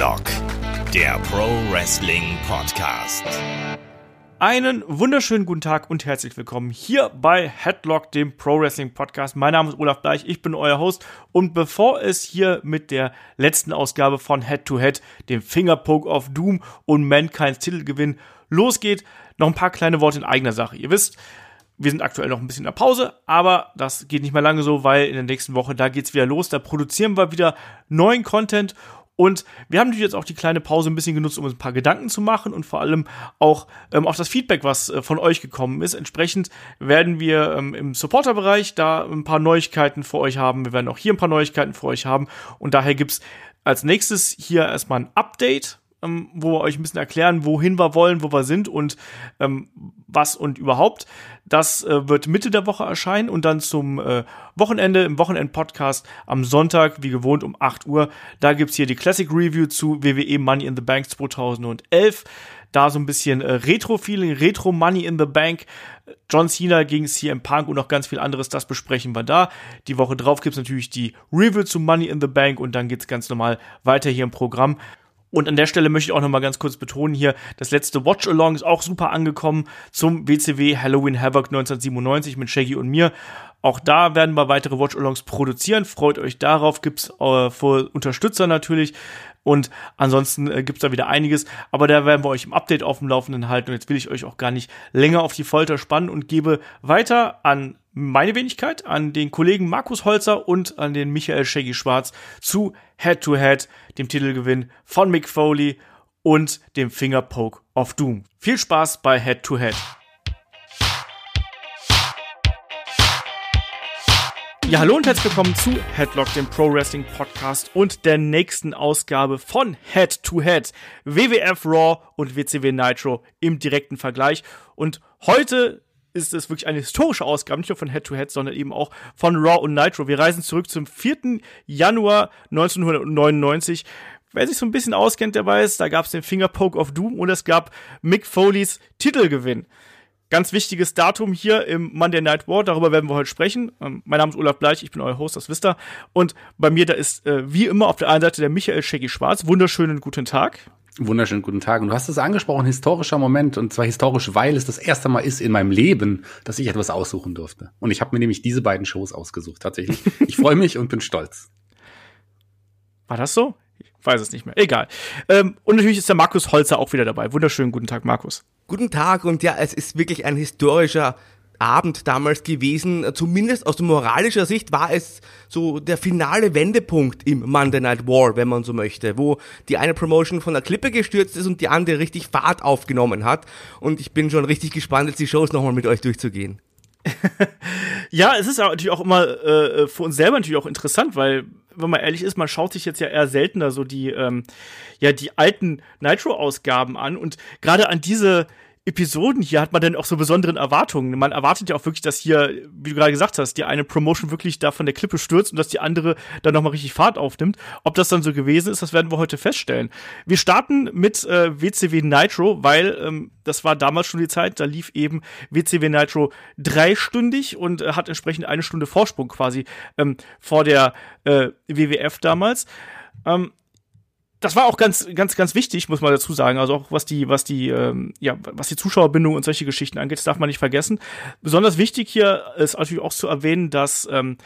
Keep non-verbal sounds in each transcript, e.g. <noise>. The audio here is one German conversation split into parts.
Headlock, der Pro Wrestling Podcast. Einen wunderschönen guten Tag und herzlich willkommen hier bei Headlock, dem Pro Wrestling Podcast. Mein Name ist Olaf Bleich, ich bin euer Host und bevor es hier mit der letzten Ausgabe von Head to Head, dem Fingerpoke of Doom und Mankind's Titelgewinn losgeht, noch ein paar kleine Worte in eigener Sache. Ihr wisst, wir sind aktuell noch ein bisschen in der Pause, aber das geht nicht mehr lange so, weil in der nächsten Woche, da geht's wieder los. Da produzieren wir wieder neuen Content und wir haben natürlich jetzt auch die kleine Pause ein bisschen genutzt, um uns ein paar Gedanken zu machen und vor allem auch ähm, auf das Feedback, was äh, von euch gekommen ist. Entsprechend werden wir ähm, im Supporter-Bereich da ein paar Neuigkeiten für euch haben. Wir werden auch hier ein paar Neuigkeiten für euch haben. Und daher gibt's als nächstes hier erstmal ein Update ähm, wo wir euch ein bisschen erklären, wohin wir wollen, wo wir sind und ähm, was und überhaupt. Das äh, wird Mitte der Woche erscheinen und dann zum äh, Wochenende, im Wochenend-Podcast am Sonntag, wie gewohnt um 8 Uhr. Da gibt's hier die Classic Review zu WWE Money in the Bank 2011 da so ein bisschen äh, Retro-Feeling, Retro Money in the Bank, John Cena gegen CM Punk und noch ganz viel anderes, das besprechen wir da. Die Woche drauf gibt's natürlich die Review zu Money in the Bank und dann geht's ganz normal weiter hier im Programm. Und an der Stelle möchte ich auch noch mal ganz kurz betonen hier, das letzte Watch-Along ist auch super angekommen zum WCW Halloween Havoc 1997 mit Shaggy und mir. Auch da werden wir weitere Watch-Alongs produzieren. Freut euch darauf. Gibt's äh, für Unterstützer natürlich. Und ansonsten äh, gibt's da wieder einiges. Aber da werden wir euch im Update auf dem Laufenden halten. Und jetzt will ich euch auch gar nicht länger auf die Folter spannen und gebe weiter an meine Wenigkeit, an den Kollegen Markus Holzer und an den Michael Shaggy Schwarz zu Head to Head, dem Titelgewinn von Mick Foley und dem Fingerpoke of Doom. Viel Spaß bei Head to Head. Ja, hallo und herzlich willkommen zu Headlock, dem Pro Wrestling Podcast und der nächsten Ausgabe von Head to Head. WWF Raw und WCW Nitro im direkten Vergleich. Und heute ist es wirklich eine historische Ausgabe, nicht nur von Head to Head, sondern eben auch von Raw und Nitro. Wir reisen zurück zum 4. Januar 1999. Wer sich so ein bisschen auskennt, der weiß, da gab es den Fingerpoke of Doom und es gab Mick Foleys Titelgewinn. Ganz wichtiges Datum hier im Monday Night War, darüber werden wir heute sprechen. Ähm, mein Name ist Olaf Bleich, ich bin euer Host, das wisst ihr. Und bei mir, da ist äh, wie immer auf der einen Seite der Michael Shaggy Schwarz. Wunderschönen guten Tag. Wunderschönen guten Tag. Und du hast es angesprochen, historischer Moment. Und zwar historisch, weil es das erste Mal ist in meinem Leben, dass ich etwas aussuchen durfte. Und ich habe mir nämlich diese beiden Shows ausgesucht, tatsächlich. Ich freue mich und bin stolz. War das so? Ich weiß es nicht mehr. Egal. Ähm, und natürlich ist der Markus Holzer auch wieder dabei. Wunderschönen guten Tag, Markus. Guten Tag. Und ja, es ist wirklich ein historischer Abend damals gewesen. Zumindest aus moralischer Sicht war es so der finale Wendepunkt im Monday Night War, wenn man so möchte, wo die eine Promotion von der Klippe gestürzt ist und die andere richtig Fahrt aufgenommen hat. Und ich bin schon richtig gespannt, jetzt die Shows nochmal mit euch durchzugehen. <laughs> ja, es ist natürlich auch immer äh, für uns selber natürlich auch interessant, weil wenn man ehrlich ist, man schaut sich jetzt ja eher seltener so die ähm, ja die alten Nitro-Ausgaben an und gerade an diese Episoden hier hat man dann auch so besonderen Erwartungen. Man erwartet ja auch wirklich, dass hier, wie du gerade gesagt hast, die eine Promotion wirklich da von der Klippe stürzt und dass die andere dann nochmal richtig Fahrt aufnimmt. Ob das dann so gewesen ist, das werden wir heute feststellen. Wir starten mit äh, WCW Nitro, weil ähm, das war damals schon die Zeit, da lief eben WCW Nitro dreistündig und äh, hat entsprechend eine Stunde Vorsprung quasi ähm, vor der äh, WWF damals. Ähm, das war auch ganz, ganz, ganz wichtig, muss man dazu sagen. Also auch was die, was die, ähm, ja, was die Zuschauerbindung und solche Geschichten angeht, das darf man nicht vergessen. Besonders wichtig hier ist natürlich auch zu erwähnen, dass ähm,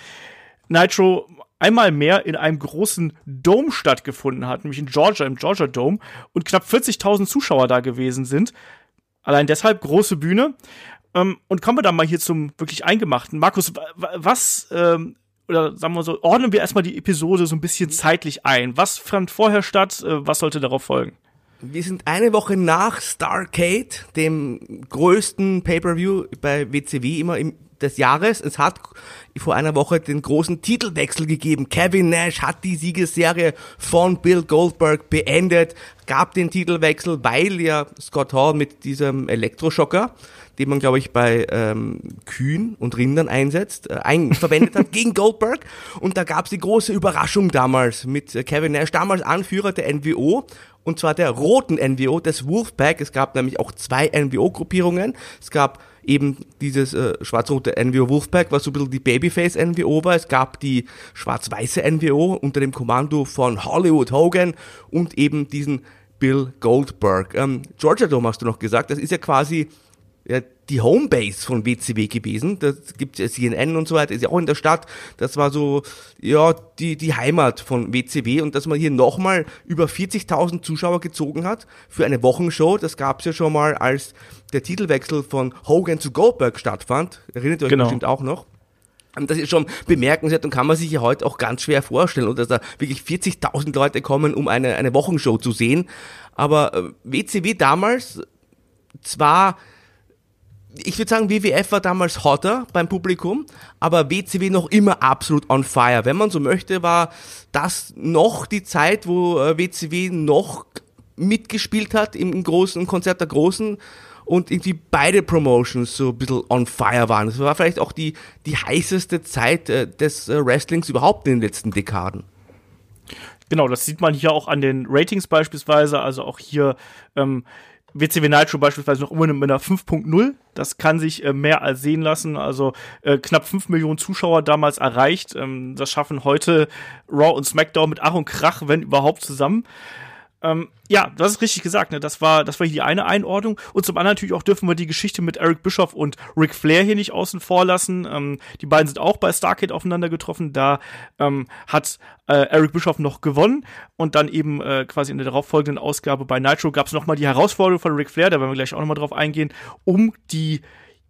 Nitro einmal mehr in einem großen Dome stattgefunden hat, nämlich in Georgia, im Georgia Dome, und knapp 40.000 Zuschauer da gewesen sind. Allein deshalb große Bühne. Ähm, und kommen wir dann mal hier zum wirklich Eingemachten. Markus, was ähm, oder sagen wir so, ordnen wir erstmal die Episode so ein bisschen zeitlich ein. Was fand vorher statt? Äh, was sollte darauf folgen? Wir sind eine Woche nach Starcade, dem größten Pay-per-View bei WCW immer im, des Jahres. Es hat vor einer Woche den großen Titelwechsel gegeben. Kevin Nash hat die Siegesserie von Bill Goldberg beendet, gab den Titelwechsel, weil ja Scott Hall mit diesem Elektroschocker den man, glaube ich, bei ähm, Kühen und Rindern einsetzt, äh, ein, <laughs> verwendet hat gegen Goldberg. Und da gab es die große Überraschung damals mit äh, Kevin Nash, damals Anführer der NWO und zwar der roten NWO des Wolfpack. Es gab nämlich auch zwei NWO-Gruppierungen. Es gab eben dieses äh, schwarz-rote NWO Wolfpack, was so ein bisschen die Babyface NWO war. Es gab die schwarz-weiße NWO unter dem Kommando von Hollywood Hogan und eben diesen Bill Goldberg. Ähm, Georgia Dome hast du noch gesagt, das ist ja quasi ja, die Homebase von WCW gewesen. Das gibt ja CNN und so weiter, ist ja auch in der Stadt. Das war so, ja, die, die Heimat von WCW und dass man hier nochmal über 40.000 Zuschauer gezogen hat für eine Wochenshow, das gab es ja schon mal, als der Titelwechsel von Hogan zu Goldberg stattfand. Erinnert ihr euch genau. bestimmt auch noch. Und das ist schon bemerkenswert und kann man sich ja heute auch ganz schwer vorstellen, oder dass da wirklich 40.000 Leute kommen, um eine, eine Wochenshow zu sehen. Aber WCW äh, damals zwar ich würde sagen, WWF war damals hotter beim Publikum, aber WCW noch immer absolut on fire. Wenn man so möchte, war das noch die Zeit, wo äh, WCW noch mitgespielt hat im großen Konzert der Großen und irgendwie beide Promotions so ein bisschen on fire waren. Das war vielleicht auch die, die heißeste Zeit äh, des äh, Wrestlings überhaupt in den letzten Dekaden. Genau, das sieht man hier auch an den Ratings beispielsweise. Also auch hier ähm, WCW Nitro beispielsweise noch immer mit einer 5.0. Das kann sich äh, mehr als sehen lassen. Also äh, knapp 5 Millionen Zuschauer damals erreicht. Ähm, das schaffen heute Raw und SmackDown mit Ach und Krach, wenn überhaupt, zusammen. Ähm, ja, das ist richtig gesagt. Ne? Das war, das war hier die eine Einordnung. Und zum anderen natürlich auch dürfen wir die Geschichte mit Eric Bischoff und Ric Flair hier nicht außen vor lassen. Ähm, die beiden sind auch bei Starcade aufeinander getroffen. Da ähm, hat äh, Eric Bischoff noch gewonnen und dann eben äh, quasi in der darauffolgenden Ausgabe bei Nitro gab es nochmal die Herausforderung von Ric Flair, da werden wir gleich auch nochmal drauf eingehen, um die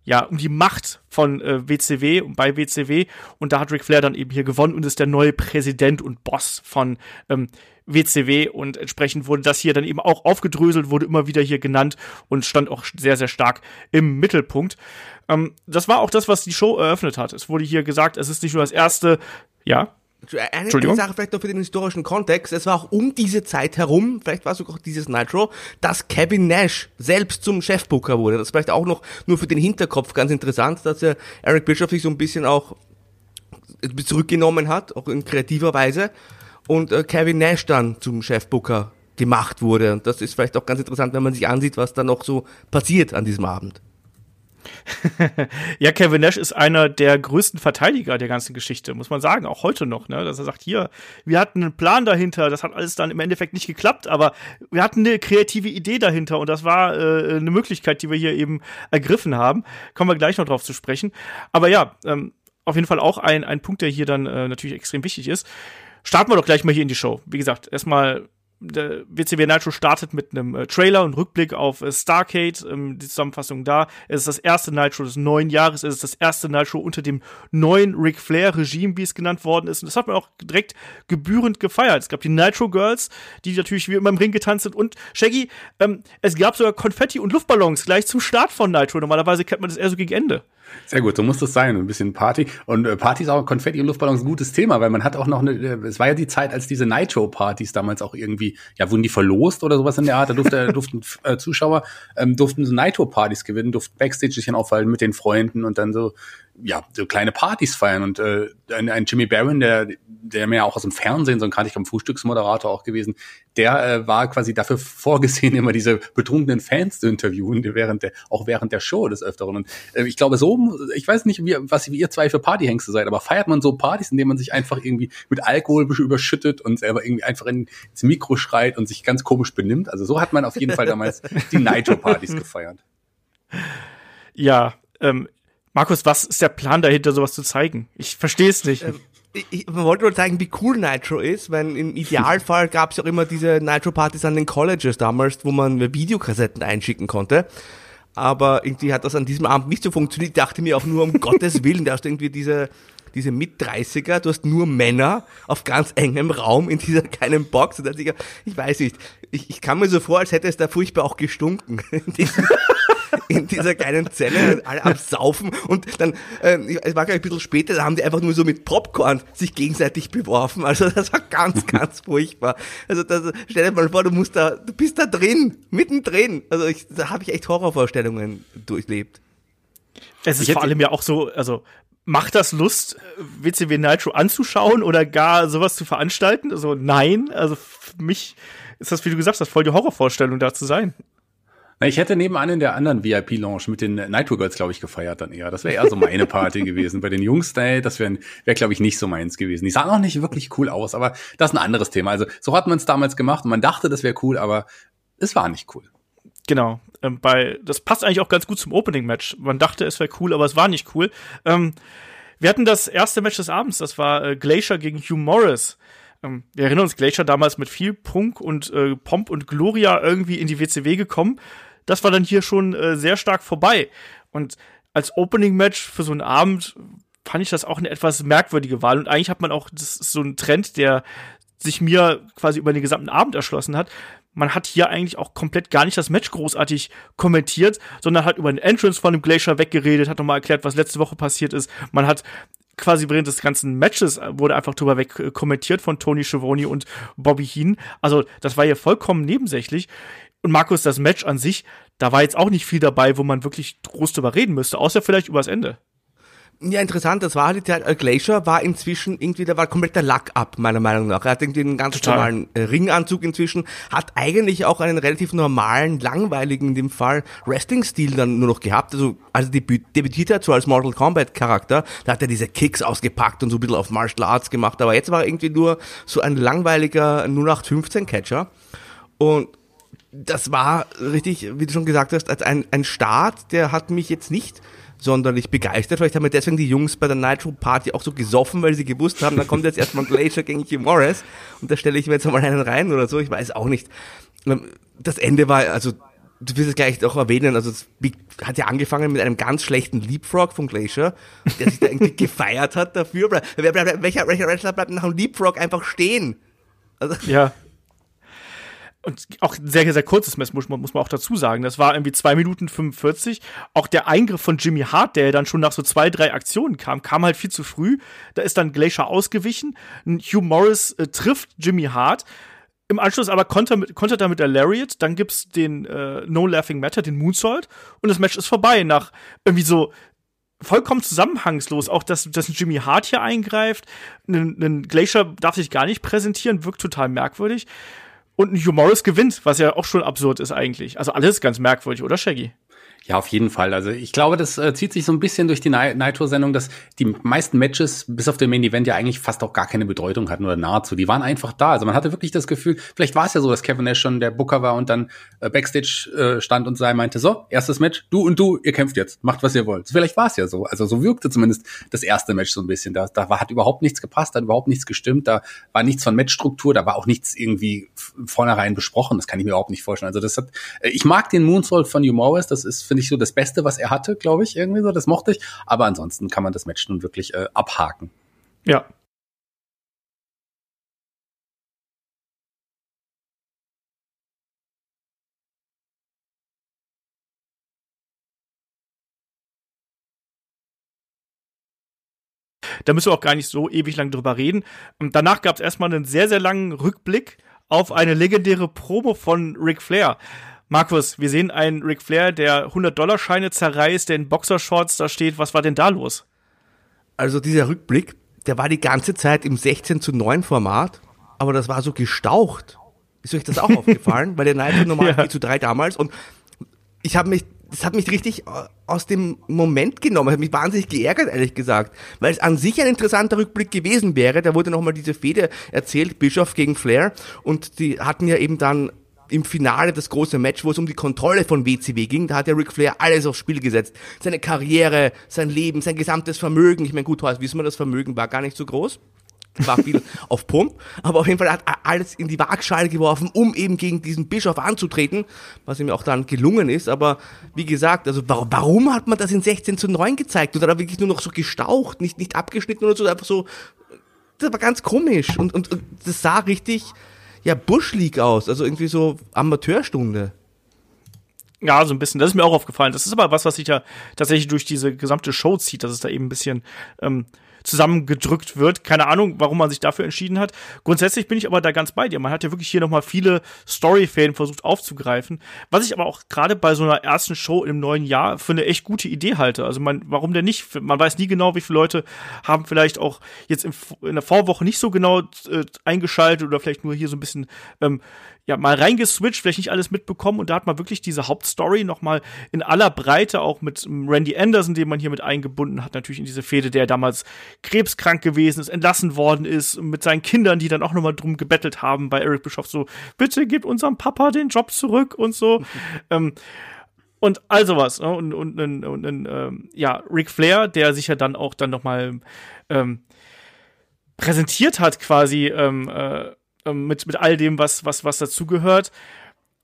ja, um die Macht von äh, WCW und bei WCW. Und da hat Ric Flair dann eben hier gewonnen und ist der neue Präsident und Boss von ähm, WCW und entsprechend wurde das hier dann eben auch aufgedröselt, wurde immer wieder hier genannt und stand auch sehr, sehr stark im Mittelpunkt. Ähm, das war auch das, was die Show eröffnet hat. Es wurde hier gesagt, es ist nicht nur das erste, ja, eine Sache vielleicht noch für den historischen Kontext. Es war auch um diese Zeit herum, vielleicht war es sogar dieses Nitro, dass Kevin Nash selbst zum Chefbooker wurde. Das ist vielleicht auch noch nur für den Hinterkopf ganz interessant, dass er Eric Bischoff sich so ein bisschen auch zurückgenommen hat, auch in kreativer Weise und äh, Kevin Nash dann zum Chefbooker gemacht wurde. Und das ist vielleicht auch ganz interessant, wenn man sich ansieht, was da noch so passiert an diesem Abend. <laughs> ja, Kevin Nash ist einer der größten Verteidiger der ganzen Geschichte, muss man sagen, auch heute noch, ne? Dass er sagt, hier, wir hatten einen Plan dahinter, das hat alles dann im Endeffekt nicht geklappt, aber wir hatten eine kreative Idee dahinter und das war äh, eine Möglichkeit, die wir hier eben ergriffen haben. Kommen wir gleich noch drauf zu sprechen. Aber ja, ähm, auf jeden Fall auch ein, ein Punkt, der hier dann äh, natürlich extrem wichtig ist starten wir doch gleich mal hier in die Show. Wie gesagt, erstmal der WCW Nitro startet mit einem äh, Trailer und Rückblick auf äh, Starcade, ähm, die Zusammenfassung da. Es ist das erste Nitro des neuen Jahres, es ist das erste Nitro unter dem neuen Ric Flair Regime, wie es genannt worden ist. Und das hat man auch direkt gebührend gefeiert. Es gab die Nitro Girls, die natürlich wie immer im Ring getanzt sind. Und Shaggy, ähm, es gab sogar Konfetti und Luftballons gleich zum Start von Nitro. Normalerweise kennt man das eher so gegen Ende. Sehr gut, so muss das sein. Ein bisschen Party. Und äh, Party ist auch Konfetti und Luftballons ein gutes Thema, weil man hat auch noch eine, äh, es war ja die Zeit, als diese Nitro-Partys damals auch irgendwie, ja, wurden die verlost oder sowas in der Art. Da durfte, <laughs> durften äh, Zuschauer, ähm, durften so Nitro-Partys gewinnen, durften Backstage sich aufhalten mit den Freunden und dann so ja, so kleine Partys feiern. Und äh, ein, ein Jimmy Barron, der, der mir ja auch aus dem Fernsehen, so ein Kantigam Frühstücksmoderator auch gewesen, der äh, war quasi dafür vorgesehen, <laughs> immer diese betrunkenen Fans zu interviewen, während der, auch während der Show des Öfteren. Und äh, ich glaube, so, ich weiß nicht, wie, was wie ihr zwei für Partyhengste seid, aber feiert man so Partys, indem man sich einfach irgendwie mit Alkohol überschüttet und selber irgendwie einfach ins Mikro schreit und sich ganz komisch benimmt? Also so hat man auf jeden Fall damals <laughs> die Nitro-Partys gefeiert. Ja, ähm, Markus, was ist der Plan dahinter, sowas zu zeigen? Ich verstehe es nicht. Ähm, ich, man wollte nur zeigen, wie cool Nitro ist, weil im Idealfall gab es ja auch immer diese Nitro-Partys an den Colleges damals, wo man Videokassetten einschicken konnte. Aber irgendwie hat das an diesem Abend nicht so funktioniert. Ich dachte mir auch nur, um <laughs> Gottes Willen, da hast du irgendwie diese, diese Mit-30er, du hast nur Männer auf ganz engem Raum in dieser kleinen Box. Und ich, ich weiß nicht, ich, ich kam mir so vor, als hätte es da furchtbar auch gestunken. <laughs> in dieser kleinen Zelle, alle am Saufen und dann, äh, es war gleich ein bisschen später, da haben die einfach nur so mit Popcorn sich gegenseitig beworfen. Also das war ganz, <laughs> ganz furchtbar. Also das, stell dir mal vor, du musst da, du bist da drin, mittendrin. Also ich, da habe ich echt Horrorvorstellungen durchlebt. Es ist ich vor allem ja auch so, also macht das Lust, WCW Nitro anzuschauen oder gar sowas zu veranstalten? Also nein, also für mich ist das, wie du gesagt hast, voll die Horrorvorstellung da zu sein. Na, ich hätte nebenan in der anderen VIP-Lounge mit den Nitro Girls, glaube ich, gefeiert dann eher. Das wäre eher so meine Party <laughs> gewesen. Bei den Jungs, das wäre, wär, glaube ich, nicht so meins gewesen. Die sahen auch nicht wirklich cool aus, aber das ist ein anderes Thema. Also so hat man es damals gemacht und man dachte, das wäre cool, aber es war nicht cool. Genau. Ähm, bei, das passt eigentlich auch ganz gut zum Opening-Match. Man dachte, es wäre cool, aber es war nicht cool. Ähm, wir hatten das erste Match des Abends, das war äh, Glacier gegen Hugh Morris. Ähm, wir erinnern uns, Glacier damals mit viel Prunk und äh, Pomp und Gloria irgendwie in die WCW gekommen. Das war dann hier schon äh, sehr stark vorbei. Und als Opening-Match für so einen Abend fand ich das auch eine etwas merkwürdige Wahl. Und eigentlich hat man auch, das ist so ein Trend, der sich mir quasi über den gesamten Abend erschlossen hat. Man hat hier eigentlich auch komplett gar nicht das Match großartig kommentiert, sondern hat über den Entrance von dem Glacier weggeredet, hat nochmal erklärt, was letzte Woche passiert ist. Man hat quasi während des ganzen Matches wurde einfach drüber weg äh, kommentiert von Tony Schiavone und Bobby Heen. Also das war hier vollkommen nebensächlich. Und Markus, das Match an sich, da war jetzt auch nicht viel dabei, wo man wirklich groß drüber reden müsste, außer vielleicht übers Ende. Ja, interessant, das war halt, der Glacier war inzwischen irgendwie, da war komplett der Lack ab, meiner Meinung nach. Er hat irgendwie einen ganz Total. normalen äh, Ringanzug inzwischen, hat eigentlich auch einen relativ normalen, langweiligen, in dem Fall, Wrestling-Stil dann nur noch gehabt. Also, als er debütiert hat, so als Mortal Kombat-Charakter, da hat er diese Kicks ausgepackt und so ein bisschen auf Martial Arts gemacht, aber jetzt war er irgendwie nur so ein langweiliger 0815-Catcher. Und das war richtig, wie du schon gesagt hast, als ein, ein Start, der hat mich jetzt nicht sonderlich begeistert. Vielleicht haben wir deswegen die Jungs bei der Nitro Party auch so gesoffen, weil sie gewusst haben, da kommt jetzt erstmal Glacier gegen Hugh Morris und da stelle ich mir jetzt mal einen rein oder so, ich weiß auch nicht. Ähm, das Ende war, also du wirst es gleich auch erwähnen, also es hat ja angefangen mit einem ganz schlechten Leapfrog von Glacier, der sich da irgendwie <laughs> gefeiert hat dafür. Welcher, welcher Wrestler bleibt nach dem Leapfrog einfach stehen? Also, ja und auch sehr, sehr kurzes Mess, muss man, muss man auch dazu sagen. Das war irgendwie zwei Minuten 45. Auch der Eingriff von Jimmy Hart, der dann schon nach so zwei, drei Aktionen kam, kam halt viel zu früh. Da ist dann Glacier ausgewichen. Hugh Morris äh, trifft Jimmy Hart. Im Anschluss aber kontert, er mit der Lariat. Dann gibt's den äh, No Laughing Matter, den Moonsault. Und das Match ist vorbei nach irgendwie so vollkommen zusammenhangslos. Auch, dass, dass ein Jimmy Hart hier eingreift. Ein, ein Glacier darf sich gar nicht präsentieren, wirkt total merkwürdig. Und ein Hugh Morris gewinnt, was ja auch schon absurd ist eigentlich. Also alles ganz merkwürdig, oder Shaggy? Ja, auf jeden Fall. Also ich glaube, das äh, zieht sich so ein bisschen durch die Nitro-Sendung, dass die meisten Matches bis auf den Main Event ja eigentlich fast auch gar keine Bedeutung hatten oder nahezu. Die waren einfach da. Also man hatte wirklich das Gefühl, vielleicht war es ja so, dass Kevin Nash schon der Booker war und dann äh, Backstage äh, stand und sei meinte, so, erstes Match, du und du, ihr kämpft jetzt, macht was ihr wollt. Vielleicht war es ja so. Also so wirkte zumindest das erste Match so ein bisschen. Da, da war, hat überhaupt nichts gepasst, hat überhaupt nichts gestimmt, da war nichts von Matchstruktur, da war auch nichts irgendwie vornherein besprochen. Das kann ich mir überhaupt nicht vorstellen. Also das hat, äh, ich mag den Moonsault von Hugh Morris, das ist, finde ich, so das Beste, was er hatte, glaube ich, irgendwie so. Das mochte ich. Aber ansonsten kann man das Match nun wirklich äh, abhaken. Ja, Da müssen wir auch gar nicht so ewig lang drüber reden. Und danach gab es erstmal einen sehr, sehr langen Rückblick auf eine legendäre Promo von Ric Flair. Markus, wir sehen einen Ric Flair, der 100-Dollar-Scheine zerreißt, der in Boxershorts da steht. Was war denn da los? Also dieser Rückblick, der war die ganze Zeit im 16 zu 9 Format, aber das war so gestaucht. Ist euch das auch <laughs> aufgefallen? Weil der Nitro normal ja. 4 zu 3 damals und ich habe mich, das hat mich richtig aus dem Moment genommen, hat mich wahnsinnig geärgert, ehrlich gesagt, weil es an sich ein interessanter Rückblick gewesen wäre. Da wurde nochmal diese Fehde erzählt, Bischof gegen Flair und die hatten ja eben dann im Finale das große Match, wo es um die Kontrolle von WCW ging, da hat der Ric Flair alles aufs Spiel gesetzt. Seine Karriere, sein Leben, sein gesamtes Vermögen. Ich meine, gut, heute wissen wir, das Vermögen war gar nicht so groß. War viel <laughs> auf Pump, aber auf jeden Fall hat er alles in die Waagschale geworfen, um eben gegen diesen Bischof anzutreten, was ihm auch dann gelungen ist. Aber wie gesagt, also warum, hat man das in 16 zu 9 gezeigt? Oder wirklich nur noch so gestaucht, nicht, nicht abgeschnitten oder so, einfach so. Das war ganz komisch und, und, und das sah richtig, ja, Bush League aus, also irgendwie so Amateurstunde. Ja, so ein bisschen. Das ist mir auch aufgefallen. Das ist aber was, was sich ja tatsächlich durch diese gesamte Show zieht, dass es da eben ein bisschen ähm, zusammengedrückt wird. Keine Ahnung, warum man sich dafür entschieden hat. Grundsätzlich bin ich aber da ganz bei dir. Man hat ja wirklich hier nochmal viele Story-Fäden versucht aufzugreifen. Was ich aber auch gerade bei so einer ersten Show im neuen Jahr für eine echt gute Idee halte. Also man, warum denn nicht? Man weiß nie genau, wie viele Leute haben vielleicht auch jetzt in der Vorwoche nicht so genau äh, eingeschaltet oder vielleicht nur hier so ein bisschen ähm, ja mal reingeswitcht, vielleicht nicht alles mitbekommen und da hat man wirklich diese Hauptstory noch mal in aller Breite auch mit Randy Anderson, den man hier mit eingebunden hat, natürlich in diese Fehde, der damals krebskrank gewesen ist, entlassen worden ist, mit seinen Kindern, die dann auch noch mal drum gebettelt haben bei Eric Bischoff so, bitte gib unserem Papa den Job zurück und so. <laughs> ähm, und all sowas. Ne? Und, und, und, und, und ähm, ja, Ric Flair, der sich ja dann auch dann noch mal ähm, präsentiert hat quasi ähm, äh, ähm, mit, mit all dem, was, was, was dazugehört.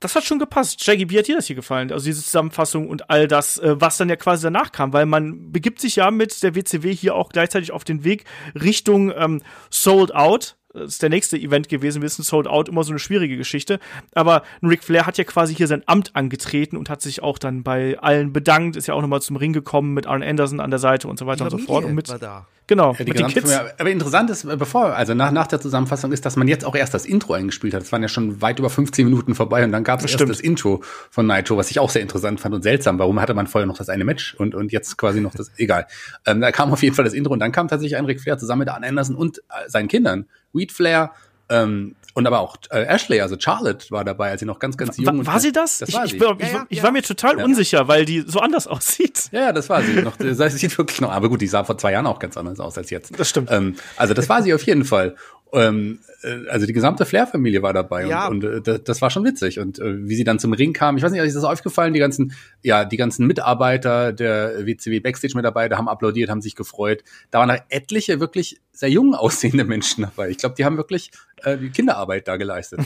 Das hat schon gepasst. Shaggy, wie hat dir das hier gefallen? Also diese Zusammenfassung und all das, äh, was dann ja quasi danach kam, weil man begibt sich ja mit der WCW hier auch gleichzeitig auf den Weg Richtung ähm, Sold Out das ist der nächste Event gewesen. Wir wissen, Sold Out immer so eine schwierige Geschichte. Aber Ric Flair hat ja quasi hier sein Amt angetreten und hat sich auch dann bei allen bedankt, ist ja auch nochmal zum Ring gekommen mit Arn Anderson an der Seite und so weiter und so fort. Und mit, war da. Genau, ja, mit den Kids. Aber interessant ist, bevor, also nach, nach der Zusammenfassung ist, dass man jetzt auch erst das Intro eingespielt hat. Es waren ja schon weit über 15 Minuten vorbei und dann gab es erst das Intro von Nitro, was ich auch sehr interessant fand und seltsam. Warum hatte man vorher noch das eine Match und, und jetzt quasi noch das, <laughs> egal. Ähm, da kam auf jeden Fall das Intro und dann kam tatsächlich ein Ric Flair zusammen mit Arn Anderson und äh, seinen Kindern. Weed Flair, ähm, und aber auch äh, Ashley, also Charlotte, war dabei, als sie noch ganz, ganz jung war, war sie das? Das ich, war ich, sie. Ich, ich, ja, ich ja. war mir total Ja. unsicher, weil die so anders <laughs> aussieht. Ja, das war sie. Noch, sie sieht wirklich noch, aber gut, die sah vor zwei Jahren auch ganz anders aus als jetzt. Das stimmt. Ähm, also das war sie auf jeden Fall. Ähm, äh, also die gesamte Flair-Familie war dabei Ja. und, und äh, das, das war schon witzig. Und äh, wie sie dann zum Ring kam, ich weiß nicht, ist das aufgefallen, die ganzen, ja, die ganzen Mitarbeiter der WCW Backstage-Mitarbeiter haben applaudiert, haben sich gefreut. Da waren auch etliche wirklich sehr jung aussehende Menschen dabei. Ich glaube, die haben wirklich äh, die Kinderarbeit da geleistet.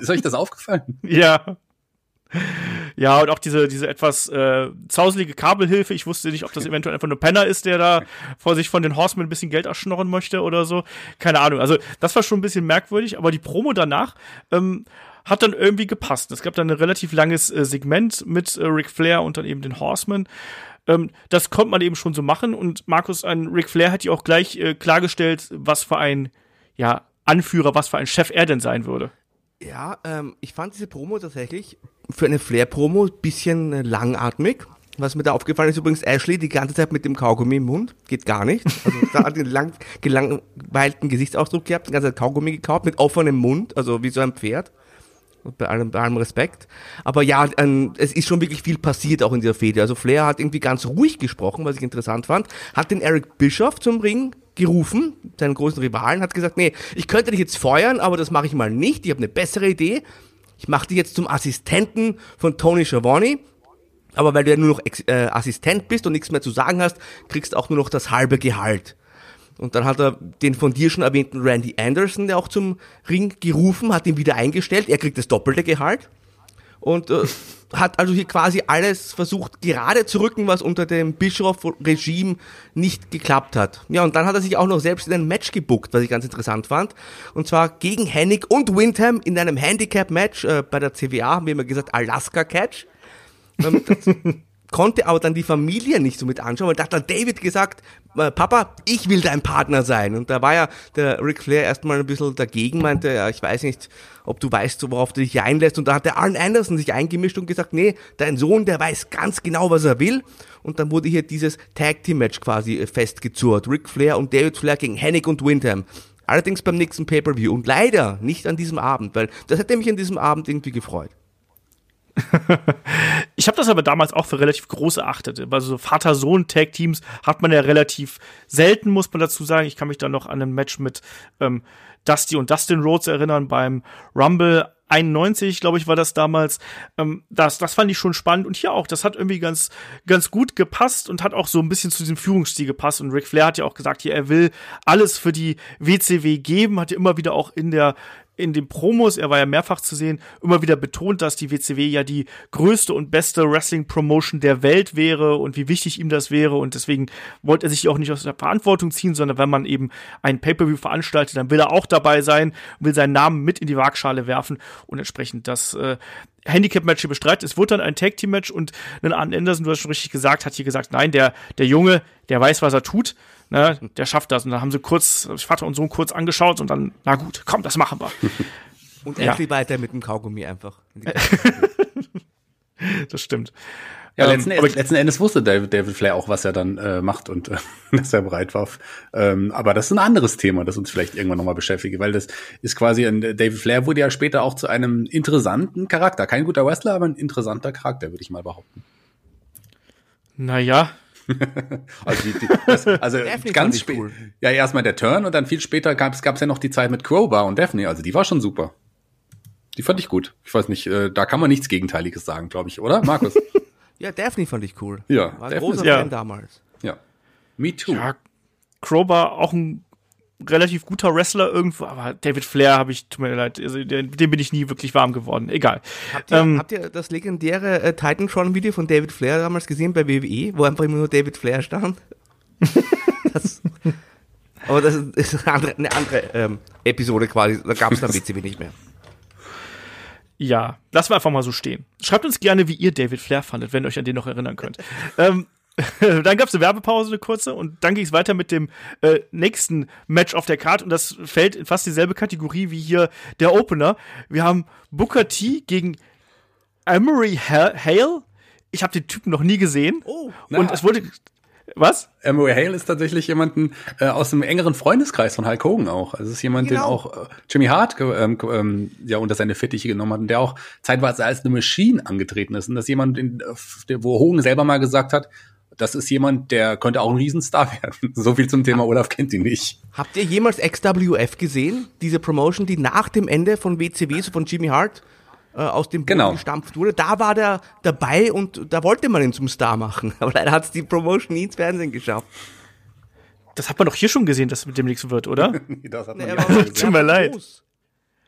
ist euch das aufgefallen? <laughs> Ja. Ja, und auch diese, diese etwas äh, zauselige Kabelhilfe. Ich wusste nicht, ob das eventuell einfach nur Penner ist, der da vor sich von den Horsemen ein bisschen Geld erschnorren möchte oder so. Keine Ahnung. Also, das war schon ein bisschen merkwürdig, aber die Promo danach ähm, hat dann irgendwie gepasst. Es gab dann ein relativ langes äh, Segment mit äh, Ric Flair und dann eben den Horsemen. Ähm, das konnte man eben schon so machen und Markus, ein Ric Flair hat ja auch gleich äh, klargestellt, was für ein ja, Anführer, was für ein Chef er denn sein würde. Ja, ähm, ich fand diese Promo tatsächlich für eine Flair-Promo ein bisschen äh, langatmig. Was mir da aufgefallen ist, übrigens Ashley die ganze Zeit mit dem Kaugummi im Mund. Geht gar nicht. Also da hat einen lang, gelangweilten Gesichtsausdruck gehabt, die ganze Zeit Kaugummi gekauft mit offenem Mund, also wie so ein Pferd. Bei allem, bei allem Respekt. Aber ja, ähm, es ist schon wirklich viel passiert auch in dieser Fehde. Also Flair hat irgendwie ganz ruhig gesprochen, was ich interessant fand. Hat den Eric Bischoff zum Ring gerufen, seinen großen Rivalen, hat gesagt, nee, ich könnte dich jetzt feuern, aber das mache ich mal nicht. Ich habe eine bessere Idee. Ich mache dich jetzt zum Assistenten von Tony Schiavone. Aber weil du ja nur noch äh, Assistent bist und nichts mehr zu sagen hast, kriegst du auch nur noch das halbe Gehalt. Und dann hat er den von dir schon erwähnten Randy Anderson, der auch zum Ring gerufen, hat ihn wieder eingestellt. Er kriegt das doppelte Gehalt. Und äh, hat also hier quasi alles versucht gerade zu rücken, was unter dem Bischof-Regime nicht geklappt hat. Ja, und dann hat er sich auch noch selbst in ein Match gebuckt, was ich ganz interessant fand. Und zwar gegen Hennig und Windham in einem Handicap-Match äh, bei der CWA, haben wir immer gesagt, Alaska-Catch. Ähm, das <laughs> konnte aber dann die Familie nicht so mit anschauen, weil da hat dann David gesagt, äh, Papa, ich will dein Partner sein. Und da war ja der Ric Flair erstmal ein bisschen dagegen, meinte, ja, ich weiß nicht, ob du weißt, worauf du dich einlässt. Und da hat der Arn Anderson sich eingemischt und gesagt, nee, dein Sohn, der weiß ganz genau, was er will. Und dann wurde hier dieses Tag Team Match quasi äh, festgezurrt. Ric Flair und David Flair gegen Hennig und Windham. Allerdings beim nächsten Pay-Per-View und leider nicht an diesem Abend, weil das hätte mich an diesem Abend irgendwie gefreut. <laughs> Ich habe das aber damals auch für relativ groß erachtet. Bei so Vater-Sohn-Tag-Teams hat man ja relativ selten, muss man dazu sagen. Ich kann mich da noch an ein Match mit ähm, Dusty und Dustin Rhodes erinnern beim Rumble 91, glaube ich, war das damals. Ähm, das, das fand ich schon spannend. Und hier auch, das hat irgendwie ganz, ganz gut gepasst und hat auch so ein bisschen zu diesem Führungsstil gepasst. Und Ric Flair hat ja auch gesagt, hier, er will alles für die WCW geben, hat ja immer wieder auch in der in den Promos, er war ja mehrfach zu sehen, immer wieder betont, dass die WCW ja die größte und beste Wrestling-Promotion der Welt wäre und wie wichtig ihm das wäre. Und deswegen wollte er sich auch nicht aus der Verantwortung ziehen, sondern wenn man eben ein Pay-Per-View veranstaltet, dann will er auch dabei sein, will seinen Namen mit in die Waagschale werfen. Und entsprechend, das äh, Handicap-Match hier bestreitet. Es wurde dann ein Tag-Team-Match und ein Arn Anderson, du hast schon richtig gesagt, hat hier gesagt, nein, der, der Junge, der weiß, was er tut, ne, der schafft das. Und dann haben sie kurz, Vater und Sohn kurz angeschaut und dann, na gut, komm, das machen wir. <laughs> Und Ja. Ashley weiter mit dem Kaugummi einfach. <laughs> <laughs> Das stimmt. Ja, Ähm, letzten, aber- letzten Endes wusste David, David Flair auch, was er dann äh, macht und äh, <laughs> dass er bereit war. Ähm, aber das ist ein anderes Thema, das uns vielleicht irgendwann nochmal beschäftigt, weil das ist quasi ein David Flair wurde ja später auch zu einem interessanten Charakter. Kein guter Wrestler, aber ein interessanter Charakter, würde ich mal behaupten. Naja, <laughs> Also, die, die, das, also <laughs> ganz spät. cool. Ja, erstmal der Turn und dann viel später gab es ja noch die Zeit mit Crowbar und Daphne. Also die war schon super. Die fand ich gut. Ich weiß nicht, äh, da kann man nichts Gegenteiliges sagen, glaube ich, oder, Markus? Ja, Daphne fand ich cool. Ja, War ein Daphne großer ja. Fan damals. ja. Me too. ja, Crowbar auch ein relativ guter Wrestler irgendwo, aber David Flair habe ich, tut mir leid, also dem bin ich nie wirklich warm geworden. Egal. Habt ihr, Ähm, habt ihr das legendäre äh, Titantron-Video von David Flair damals gesehen bei WWE, wo einfach immer nur David Flair stand? <laughs> das, aber das ist, ist eine andere, eine andere ähm, Episode quasi. Da gab es dann <laughs> WCW nicht mehr. Ja, lassen wir einfach mal so stehen. Schreibt uns gerne, wie ihr David Flair fandet, wenn ihr euch an den noch erinnern könnt. <laughs> ähm, <laughs> dann gab es eine Werbepause, eine kurze, und dann ging es weiter mit dem äh, nächsten Match auf der Karte. Und das fällt in fast dieselbe Kategorie wie hier der Opener. Wir haben Booker T gegen Emery Ha- Hale. Ich habe den Typen noch nie gesehen. Oh, und na. es wurde. Was? Emery Hale ist tatsächlich jemanden äh, aus dem engeren Freundeskreis von Hulk Hogan auch. Also es ist jemand, den Genau. auch äh, Jimmy Hart ähm, ähm, ja unter seine Fittiche genommen hat und der auch zeitweise als eine Maschine angetreten ist. Und das ist jemand, den, äh, wo Hogan selber mal gesagt hat, das ist jemand, der könnte auch ein Riesenstar <laughs> werden. so viel zum Thema Olaf kennt ihn nicht. Habt ihr jemals XWF gesehen? Diese Promotion, die nach dem Ende von WCW, so von Jimmy Hart, äh, aus dem Boden Genau. gestampft wurde. Da war der dabei und da wollte man ihn zum Star machen. <laughs> Aber leider hat es die Promotion nie ins Fernsehen geschafft. Das hat man doch hier schon gesehen, dass es mit dem nichts wird, oder? <laughs> Das hat man Er er gesehen. Tut mir war leid. Groß.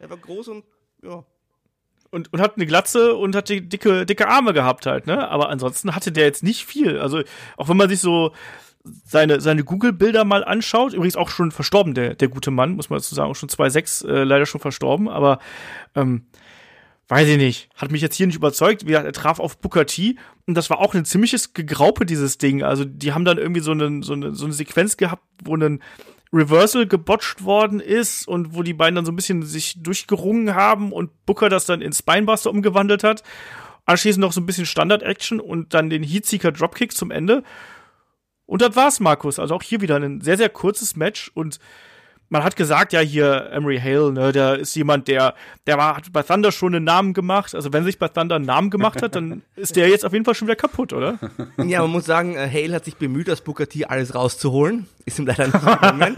Er war groß und ja. und, und hat eine Glatze und hat die dicke, dicke Arme gehabt halt, ne? Aber ansonsten hatte der jetzt nicht viel. Also, auch wenn man sich so seine, seine Google-Bilder mal anschaut, übrigens auch schon verstorben, der, der gute Mann, muss man dazu sagen, auch schon 2,6, äh, leider schon verstorben, aber ähm, weiß ich nicht, hat mich jetzt hier nicht überzeugt. Wie gesagt, er traf auf Booker T und das war auch ein ziemliches Gegraupe, dieses Ding. Also, die haben dann irgendwie so eine, so eine, so eine Sequenz gehabt, wo ein Reversal gebotcht worden ist und wo die beiden dann so ein bisschen sich durchgerungen haben und Booker das dann in Spinebuster umgewandelt hat. Anschließend noch so ein bisschen Standard-Action und dann den Heatseeker Dropkick zum Ende. Und das war's, Markus. Also auch hier wieder ein sehr, sehr kurzes Match und man hat gesagt, ja, hier Emery Hale, ne, der ist jemand, der, der war, hat bei Thunder schon einen Namen gemacht. Also wenn sich bei Thunder einen Namen gemacht hat, dann <laughs> ist der jetzt auf jeden Fall schon wieder kaputt, oder? <laughs> Ja, man muss sagen, äh, Hale hat sich bemüht, aus Booker T alles rauszuholen. Ist ihm leider nicht gelungen.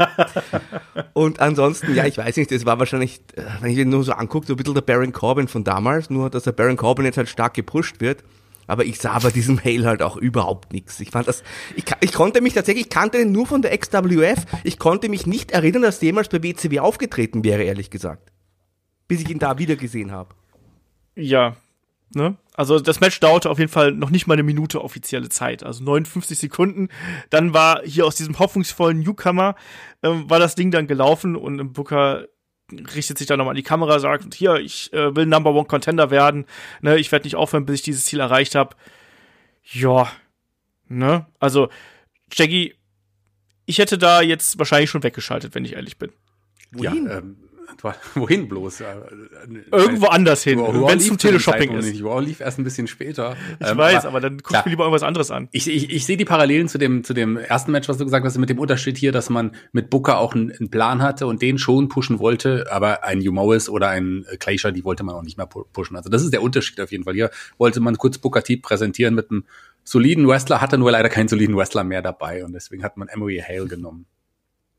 <laughs> Und ansonsten, ja, ich weiß nicht, das war wahrscheinlich, äh, wenn ich ihn nur so angucke, so ein bisschen der Baron Corbin von damals, nur dass der Baron Corbin jetzt halt stark gepusht wird. Aber ich sah bei diesem Hale halt auch überhaupt nichts. Ich fand das, ich, ich konnte mich tatsächlich, ich kannte den nur von der XWF. Ich konnte mich nicht erinnern, dass der jemals bei WCW aufgetreten wäre, ehrlich gesagt. Bis ich ihn da wieder gesehen habe. Ja, ne? Also das Match dauerte auf jeden Fall noch nicht mal eine Minute offizielle Zeit, also 59 Sekunden. Dann war hier aus diesem hoffnungsvollen Newcomer, ähm, war das Ding dann gelaufen und Booker richtet sich dann nochmal an die Kamera, sagt, hier, ich äh, will Number One Contender werden, ne, ich werde nicht aufhören, bis ich dieses Ziel erreicht habe. Ja, ne, also Jackie, ich hätte da jetzt wahrscheinlich schon weggeschaltet, wenn ich ehrlich bin. Wohin? Ja, ähm, <laughs> wohin bloß? Ja, äh, Irgendwo anders hin, wenn es zum Teleshopping ist. nicht. Raw lief erst ein bisschen später. Ich Ähm, weiß, aber, dann guck klar. ich mir lieber irgendwas anderes an. Ich, ich, ich sehe die Parallelen zu dem, zu dem ersten Match, was du gesagt hast, mit dem Unterschied hier, dass man mit Booker auch einen, einen Plan hatte und den schon pushen wollte, aber ein Humorous oder ein äh, Glacier, die wollte man auch nicht mehr pu- pushen. Also das ist der Unterschied auf jeden Fall. Hier wollte man kurz Booker T präsentieren mit einem soliden Wrestler, hatte nur leider keinen soliden Wrestler mehr dabei und deswegen hat man Emery Hale genommen.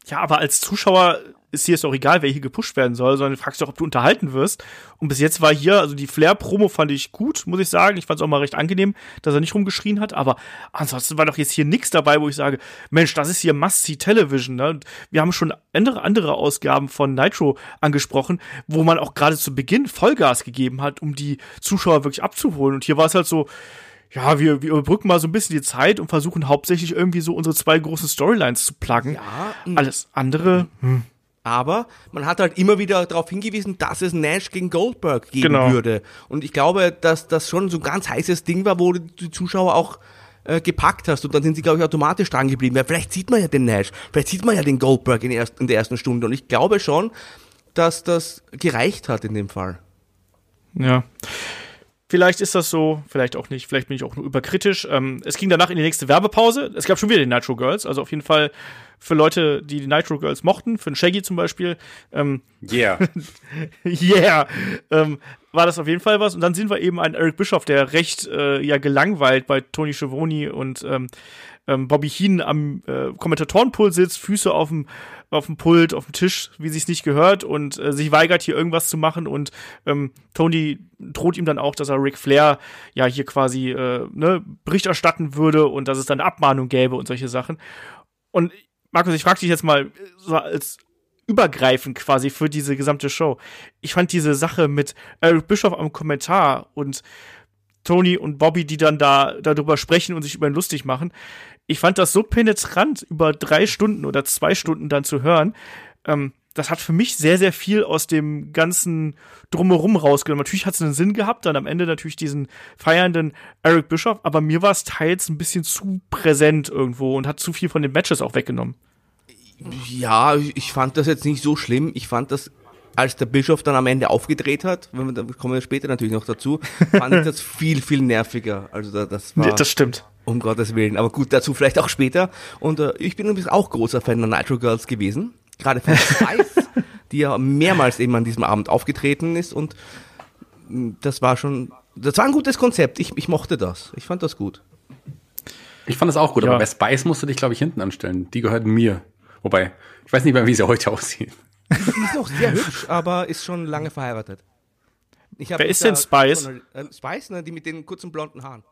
Ja, aber als Zuschauer ist hier es doch egal, wer hier gepusht werden soll, sondern du fragst doch, ob du unterhalten wirst. Und bis jetzt war hier, also die Flair-Promo fand ich gut, muss ich sagen. Ich fand es auch mal recht angenehm, dass er nicht rumgeschrien hat. Aber ansonsten war doch jetzt hier nichts dabei, wo ich sage, Mensch, das ist hier Must-See-Television. Ne? Wir haben schon andere, andere Ausgaben von Nitro angesprochen, wo man auch gerade zu Beginn Vollgas gegeben hat, um die Zuschauer wirklich abzuholen. Und hier war es halt so, ja, wir, wir überbrücken mal so ein bisschen die Zeit und versuchen hauptsächlich irgendwie so unsere zwei großen Storylines zu pluggen. Ja, Alles andere, hm. Aber man hat halt immer wieder darauf hingewiesen, dass es Nash gegen Goldberg geben Genau. würde. Und ich glaube, dass das schon so ein ganz heißes Ding war, wo die Zuschauer auch äh, gepackt hast und dann sind sie, glaube ich, automatisch dran geblieben. Weil vielleicht sieht man ja den Nash, vielleicht sieht man ja den Goldberg in, erst- in der ersten Stunde. Und ich glaube schon, dass das gereicht hat in dem Fall. Ja. Vielleicht ist das so, vielleicht auch nicht, vielleicht bin ich auch nur überkritisch. Ähm, es ging danach in die nächste Werbepause. Es gab schon wieder die Nitro Girls, also auf jeden Fall für Leute, die die Nitro Girls mochten, für einen Shaggy zum Beispiel. Ähm, Yeah. <laughs> yeah, ähm, war das auf jeden Fall was. Und dann sehen wir eben einen Eric Bischoff, der recht äh, ja gelangweilt bei Tony Schiavone und ähm, ähm, Bobby Heenan am äh, Kommentatorenpult sitzt, Füße auf dem auf dem Pult, auf dem Tisch, wie sich's nicht gehört und äh, sich weigert hier irgendwas zu machen und ähm, Tony droht ihm dann auch, dass er Ric Flair ja hier quasi äh, ne, Bericht erstatten würde und dass es dann eine Abmahnung gäbe und solche Sachen. Und Markus, ich frage dich jetzt mal so als übergreifend quasi für diese gesamte Show. Ich fand diese Sache mit Eric Bischoff am Kommentar und Tony und Bobby, die dann da darüber sprechen und sich über ihn lustig machen. Ich fand das so penetrant, über drei Stunden oder zwei Stunden dann zu hören. Ähm, das hat für mich sehr, sehr viel aus dem ganzen Drumherum rausgenommen. Natürlich hat es einen Sinn gehabt, dann am Ende natürlich diesen feiernden Eric Bischoff, aber mir war es teils ein bisschen zu präsent irgendwo und hat zu viel von den Matches auch weggenommen. Ja, ich fand das jetzt nicht so schlimm. Ich fand das, als der Bischof dann am Ende aufgedreht hat, wenn wir, da kommen wir später natürlich noch dazu, fand ich <laughs> das viel, viel nerviger. Also da, das war, Das stimmt. Um Gottes Willen. Aber gut, dazu vielleicht auch später. Und äh, ich bin übrigens auch großer Fan der Nitro Girls gewesen. Gerade von Spice, <laughs> die ja mehrmals eben an diesem Abend aufgetreten ist. Und mh, das war schon, das war ein gutes Konzept. Ich, ich mochte das. Ich fand das gut. Ich fand das auch gut, Ja. aber bei Spice musst du dich, glaube ich, hinten anstellen. Die gehörten mir. Wobei, ich weiß nicht mehr, wie sie heute aussieht. Die ist noch sehr hübsch, aber ist schon lange verheiratet. Wer ist denn Spice? Äh, Spice, ne? Die mit den kurzen blonden Haaren.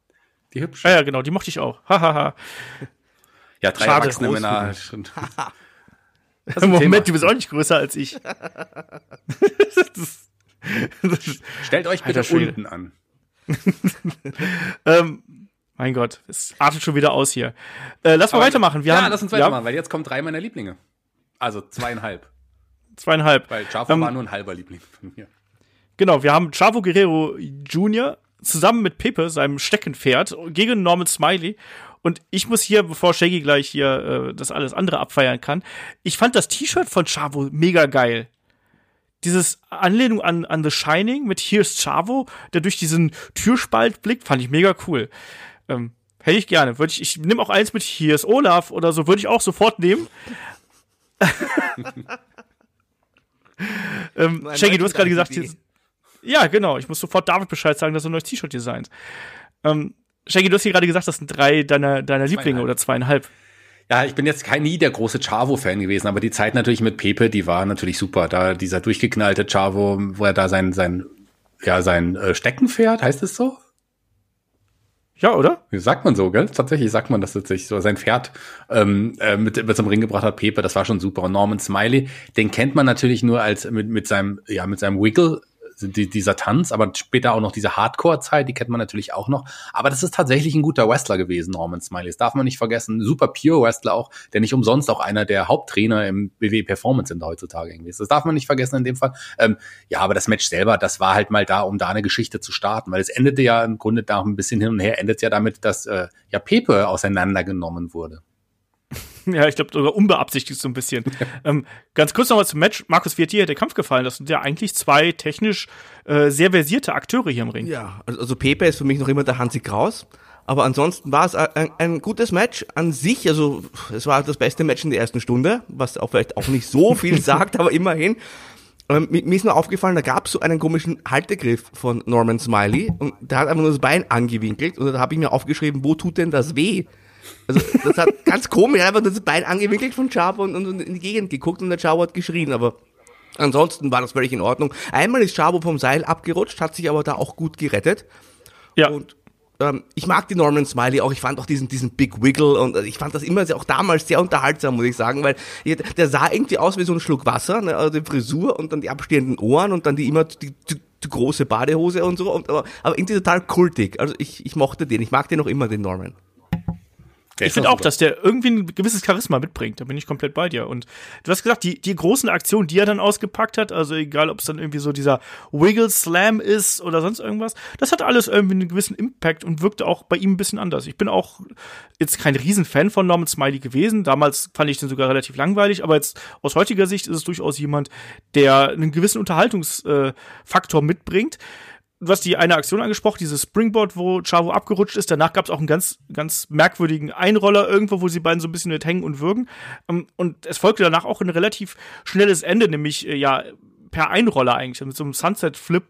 Die hübsch. Ja, ja, genau, die mochte ich auch. Hahaha. <laughs> Ja, drei Schade. erwachsene Männer. <laughs> <laughs> Moment, Thema. du bist auch nicht größer als ich. das, das, Stellt euch bitte unten an. ähm, mein Gott, es artet schon wieder aus hier. Äh, lass mal Aber- weitermachen. Wir ja, haben lass uns weitermachen, haben weil jetzt kommen drei meiner Lieblinge. Also zweieinhalb. zweieinhalb. Weil Jaffa Ähm, war nur ein halber Liebling von mir. Genau, wir haben Chavo Guerrero Jr. zusammen mit Pepe, seinem Steckenpferd, gegen Norman Smiley. Und ich muss hier, bevor Shaggy gleich hier äh, das alles andere abfeiern kann, ich fand das T-Shirt von Chavo mega geil. Dieses Anlehnung an, an The Shining mit Here's Chavo, der durch diesen Türspalt blickt, fand ich mega cool. Ähm, hätte ich gerne. Würde ich, ich nehme auch eins mit Here's Olaf oder so, würde ich auch sofort nehmen. <laughs> ähm, Shaggy, du hast gerade gesagt, Merchandise-Idee. Ja, genau. Ich muss sofort David Bescheid sagen, dass er ein neues T-Shirt designt. Ähm, Shaggy, du hast hier gerade gesagt, das sind drei deiner, deiner Lieblinge oder zweieinhalb. Ja, ich bin jetzt kein nie der große Chavo-Fan gewesen, aber die Zeit natürlich mit Pepe, die war natürlich super. Da dieser durchgeknallte Chavo, wo er da sein, sein, ja, sein äh, Steckenpferd, heißt es so? Ja, oder? Wie sagt man so, gell? Tatsächlich sagt man das tatsächlich so. Sein Pferd ähm, äh, mit, mit zum Ring gebracht hat, Pepe, das war schon super. Und Norman Smiley, den kennt man natürlich nur als mit, mit seinem, ja, mit seinem Wiggle, die, dieser Tanz, aber später auch noch diese Hardcore-Zeit, die kennt man natürlich auch noch. Aber das ist tatsächlich ein guter Wrestler gewesen, Norman Smiley. Das darf man nicht vergessen. Super pure Wrestler auch, der nicht umsonst auch einer der Haupttrainer im WWE Performance Center heutzutage irgendwie ist. Das darf man nicht vergessen in dem Fall. Ähm, ja, aber das Match selber, das war halt mal da, um da eine Geschichte zu starten, weil es endete ja im Grunde da ein bisschen hin und her, endet ja damit, dass äh, ja Pepe auseinandergenommen wurde. <laughs> Ja, ich glaube sogar unbeabsichtigt so ein bisschen. <laughs> ähm, ganz kurz noch mal zum Match. Markus, wie hat dir der Kampf gefallen? Das sind ja eigentlich zwei technisch äh, sehr versierte Akteure hier im Ring. Ja, also, also Pepe ist für mich noch immer der Hansi Kraus. Aber ansonsten war es ein, ein gutes Match an sich. Also es war das beste Match in der ersten Stunde, was auch vielleicht auch nicht so viel <laughs> sagt, aber immerhin. Ähm, mir, mir ist nur aufgefallen, da gab es so einen komischen Haltegriff von Norman Smiley und der hat einfach nur das Bein angewinkelt und da habe ich mir aufgeschrieben, wo tut denn das weh? Also das hat ganz komisch, er hat einfach das Bein angewinkelt von Chavo und, und, in die Gegend geguckt und der Chavo hat geschrien, aber ansonsten war das völlig in Ordnung. Einmal ist Chavo vom Seil abgerutscht, hat sich aber da auch gut gerettet. Ja, Und ähm, ich mag die Norman Smiley auch. Ich fand auch diesen, diesen Big Wiggle und äh, ich fand das immer sehr, auch damals sehr unterhaltsam, muss ich sagen, weil der sah irgendwie aus wie so ein Schluck Wasser, ne, also die Frisur und dann die abstehenden Ohren und dann die immer die, die, die große Badehose und so. Und, aber, aber irgendwie total kultig. Also ich, ich mochte den. Ich mag den noch immer, den Norman. Ich finde auch, dass der irgendwie ein gewisses Charisma mitbringt. Da bin ich komplett bei dir. Und du hast gesagt, die, die großen Aktionen, die er dann ausgepackt hat, also egal, ob es dann irgendwie so dieser Wiggle Slam ist oder sonst irgendwas, das hat alles irgendwie einen gewissen Impact und wirkte auch bei ihm ein bisschen anders. Ich bin auch jetzt kein Riesenfan von Norman Smiley gewesen. Damals fand ich den sogar relativ langweilig, aber jetzt aus heutiger Sicht ist es durchaus jemand, der einen gewissen Unterhaltungsfaktor äh, mitbringt du hast die eine Aktion angesprochen, dieses Springboard, wo Chavo abgerutscht ist. Danach gab es auch einen ganz, ganz merkwürdigen Einroller irgendwo, wo sie beiden so ein bisschen mit hängen und würgen. Ähm, und es folgte danach auch ein relativ schnelles Ende, nämlich äh, ja per Einroller eigentlich, mit so einem Sunset Flip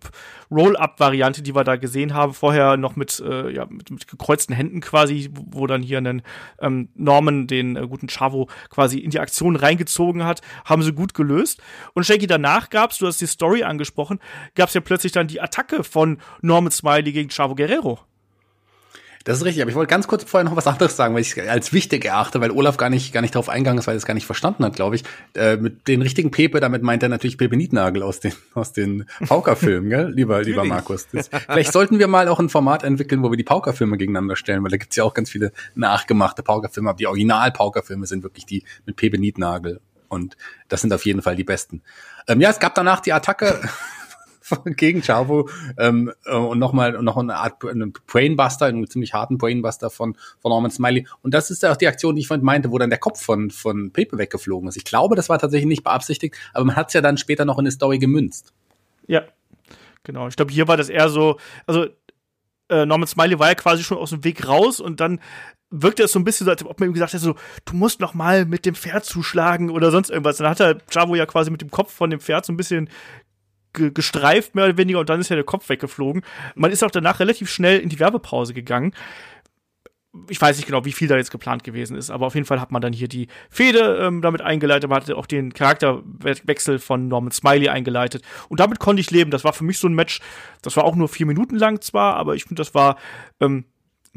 Roll-Up Variante, die wir da gesehen haben, vorher noch mit, äh, ja, mit, mit gekreuzten Händen quasi, wo dann hier einen ähm, Norman, den äh, guten Chavo, quasi in die Aktion reingezogen hat, haben sie gut gelöst. Und Shaggy, danach gab's, du hast die Story angesprochen, gab's ja plötzlich dann die Attacke von Norman Smiley gegen Chavo Guerrero. Das ist richtig, aber ich wollte ganz kurz vorher noch was anderes sagen, weil ich es als wichtig erachte, weil Olaf gar nicht, gar nicht darauf eingegangen ist, weil er es gar nicht verstanden hat, glaube ich. Äh, mit den richtigen Pepe, damit meint er natürlich Pepe Nietnagel aus den, <laughs> aus den Pauker-Filmen, gell? Lieber, lieber Markus. Das, vielleicht sollten wir mal auch ein Format entwickeln, wo wir die Pauker-Filme gegeneinander stellen, weil da gibt's ja auch ganz viele nachgemachte Pauker-Filme, aber die Original-Pauker-Filme sind wirklich die mit Pepe Nietnagel. Und das sind auf jeden Fall die besten. Ähm, ja, es gab danach die Attacke <laughs> <laughs> gegen Chavo ähm, äh, und nochmal noch eine Art einen Brainbuster, einen ziemlich harten Brainbuster von, von Norman Smiley. Und das ist ja auch die Aktion, die ich vorhin meinte, wo dann der Kopf von, von Pepe weggeflogen ist. Ich glaube, das war tatsächlich nicht beabsichtigt, aber man hat es ja dann später noch in eine Story gemünzt. Ja, genau. Ich glaube, hier war das eher so, also äh, Norman Smiley war ja quasi schon aus dem Weg raus und dann wirkte es so ein bisschen so, als ob man ihm gesagt hätte, so, du musst noch mal mit dem Pferd zuschlagen oder sonst irgendwas. Dann hat er Chavo ja quasi mit dem Kopf von dem Pferd so ein bisschen gestreift, mehr oder weniger, und dann ist ja der Kopf weggeflogen. Man ist auch danach relativ schnell in die Werbepause gegangen. Ich weiß nicht genau, wie viel da jetzt geplant gewesen ist, aber auf jeden Fall hat man dann hier die Fehde ähm, damit eingeleitet. Man hatte auch den Charakterwechsel von Norman Smiley eingeleitet. Und damit konnte ich leben. Das war für mich so ein Match, das war auch nur vier Minuten lang zwar, aber ich finde, das war ähm,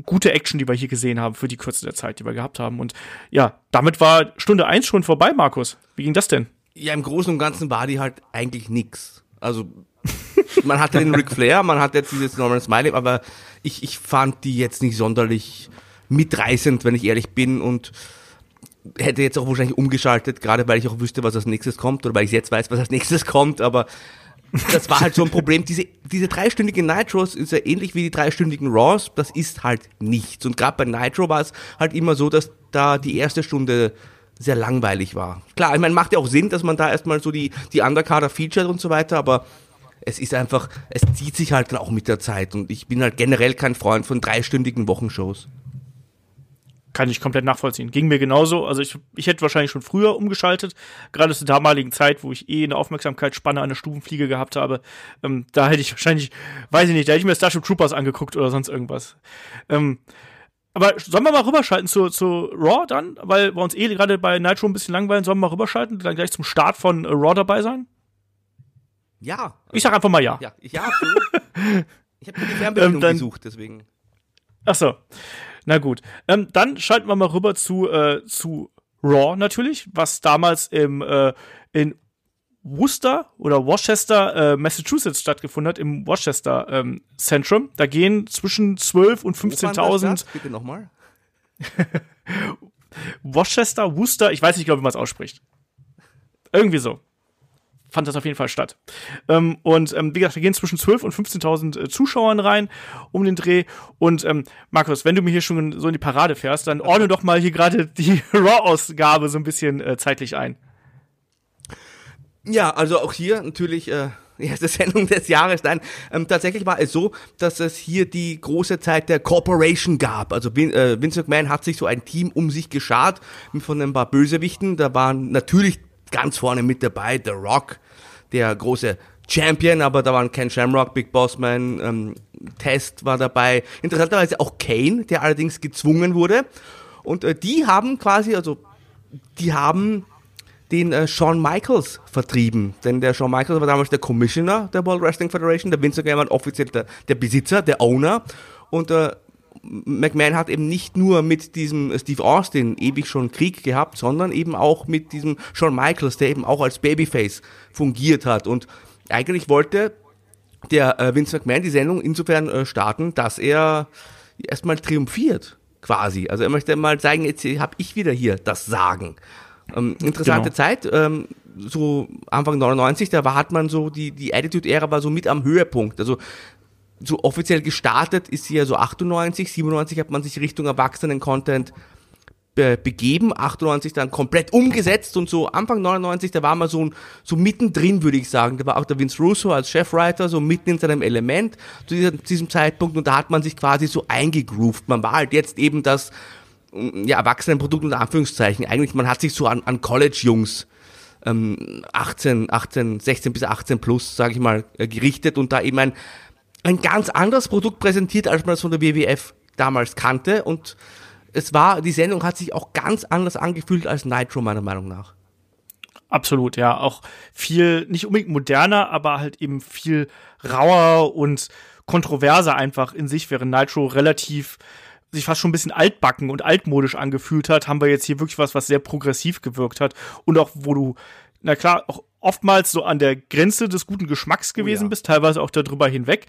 gute Action, die wir hier gesehen haben für die Kürze der Zeit, die wir gehabt haben. Und ja, damit war Stunde eins schon vorbei, Markus. Wie ging das denn? Ja, im Großen und Ganzen war die halt eigentlich nix. Also man hatte den Ric Flair, man hatte jetzt dieses Norman Smiley, aber ich, ich fand die jetzt nicht sonderlich mitreißend, wenn ich ehrlich bin und hätte jetzt auch wahrscheinlich umgeschaltet, gerade weil ich auch wüsste, was als nächstes kommt oder weil ich jetzt weiß, was als nächstes kommt, aber das war halt so ein Problem. Diese, diese dreistündige Nitros ist ja ähnlich wie die dreistündigen Raws, das ist halt nichts. Und gerade bei Nitro war es halt immer so, dass da die erste Stunde sehr langweilig war. Klar, ich meine, macht ja auch Sinn, dass man da erstmal so die, die Undercarder featured und so weiter, aber es ist einfach, es zieht sich halt dann auch mit der Zeit und ich bin halt generell kein Freund von dreistündigen Wochenshows. Kann ich komplett nachvollziehen. Ging mir genauso. Also ich, ich hätte wahrscheinlich schon früher umgeschaltet, gerade zur damaligen Zeit, wo ich eh eine Aufmerksamkeitsspanne an der Stufenfliege gehabt habe. Ähm, da hätte ich wahrscheinlich, weiß ich nicht, da hätte ich mir Starship Troopers angeguckt oder sonst irgendwas. Ähm, aber sollen wir mal rüberschalten zu, zu Raw dann? Weil wir uns eh gerade bei Nitro ein bisschen langweilen, sollen wir mal rüberschalten, dann gleich zum Start von Raw dabei sein? Ja. Ich sag einfach mal ja. Ja, ja ich habe <laughs> die Fernbedienung ähm, gesucht, deswegen. Ach so. Na gut. Ähm, dann schalten wir mal rüber zu, äh, zu Raw natürlich, was damals im, äh, in Worcester oder Worcester, äh, Massachusetts stattgefunden hat, im Worcester ähm, Centrum. Da gehen zwischen 12 und 15.000. Bitte nochmal. <laughs> Worcester, Worcester, ich weiß nicht, glaube wie man es ausspricht. Irgendwie so. Fand das auf jeden Fall statt. Ähm, und ähm, wie gesagt, da gehen zwischen 12 und 15.000 äh, Zuschauern rein um den Dreh. Und ähm, Markus, wenn du mir hier schon so in die Parade fährst, dann ordne doch mal hier gerade die <laughs> Raw-Ausgabe so ein bisschen äh, zeitlich ein. Ja, also auch hier natürlich äh, <laughs> erste Sendung des Jahres. Nein, ähm, tatsächlich war es so, dass es hier die große Zeit der Corporation gab. Also Vin, äh, Vince McMahon hat sich so ein Team um sich geschart von ein paar Bösewichten. Da waren natürlich ganz vorne mit dabei The Rock, der große Champion, aber da waren Ken Shamrock, Big Boss Man, ähm, Test war dabei. Interessanterweise auch Kane, der allerdings gezwungen wurde. Und äh, die haben quasi, also die haben den äh, Shawn Michaels vertrieben. Denn der Shawn Michaels war damals der Commissioner der World Wrestling Federation, der Vince McMahon offiziell der, der Besitzer, der Owner. Und äh, McMahon hat eben nicht nur mit diesem Steve Austin ewig schon Krieg gehabt, sondern eben auch mit diesem Shawn Michaels, der eben auch als Babyface fungiert hat. Und eigentlich wollte der äh, Vince McMahon die Sendung insofern äh, starten, dass er erstmal triumphiert quasi. Also er möchte mal zeigen, jetzt habe ich wieder hier das Sagen. Ähm, interessante Genau. Zeit, ähm, so Anfang 99, da war, hat man so, die, die Attitude-Ära war so mit am Höhepunkt. Also so offiziell gestartet ist sie ja so 98, 97 hat man sich Richtung Erwachsenen-Content be begeben, 98 dann komplett umgesetzt und so Anfang 99, da war man so, so mittendrin, würde ich sagen. Da war auch der Vince Russo als Chefwriter so mitten in seinem Element zu diesem, diesem Zeitpunkt und da hat man sich quasi so eingegroovt. Man war halt jetzt eben das ja, Erwachsenenprodukt unter Anführungszeichen. Eigentlich, man hat sich so an, an College-Jungs ähm, 18, 18, 16 bis 18 plus, sage ich mal, äh, gerichtet und da eben ein, ein ganz anderes Produkt präsentiert, als man es von der WWF damals kannte und es war, die Sendung hat sich auch ganz anders angefühlt als Nitro, meiner Meinung nach. Absolut, ja. Auch viel, nicht unbedingt moderner, aber halt eben viel rauer und kontroverser einfach in sich, während Nitro relativ sich fast schon ein bisschen altbacken und altmodisch angefühlt hat, haben wir jetzt hier wirklich was, was sehr progressiv gewirkt hat und auch, wo du, na klar, auch oftmals so an der Grenze des guten Geschmacks gewesen ja. bist, teilweise auch darüber hinweg.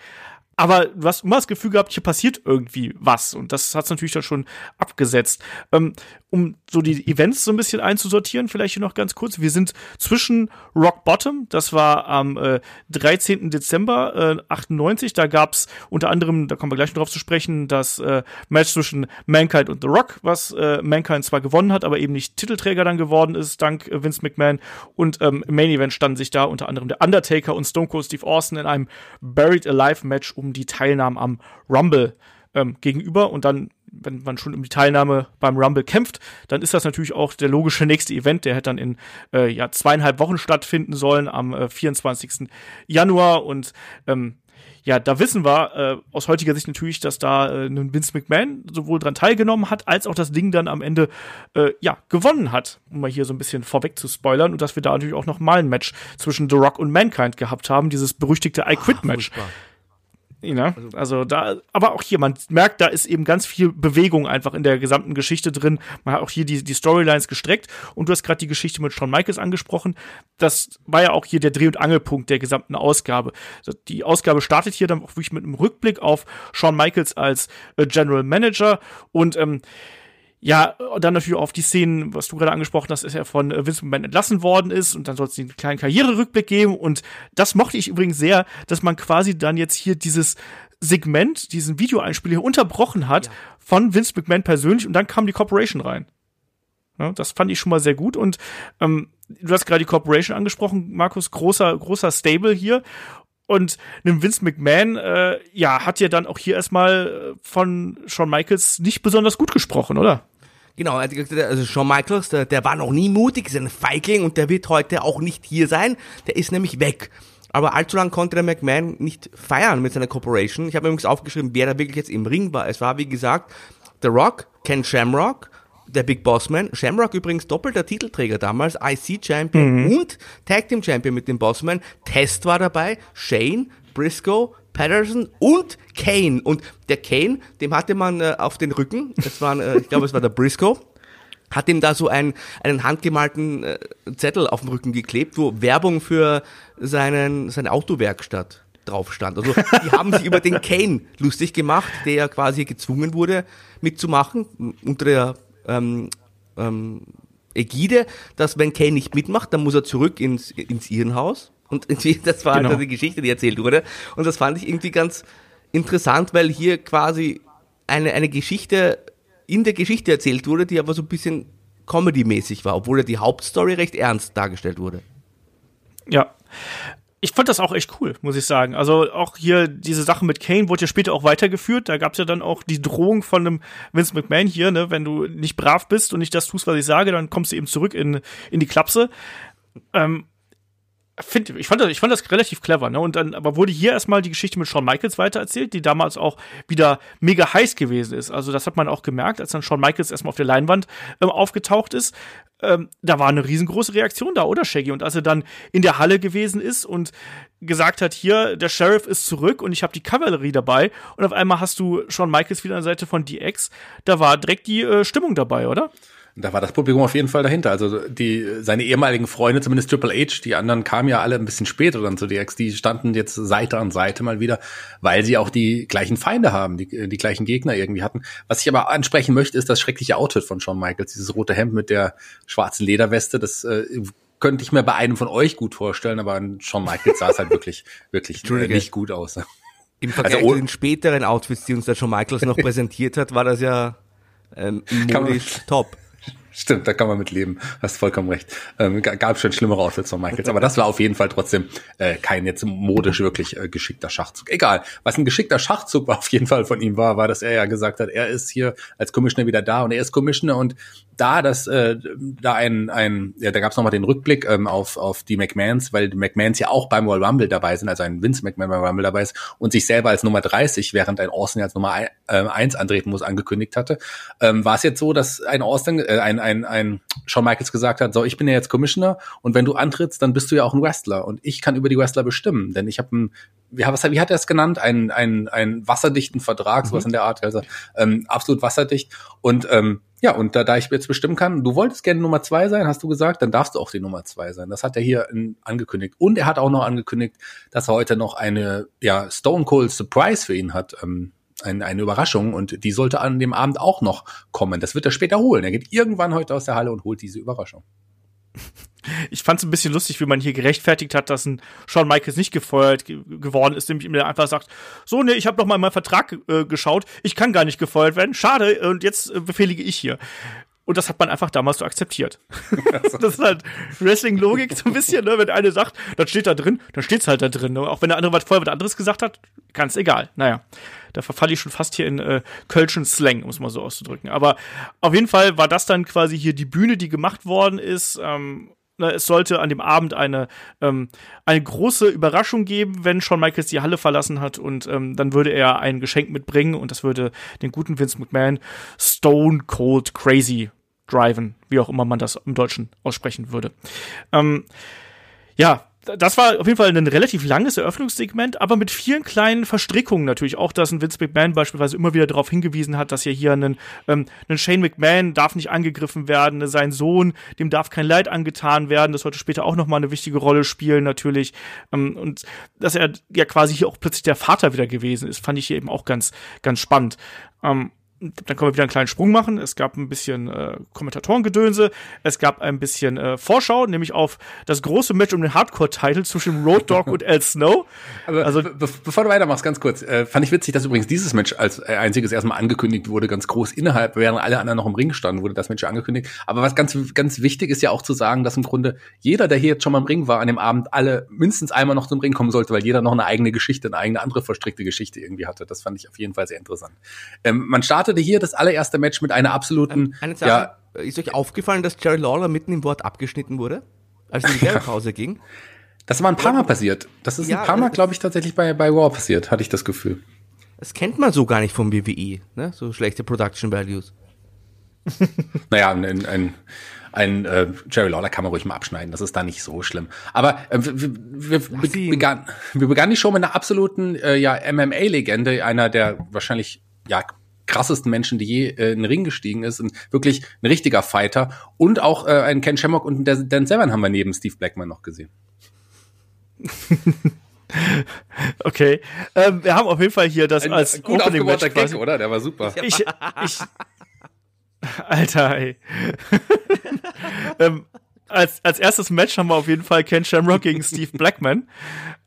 Aber du hast immer das Gefühl gehabt, hier passiert irgendwie was. Und das hat es natürlich dann schon abgesetzt. Ähm, um so die Events so ein bisschen einzusortieren, vielleicht hier noch ganz kurz. Wir sind zwischen Rock Bottom, das war am äh, 13. Dezember äh, 98. Da gab's unter anderem, da kommen wir gleich noch drauf zu sprechen, das äh, Match zwischen Mankind und The Rock, was äh, Mankind zwar gewonnen hat, aber eben nicht Titelträger dann geworden ist, dank äh, Vince McMahon. Und ähm, im Main Event standen sich da unter anderem der Undertaker und Stone Cold Steve Austin in einem Buried Alive Match um die Teilnahme am Rumble ähm, gegenüber. Und dann wenn man schon um die Teilnahme beim Rumble kämpft, dann ist das natürlich auch der logische nächste Event. Der hätte dann in äh, ja, zweieinhalb Wochen stattfinden sollen am äh, 24. Januar. Und ähm, ja, da wissen wir äh, aus heutiger Sicht natürlich, dass da äh, Vince McMahon sowohl dran teilgenommen hat, als auch das Ding dann am Ende äh, ja gewonnen hat, um mal hier so ein bisschen vorweg zu spoilern und dass wir da natürlich auch noch mal ein Match zwischen The Rock und Mankind gehabt haben, dieses berüchtigte I Quit Match. Furchtbar. Ja, also da, aber auch hier, man merkt, da ist eben ganz viel Bewegung einfach in der gesamten Geschichte drin. Man hat auch hier die, die Storylines gestreckt und du hast gerade die Geschichte mit Shawn Michaels angesprochen. Das war ja auch hier der Dreh- und Angelpunkt der gesamten Ausgabe. Also Die Ausgabe startet hier dann auch wirklich mit einem Rückblick auf Shawn Michaels als äh, General Manager und ähm, ja, und dann natürlich auf die Szenen, was du gerade angesprochen hast, ist er von äh, Vince McMahon entlassen worden ist und dann soll es einen kleinen Karriererückblick geben. Und das mochte ich übrigens sehr, dass man quasi dann jetzt hier dieses Segment, diesen Videoeinspiel hier unterbrochen hat von Vince McMahon persönlich und dann kam die Corporation rein. Ja, das fand ich schon mal sehr gut. Und ähm, du hast gerade die Corporation angesprochen, Markus, großer, großer Stable hier und einem Vince McMahon, äh, ja, hat ja dann auch hier erstmal äh, von Shawn Michaels nicht besonders gut gesprochen, oder? Genau, gesagt, also Shawn Michaels, der, der war noch nie mutig, ist ein Feigling und der wird heute auch nicht hier sein. Der ist nämlich weg. Aber allzu lang konnte der McMahon nicht feiern mit seiner Corporation. Ich habe übrigens aufgeschrieben, wer da wirklich jetzt im Ring war. Es war, wie gesagt, The Rock, Ken Shamrock, der Big Bossman. Shamrock übrigens doppelter Titelträger damals, IC Champion und Tag Team Champion mit dem Bossman. Test war dabei, Shane, Briscoe, Patterson und Kane. Und der Kane, dem hatte man äh, auf den Rücken, das waren, äh, ich glaube, es war der Briscoe, hat ihm da so einen, einen handgemalten äh, Zettel auf dem Rücken geklebt, wo Werbung für seinen, seine Autowerkstatt drauf stand. Also die haben sich über den Kane lustig gemacht, der ja quasi gezwungen wurde mitzumachen unter der ähm, ähm, Ägide, dass wenn Kane nicht mitmacht, dann muss er zurück ins, ins Irrenhaus. Und <laughs> das war Genau. halt die Geschichte, die erzählt wurde. Und das fand ich irgendwie ganz interessant, weil hier quasi eine, eine Geschichte in der Geschichte erzählt wurde, die aber so ein bisschen Comedy-mäßig war, obwohl ja die Hauptstory recht ernst dargestellt wurde. Ja. Ich fand das auch echt cool, muss ich sagen. Also auch hier diese Sache mit Kane wurde ja später auch weitergeführt. Da gab es ja dann auch die Drohung von einem Vince McMahon hier, ne, wenn du nicht brav bist und nicht das tust, was ich sage, dann kommst du eben zurück in, in die Klapse. Ähm, find, ich, fand das, ich fand das relativ clever, ne? Und dann, aber wurde hier erstmal die Geschichte mit Shawn Michaels weitererzählt, die damals auch wieder mega heiß gewesen ist. Also das hat man auch gemerkt, als dann Shawn Michaels erstmal auf der Leinwand ähm, aufgetaucht ist. Ähm, da war eine riesengroße Reaktion da, oder Shaggy? Und als er dann in der Halle gewesen ist und gesagt hat, hier, der Sheriff ist zurück und ich habe die Kavallerie dabei und auf einmal hast du Shawn Michaels wieder an der Seite von DX, da war direkt die äh, Stimmung dabei, oder? Da war das Publikum auf jeden Fall dahinter. Also die seine ehemaligen Freunde, zumindest Triple H, die anderen kamen ja alle ein bisschen später dann zu DX, die standen jetzt Seite an Seite mal wieder, weil sie auch die gleichen Feinde haben, die, die gleichen Gegner irgendwie hatten. Was ich aber ansprechen möchte, ist das schreckliche Outfit von Shawn Michaels, dieses rote Hemd mit der schwarzen Lederweste. Das äh, könnte ich mir bei einem von euch gut vorstellen, aber an Shawn Michaels sah es halt wirklich, <laughs> wirklich äh, nicht gut aus. Im Vergleich also, zu den späteren Outfits, die uns da Shawn Michaels noch <laughs> präsentiert hat, war das ja ähm, modisch top. Stimmt, da kann man mit leben. Hast vollkommen recht. Ähm, gab schon schlimmere Outfits von Michaels, aber das war auf jeden Fall trotzdem äh, kein jetzt modisch wirklich äh, geschickter Schachzug. Egal. Was ein geschickter Schachzug <laughs> auf jeden Fall von ihm war, war, dass er ja gesagt hat, er ist hier als Commissioner wieder da und er ist Commissioner und da, dass äh, da ein, ein ja, da gab es nochmal den Rückblick ähm, auf, auf die McMahons, weil die McMahons ja auch beim Royal Rumble dabei sind, also ein Vince McMahon beim Rumble dabei ist und sich selber als Nummer 30, während ein Austin als Nummer 1 äh, antreten muss, angekündigt hatte. Ähm, war es jetzt so, dass ein Austin, äh, ein, ein, ein Shawn Michaels gesagt hat, so, ich bin ja jetzt Commissioner und wenn du antrittst, dann bist du ja auch ein Wrestler und ich kann über die Wrestler bestimmen, denn ich habe ein wie, was, wie hat er es genannt? Ein, ein, ein wasserdichten Vertrag, sowas mhm. in der Art, also ähm, absolut wasserdicht. Und ähm, ja, und da, da ich jetzt bestimmen kann, du wolltest gerne Nummer zwei sein, hast du gesagt, dann darfst du auch die Nummer zwei sein. Das hat er hier angekündigt. Und er hat auch noch angekündigt, dass er heute noch eine ja, Stone Cold Surprise für ihn hat. Ähm, eine, eine Überraschung und die sollte an dem Abend auch noch kommen. Das wird er später holen. Er geht irgendwann heute aus der Halle und holt diese Überraschung. <laughs> Ich fand es ein bisschen lustig, wie man hier gerechtfertigt hat, dass ein Shawn Michaels nicht gefeuert geworden ist, nämlich mir einfach sagt, so ne, ich habe noch mal in meinen Vertrag äh, geschaut, ich kann gar nicht gefeuert werden, schade und jetzt äh, befehlige ich hier. Und das hat man einfach damals so akzeptiert. <laughs> das ist halt Wrestling-Logik so ein bisschen, ne? Wenn eine sagt, das steht da drin, dann steht's halt da drin. Ne? Auch wenn der andere was vorher was anderes gesagt hat, ganz egal. Naja, da verfalle ich schon fast hier in äh, Kölschen Slang, um es mal so auszudrücken. Aber auf jeden Fall war das dann quasi hier die Bühne, die gemacht worden ist. Ähm, Ne, es sollte an dem Abend eine, ähm, eine große Überraschung geben, wenn Shawn Michaels die Halle verlassen hat und ähm, dann würde er ein Geschenk mitbringen und das würde den guten Vince McMahon Stone Cold Crazy driven, wie auch immer man das im Deutschen aussprechen würde. Ähm, ja, das war auf jeden Fall ein relativ langes Eröffnungssegment, aber mit vielen kleinen Verstrickungen natürlich. Auch, dass ein Vince McMahon beispielsweise immer wieder darauf hingewiesen hat, dass ja hier ein, ähm, ein Shane McMahon darf nicht angegriffen werden, sein Sohn, dem darf kein Leid angetan werden. Das sollte später auch nochmal eine wichtige Rolle spielen, natürlich. Ähm, und dass er ja quasi hier auch plötzlich der Vater wieder gewesen ist, fand ich hier eben auch ganz, ganz spannend. Ähm, dann können wir wieder einen kleinen Sprung machen. Es gab ein bisschen äh, Kommentatorengedönse. Es gab ein bisschen äh, Vorschau, nämlich auf das große Match um den Hardcore-Title zwischen Road Dogg und El Snow. <laughs> Aber also, be bevor du weitermachst, ganz kurz. Äh, fand ich witzig, dass übrigens dieses Match als äh, einziges erstmal angekündigt wurde, ganz groß innerhalb, während alle anderen noch im Ring standen, wurde das Match angekündigt. Aber was ganz, ganz wichtig ist ja auch zu sagen, dass im Grunde jeder, der hier jetzt schon mal im Ring war, an dem Abend alle mindestens einmal noch zum Ring kommen sollte, weil jeder noch eine eigene Geschichte, eine eigene andere verstrickte Geschichte irgendwie hatte. Das fand ich auf jeden Fall sehr interessant. Ähm, man startet startete hier das allererste Match mit einer absoluten. Eine Sache, ja, ist euch aufgefallen, dass Jerry Lawler mitten im Wort abgeschnitten wurde, als es in die Werbepause <laughs> ging? Das war ein paar Mal passiert. Das ist ja, ein paar Mal, glaube ich, tatsächlich bei, bei Raw passiert, hatte ich das Gefühl. Das kennt man so gar nicht vom WWE, ne? So schlechte Production Values. <laughs> naja, ein, ein, ein äh, Jerry Lawler kann man ruhig mal abschneiden, das ist da nicht so schlimm. Aber äh, wir, wir, wir, begann, wir begannen die Show mit einer absoluten äh, ja, MMA-Legende, einer der wahrscheinlich ja krassesten Menschen, die je äh, in den Ring gestiegen ist. Und wirklich ein richtiger Fighter. Und auch äh, einen Ken Shamrock und den Dan Severn haben wir neben Steve Blackman noch gesehen. <laughs> okay. Ähm, wir haben auf jeden Fall hier das ein, als ein gut Opening Match Gag, oder? Der war super. Ich, ich, <laughs> Alter, ey. <laughs> ähm, als, als erstes Match haben wir auf jeden Fall Ken Shamrock gegen Steve Blackman. <laughs>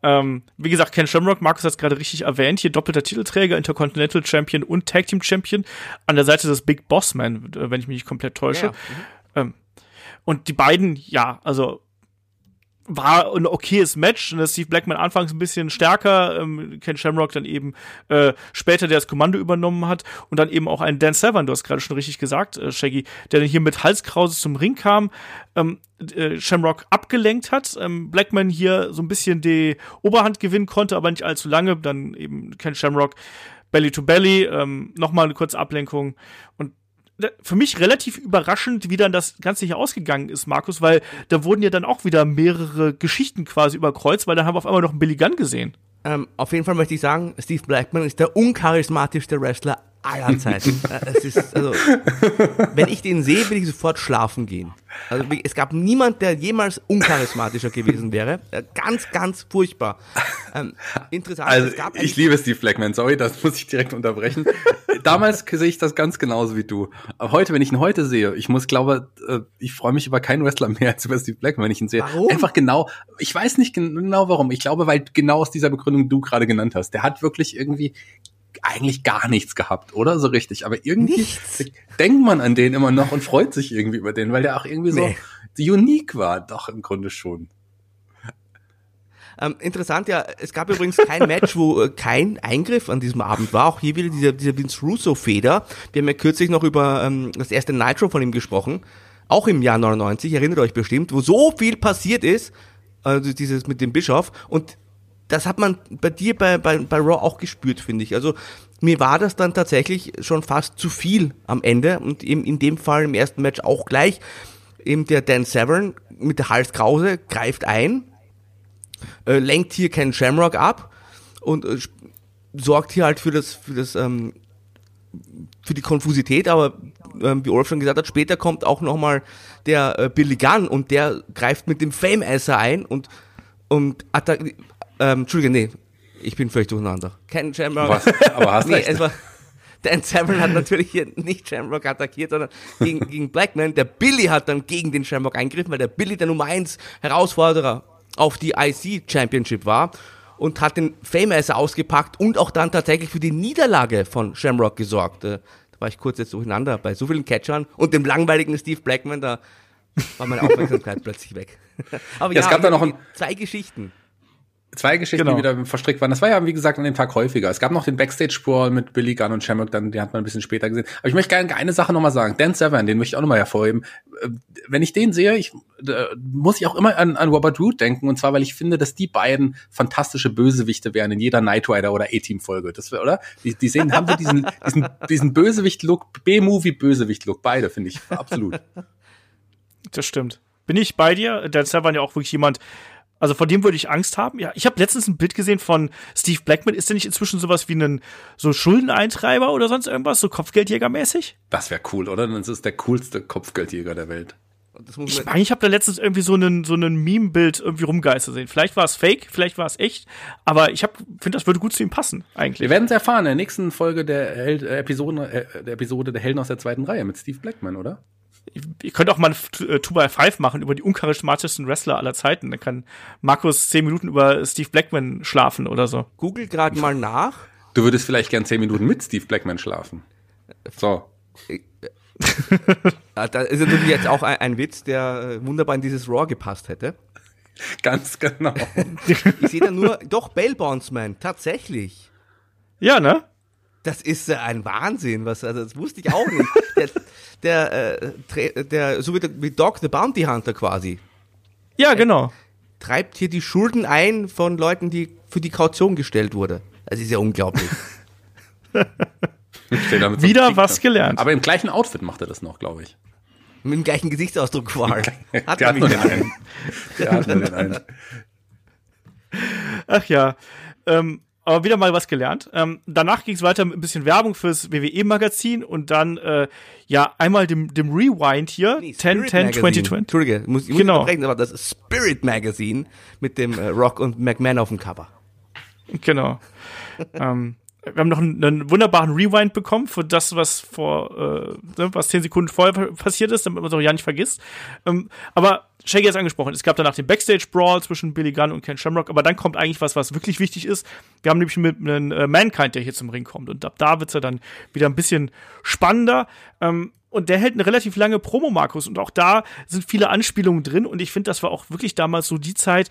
Ähm, wie gesagt, Ken Shamrock, Markus hat es gerade richtig erwähnt, hier doppelter Titelträger, Intercontinental Champion und Tag Team Champion an der Seite des Big Boss Man, wenn ich mich nicht komplett täusche. Ja. Mhm. Ähm, und die beiden, ja, also war ein okayes Match. Ne? Steve Blackman anfangs ein bisschen stärker, ähm, Ken Shamrock dann eben äh, später, der das Kommando übernommen hat und dann eben auch ein Dan Severn, du hast gerade schon richtig gesagt, äh, Shaggy, der dann hier mit Halskrause zum Ring kam, ähm, äh, Shamrock abgelenkt hat, ähm, Blackman hier so ein bisschen die Oberhand gewinnen konnte, aber nicht allzu lange, dann eben Ken Shamrock Belly to Belly, ähm, nochmal eine kurze Ablenkung und für mich relativ überraschend, wie dann das Ganze hier ausgegangen ist, Markus, weil da wurden ja dann auch wieder mehrere Geschichten quasi überkreuzt, weil dann haben wir auf einmal noch einen Billy Gunn gesehen. Ähm, auf jeden Fall möchte ich sagen, Steve Blackman ist der uncharismatischste Wrestler aller Zeiten. Es ist, also, wenn ich den sehe, will ich sofort schlafen gehen. Also es gab niemand, der jemals uncharismatischer gewesen wäre. Äh, Ganz, ganz furchtbar. Ähm, interessant. Also ich liebe Steve Blackman, sorry, das muss ich direkt unterbrechen. <laughs> Damals sehe ich das ganz genauso wie du. Aber heute, wenn ich ihn heute sehe, ich muss glaube, äh, ich freue mich über keinen Wrestler mehr als über Steve Blackman, wenn ich ihn sehe. Warum? Einfach genau, ich weiß nicht genau warum. Ich glaube, weil genau aus dieser Begründung du gerade genannt hast. Der hat wirklich irgendwie eigentlich gar nichts gehabt, oder? So richtig. Aber irgendwie Nichts. denkt man an den immer noch und freut sich irgendwie über den, weil der auch irgendwie Nee. so unique war, doch im Grunde schon. Ähm, interessant, ja, es gab übrigens kein Match, wo äh, kein Eingriff an diesem Abend war. Auch hier wieder dieser, dieser Vince Russo-Feder. Wir haben ja kürzlich noch über ähm, das erste Nitro von ihm gesprochen. Auch im Jahr 99, erinnert euch bestimmt, wo so viel passiert ist. Also dieses mit dem Bischof. Und das hat man bei dir bei, bei, bei Raw auch gespürt, finde ich. Also mir war das dann tatsächlich schon fast zu viel am Ende. Und eben in dem Fall im ersten Match auch gleich. Eben der Dan Severn mit der Halskrause greift ein äh, lenkt hier Ken Shamrock ab und äh, sorgt hier halt für das, für das, ähm, für die Konfusität, aber ähm, wie Olaf schon gesagt hat, später kommt auch nochmal der äh, Billy Gunn und der greift mit dem Fame Esser ein und, und ähm, Entschuldige, nee, ich bin völlig durcheinander. Ken Shamrock. Was? Aber hast nee, recht. es war, Dan Severn hat natürlich hier nicht Shamrock attackiert, sondern gegen, gegen Blackman. Der Billy hat dann gegen den Shamrock eingegriffen, weil der Billy der Nummer 1 Herausforderer auf die IC Championship war und hat den Famouser ausgepackt und auch dann tatsächlich für die Niederlage von Shamrock gesorgt. Äh, Da war ich kurz jetzt durcheinander bei so vielen Catchern und dem langweiligen Steve Blackman, da war meine <laughs> Aufmerksamkeit plötzlich weg. <laughs> Aber Ja, es gab da noch ein- zwei Geschichten. Zwei Geschichten, Genau. die wieder verstrickt waren. Das war ja, wie gesagt, an dem Tag häufiger. Es gab noch den Backstage-Brawl mit Billy Gunn und Shamrock, dann, den hat man ein bisschen später gesehen. Aber ich möchte gerne eine Sache nochmal sagen. Dan Severn, den möchte ich auch nochmal hervorheben. Äh, Wenn ich den sehe, ich, äh, muss ich auch immer an, an Robert Root denken. Und zwar, weil ich finde, dass die beiden fantastische Bösewichte wären in jeder Knight Rider oder A-Team-Folge. Das wär, oder? Die, die sehen, haben so diesen, <laughs> diesen, diesen Bösewicht-Look, B-Movie-Bösewicht-Look. Beide, finde ich. Absolut. Das stimmt. Bin ich bei dir? Dan Severn ja auch wirklich jemand, also vor dem würde ich Angst haben. Ja, ich habe letztens ein Bild gesehen von Steve Blackman. Ist der nicht inzwischen sowas wie ein so Schuldeneintreiber oder sonst irgendwas, so Kopfgeldjägermäßig? Das wäre cool, oder? Das ist der coolste Kopfgeldjäger der Welt. Und Das muss Ich meine, ich habe da letztens irgendwie so einen so einen Meme-Bild irgendwie rumgeistern sehen. Vielleicht war es fake, vielleicht war es echt, aber ich habe finde, das würde gut zu ihm passen eigentlich. Wir werden es erfahren in der nächsten Folge der, Hel äh, Episode, äh, der Episode der Helden aus der zweiten Reihe mit Steve Blackman, oder? Ihr könnt auch mal ein äh, 2x5 machen über die uncharismatischsten Wrestler aller Zeiten. Dann kann Markus zehn Minuten über Steve Blackman schlafen oder so. google gerade mal nach. Du würdest vielleicht gern zehn Minuten mit Steve Blackman schlafen. So. <laughs> Ah, Da ist natürlich jetzt auch ein, ein Witz, der äh, wunderbar in dieses Raw gepasst hätte. <laughs> Ganz genau. Ich sehe da nur, doch, Bail Bondsman, tatsächlich. Ja, ne? Das ist äh, ein Wahnsinn, was, also das wusste ich auch nicht. <laughs> Der, der, äh, der so wie, der, wie Dog the Bounty Hunter quasi, Ja, genau. treibt hier die Schulden ein von Leuten, die für die Kaution gestellt wurde. Das ist ja unglaublich. So Wieder ein was gelernt. Aber im gleichen Outfit macht er das noch, glaube ich. Mit dem gleichen Gesichtsausdruck qual. Hat Der er hat nur mich den einen. Der hat nur den einen. Ach ja. Ähm, aber wieder mal was gelernt. Ähm, danach ging es weiter mit ein bisschen Werbung fürs WWE-Magazin und dann äh, ja einmal dem, dem Rewind hier. Nee, 10, Spirit 10, Magazine. 20, 20. Entschuldige, muss, ich muss Genau. unterbrechen, aber das Spirit Magazine mit dem äh, Rock und McMahon auf dem Cover. Genau. <laughs> ähm, wir haben noch einen, einen wunderbaren Rewind bekommen für das, was vor, äh, ne, was zehn Sekunden vorher passiert ist, damit man es auch ja nicht vergisst. Ähm, aber Shaggy hat es angesprochen. Es gab danach den Backstage-Brawl zwischen Billy Gunn und Ken Shamrock, aber dann kommt eigentlich was, was wirklich wichtig ist. Wir haben nämlich mit einem äh, Mankind, der hier zum Ring kommt. Und ab da wird's ja dann wieder ein bisschen spannender. Ähm, und der hält eine relativ lange Promo, Markus. Und auch da sind viele Anspielungen drin. Und ich finde, das war auch wirklich damals so die Zeit,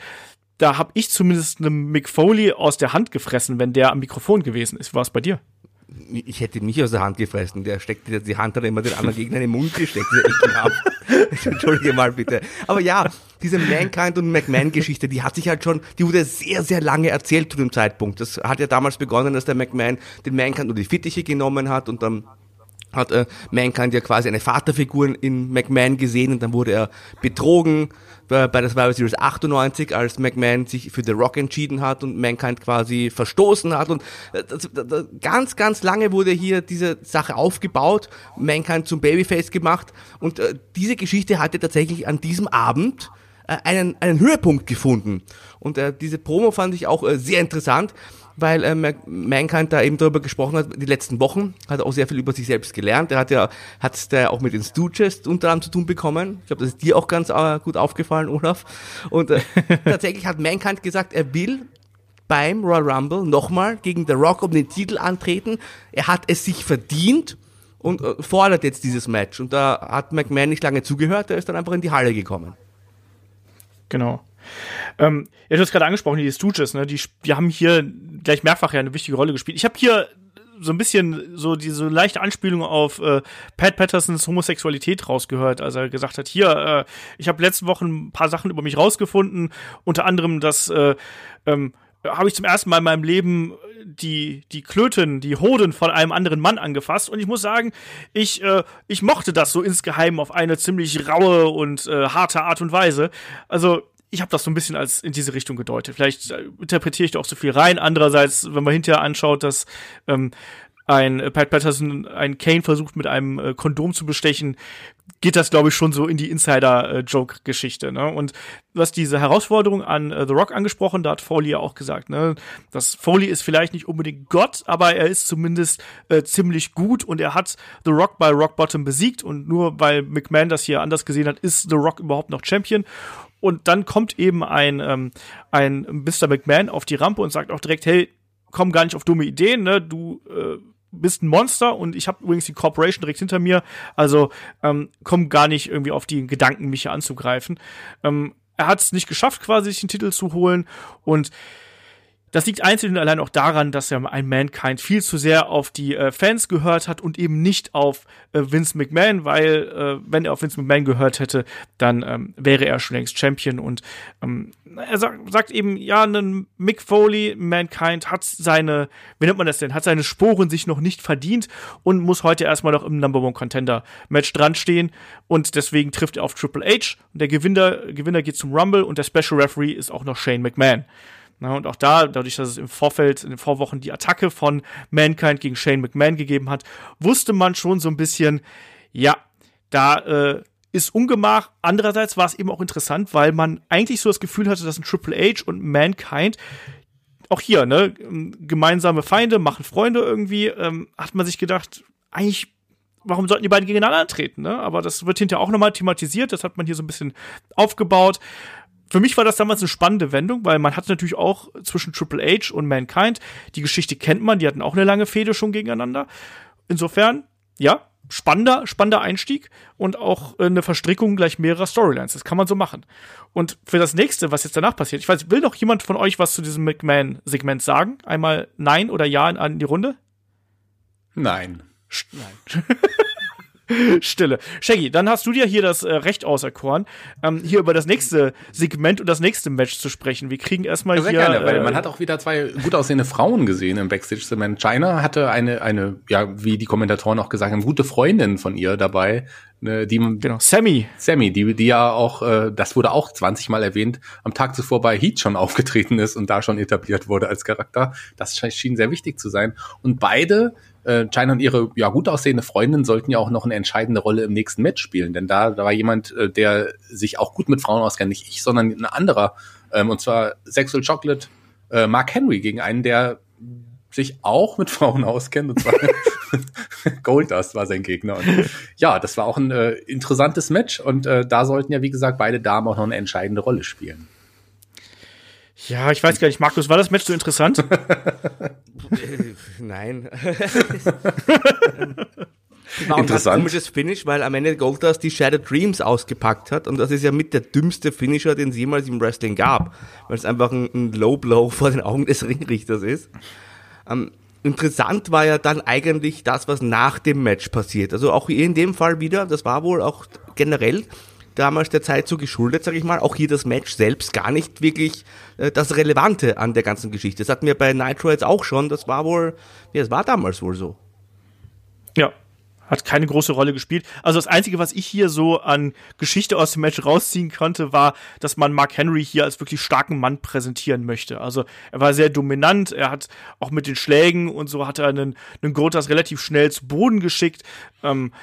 da habe ich zumindest einem Mick Foley aus der Hand gefressen, wenn der am Mikrofon gewesen ist. War es bei dir? Ich hätte mich aus der Hand gefressen. Der steckt die, Hand hat immer den anderen Gegner in Mund gesteckt. <laughs> Entschuldige mal bitte. Aber ja, diese Mankind und McMahon-Geschichte, die hat sich halt schon, die wurde sehr, sehr lange erzählt zu dem Zeitpunkt. Das hat ja damals begonnen, dass der McMahon den Mankind unter die Fittiche genommen hat und dann hat äh, Mankind ja quasi eine Vaterfigur in McMahon gesehen und dann wurde er betrogen bei, bei der Survivor Series 98, als McMahon sich für The Rock entschieden hat und Mankind quasi verstoßen hat. Und äh, das, das, ganz, ganz lange wurde hier diese Sache aufgebaut, Mankind zum Babyface gemacht. Und äh, diese Geschichte hatte tatsächlich an diesem Abend äh, einen, einen Höhepunkt gefunden. Und äh, diese Promo fand ich auch äh, sehr interessant, weil äh, Mankind da eben darüber gesprochen hat, die letzten Wochen, hat er auch sehr viel über sich selbst gelernt. Er hat ja, hat der auch mit den Stooges unter anderem zu tun bekommen. Ich glaube, das ist dir auch ganz äh, gut aufgefallen, Olaf. Und äh, <laughs> tatsächlich hat Mankind gesagt, er will beim Royal Rumble nochmal gegen The Rock um den Titel antreten. Er hat es sich verdient und äh, fordert jetzt dieses Match. Und da hat McMahon nicht lange zugehört, er ist dann einfach in die Halle gekommen. Genau. Ähm, ja, du hast gerade angesprochen, die Stooges, ne? Die, die haben hier gleich mehrfach ja eine wichtige Rolle gespielt. Ich habe hier so ein bisschen so diese leichte Anspielung auf äh, Pat Pattersons Homosexualität rausgehört, als er gesagt hat, hier, äh, ich habe letzte Woche ein paar Sachen über mich rausgefunden, unter anderem, dass äh, ähm, habe ich zum ersten Mal in meinem Leben die, die Klöten, die Hoden von einem anderen Mann angefasst. Und ich muss sagen, ich, äh, ich mochte das so insgeheim auf eine ziemlich raue und äh, harte Art und Weise. Also, ich habe das so ein bisschen als in diese Richtung gedeutet. Vielleicht äh, interpretiere ich da auch so viel rein. Andererseits, wenn man hinterher anschaut, dass ähm, ein äh, Pat Patterson ein Kane versucht mit einem äh, Kondom zu bestechen, geht das glaube ich schon so in die Insider-Joke-Geschichte. Ne? Und was diese Herausforderung an äh, The Rock angesprochen, da hat Foley ja auch gesagt, ne, dass Foley ist vielleicht nicht unbedingt Gott, aber er ist zumindest äh, ziemlich gut und er hat The Rock bei Rock Bottom besiegt und nur weil McMahon das hier anders gesehen hat, ist The Rock überhaupt noch Champion. Und dann kommt eben ein, ähm, ein Mr. McMahon auf die Rampe und sagt auch direkt, hey, komm gar nicht auf dumme Ideen, ne? Du äh, bist ein Monster und ich habe übrigens die Corporation direkt hinter mir, also ähm, komm gar nicht irgendwie auf die Gedanken, mich hier anzugreifen. Ähm, er hat es nicht geschafft, quasi sich den Titel zu holen und das liegt einzeln allein auch daran, dass er ein Mankind viel zu sehr auf die äh, Fans gehört hat und eben nicht auf äh, Vince McMahon, weil äh, wenn er auf Vince McMahon gehört hätte, dann ähm, wäre er schon längst Champion und ähm, er sagt, sagt eben, ja, ein Mick Foley, Mankind hat seine, wie nennt man das denn, hat seine Sporen sich noch nicht verdient und muss heute erstmal noch im Number One Contender Match dran stehen und deswegen trifft er auf Triple H und der Gewinner, Gewinner geht zum Rumble und der Special Referee ist auch noch Shane McMahon. Na, und auch da, dadurch, dass es im Vorfeld, in den Vorwochen die Attacke von Mankind gegen Shane McMahon gegeben hat, wusste man schon so ein bisschen, ja, da äh, ist Ungemach. Andererseits war es eben auch interessant, weil man eigentlich so das Gefühl hatte, dass ein Triple H und Mankind auch hier, ne, gemeinsame Feinde machen Freunde irgendwie, ähm, hat man sich gedacht, eigentlich warum sollten die beiden gegeneinander antreten, ne? Aber das wird hinterher auch nochmal thematisiert, das hat man hier so ein bisschen aufgebaut für mich war das damals eine spannende Wendung, weil man hat natürlich auch zwischen Triple H und Mankind, die Geschichte kennt man, die hatten auch eine lange Fehde schon gegeneinander. Insofern, ja, spannender, spannender Einstieg und auch eine Verstrickung gleich mehrerer Storylines. Das kann man so machen. Und für das nächste, was jetzt danach passiert, ich weiß, will noch jemand von euch was zu diesem McMahon-Segment sagen? Einmal Nein oder Ja in, in die Runde? Nein. Nein. <laughs> Stille. Shaggy, dann hast du dir hier das äh, Recht auserkoren, ähm, hier über das nächste Segment und das nächste Match zu sprechen. Wir kriegen erstmal ja, hier. Gerne, weil äh, man hat auch wieder zwei gut aussehende Frauen gesehen im Backstage-Segment. China hatte eine, eine, ja, wie die Kommentatoren auch gesagt haben, gute Freundin von ihr dabei, ne, die genau Sammy Sammy die die ja auch äh, das wurde auch 20 mal erwähnt am Tag zuvor bei Heat schon aufgetreten ist und da schon etabliert wurde als Charakter das schien sehr wichtig zu sein und beide äh, China und ihre ja gut aussehende Freundin sollten ja auch noch eine entscheidende Rolle im nächsten Match spielen, denn da, da war jemand, äh, der sich auch gut mit Frauen auskennt, nicht ich, sondern ein anderer, ähm, und zwar Sexual Chocolate äh, Mark Henry gegen einen, der sich auch mit <laughs> Frauen auskennt, und zwar <laughs> Goldust war sein Gegner. Und ja, das war auch ein äh, interessantes Match. Und äh, da sollten ja, wie gesagt, beide Damen auch noch eine entscheidende Rolle spielen. Ja, ich weiß gar nicht, Markus, war das Match so interessant? <laughs> Nein. <laughs> war Interessant. ein komisches Finish, weil am Ende Goldust die Shattered Dreams ausgepackt hat und das ist ja mit der dümmste Finisher, den es jemals im Wrestling gab, weil es einfach ein, ein Low Blow vor den Augen des Ringrichters ist. Ähm, interessant war ja dann eigentlich das, was nach dem Match passiert. Also auch hier in dem Fall wieder, das war wohl auch generell damals der Zeit so geschuldet, sage ich mal. Auch hier das Match selbst gar nicht wirklich äh, das Relevante an der ganzen Geschichte. Das hatten wir bei Nitro jetzt auch schon. Das war wohl, ja, das war damals wohl so. Ja, hat keine große Rolle gespielt. Also das Einzige, was ich hier so an Geschichte aus dem Match rausziehen konnte, war, dass man Mark Henry hier als wirklich starken Mann präsentieren möchte. Also er war sehr dominant, er hat auch mit den Schlägen und so hat er einen, einen Gotas relativ schnell zu Boden geschickt. Ähm,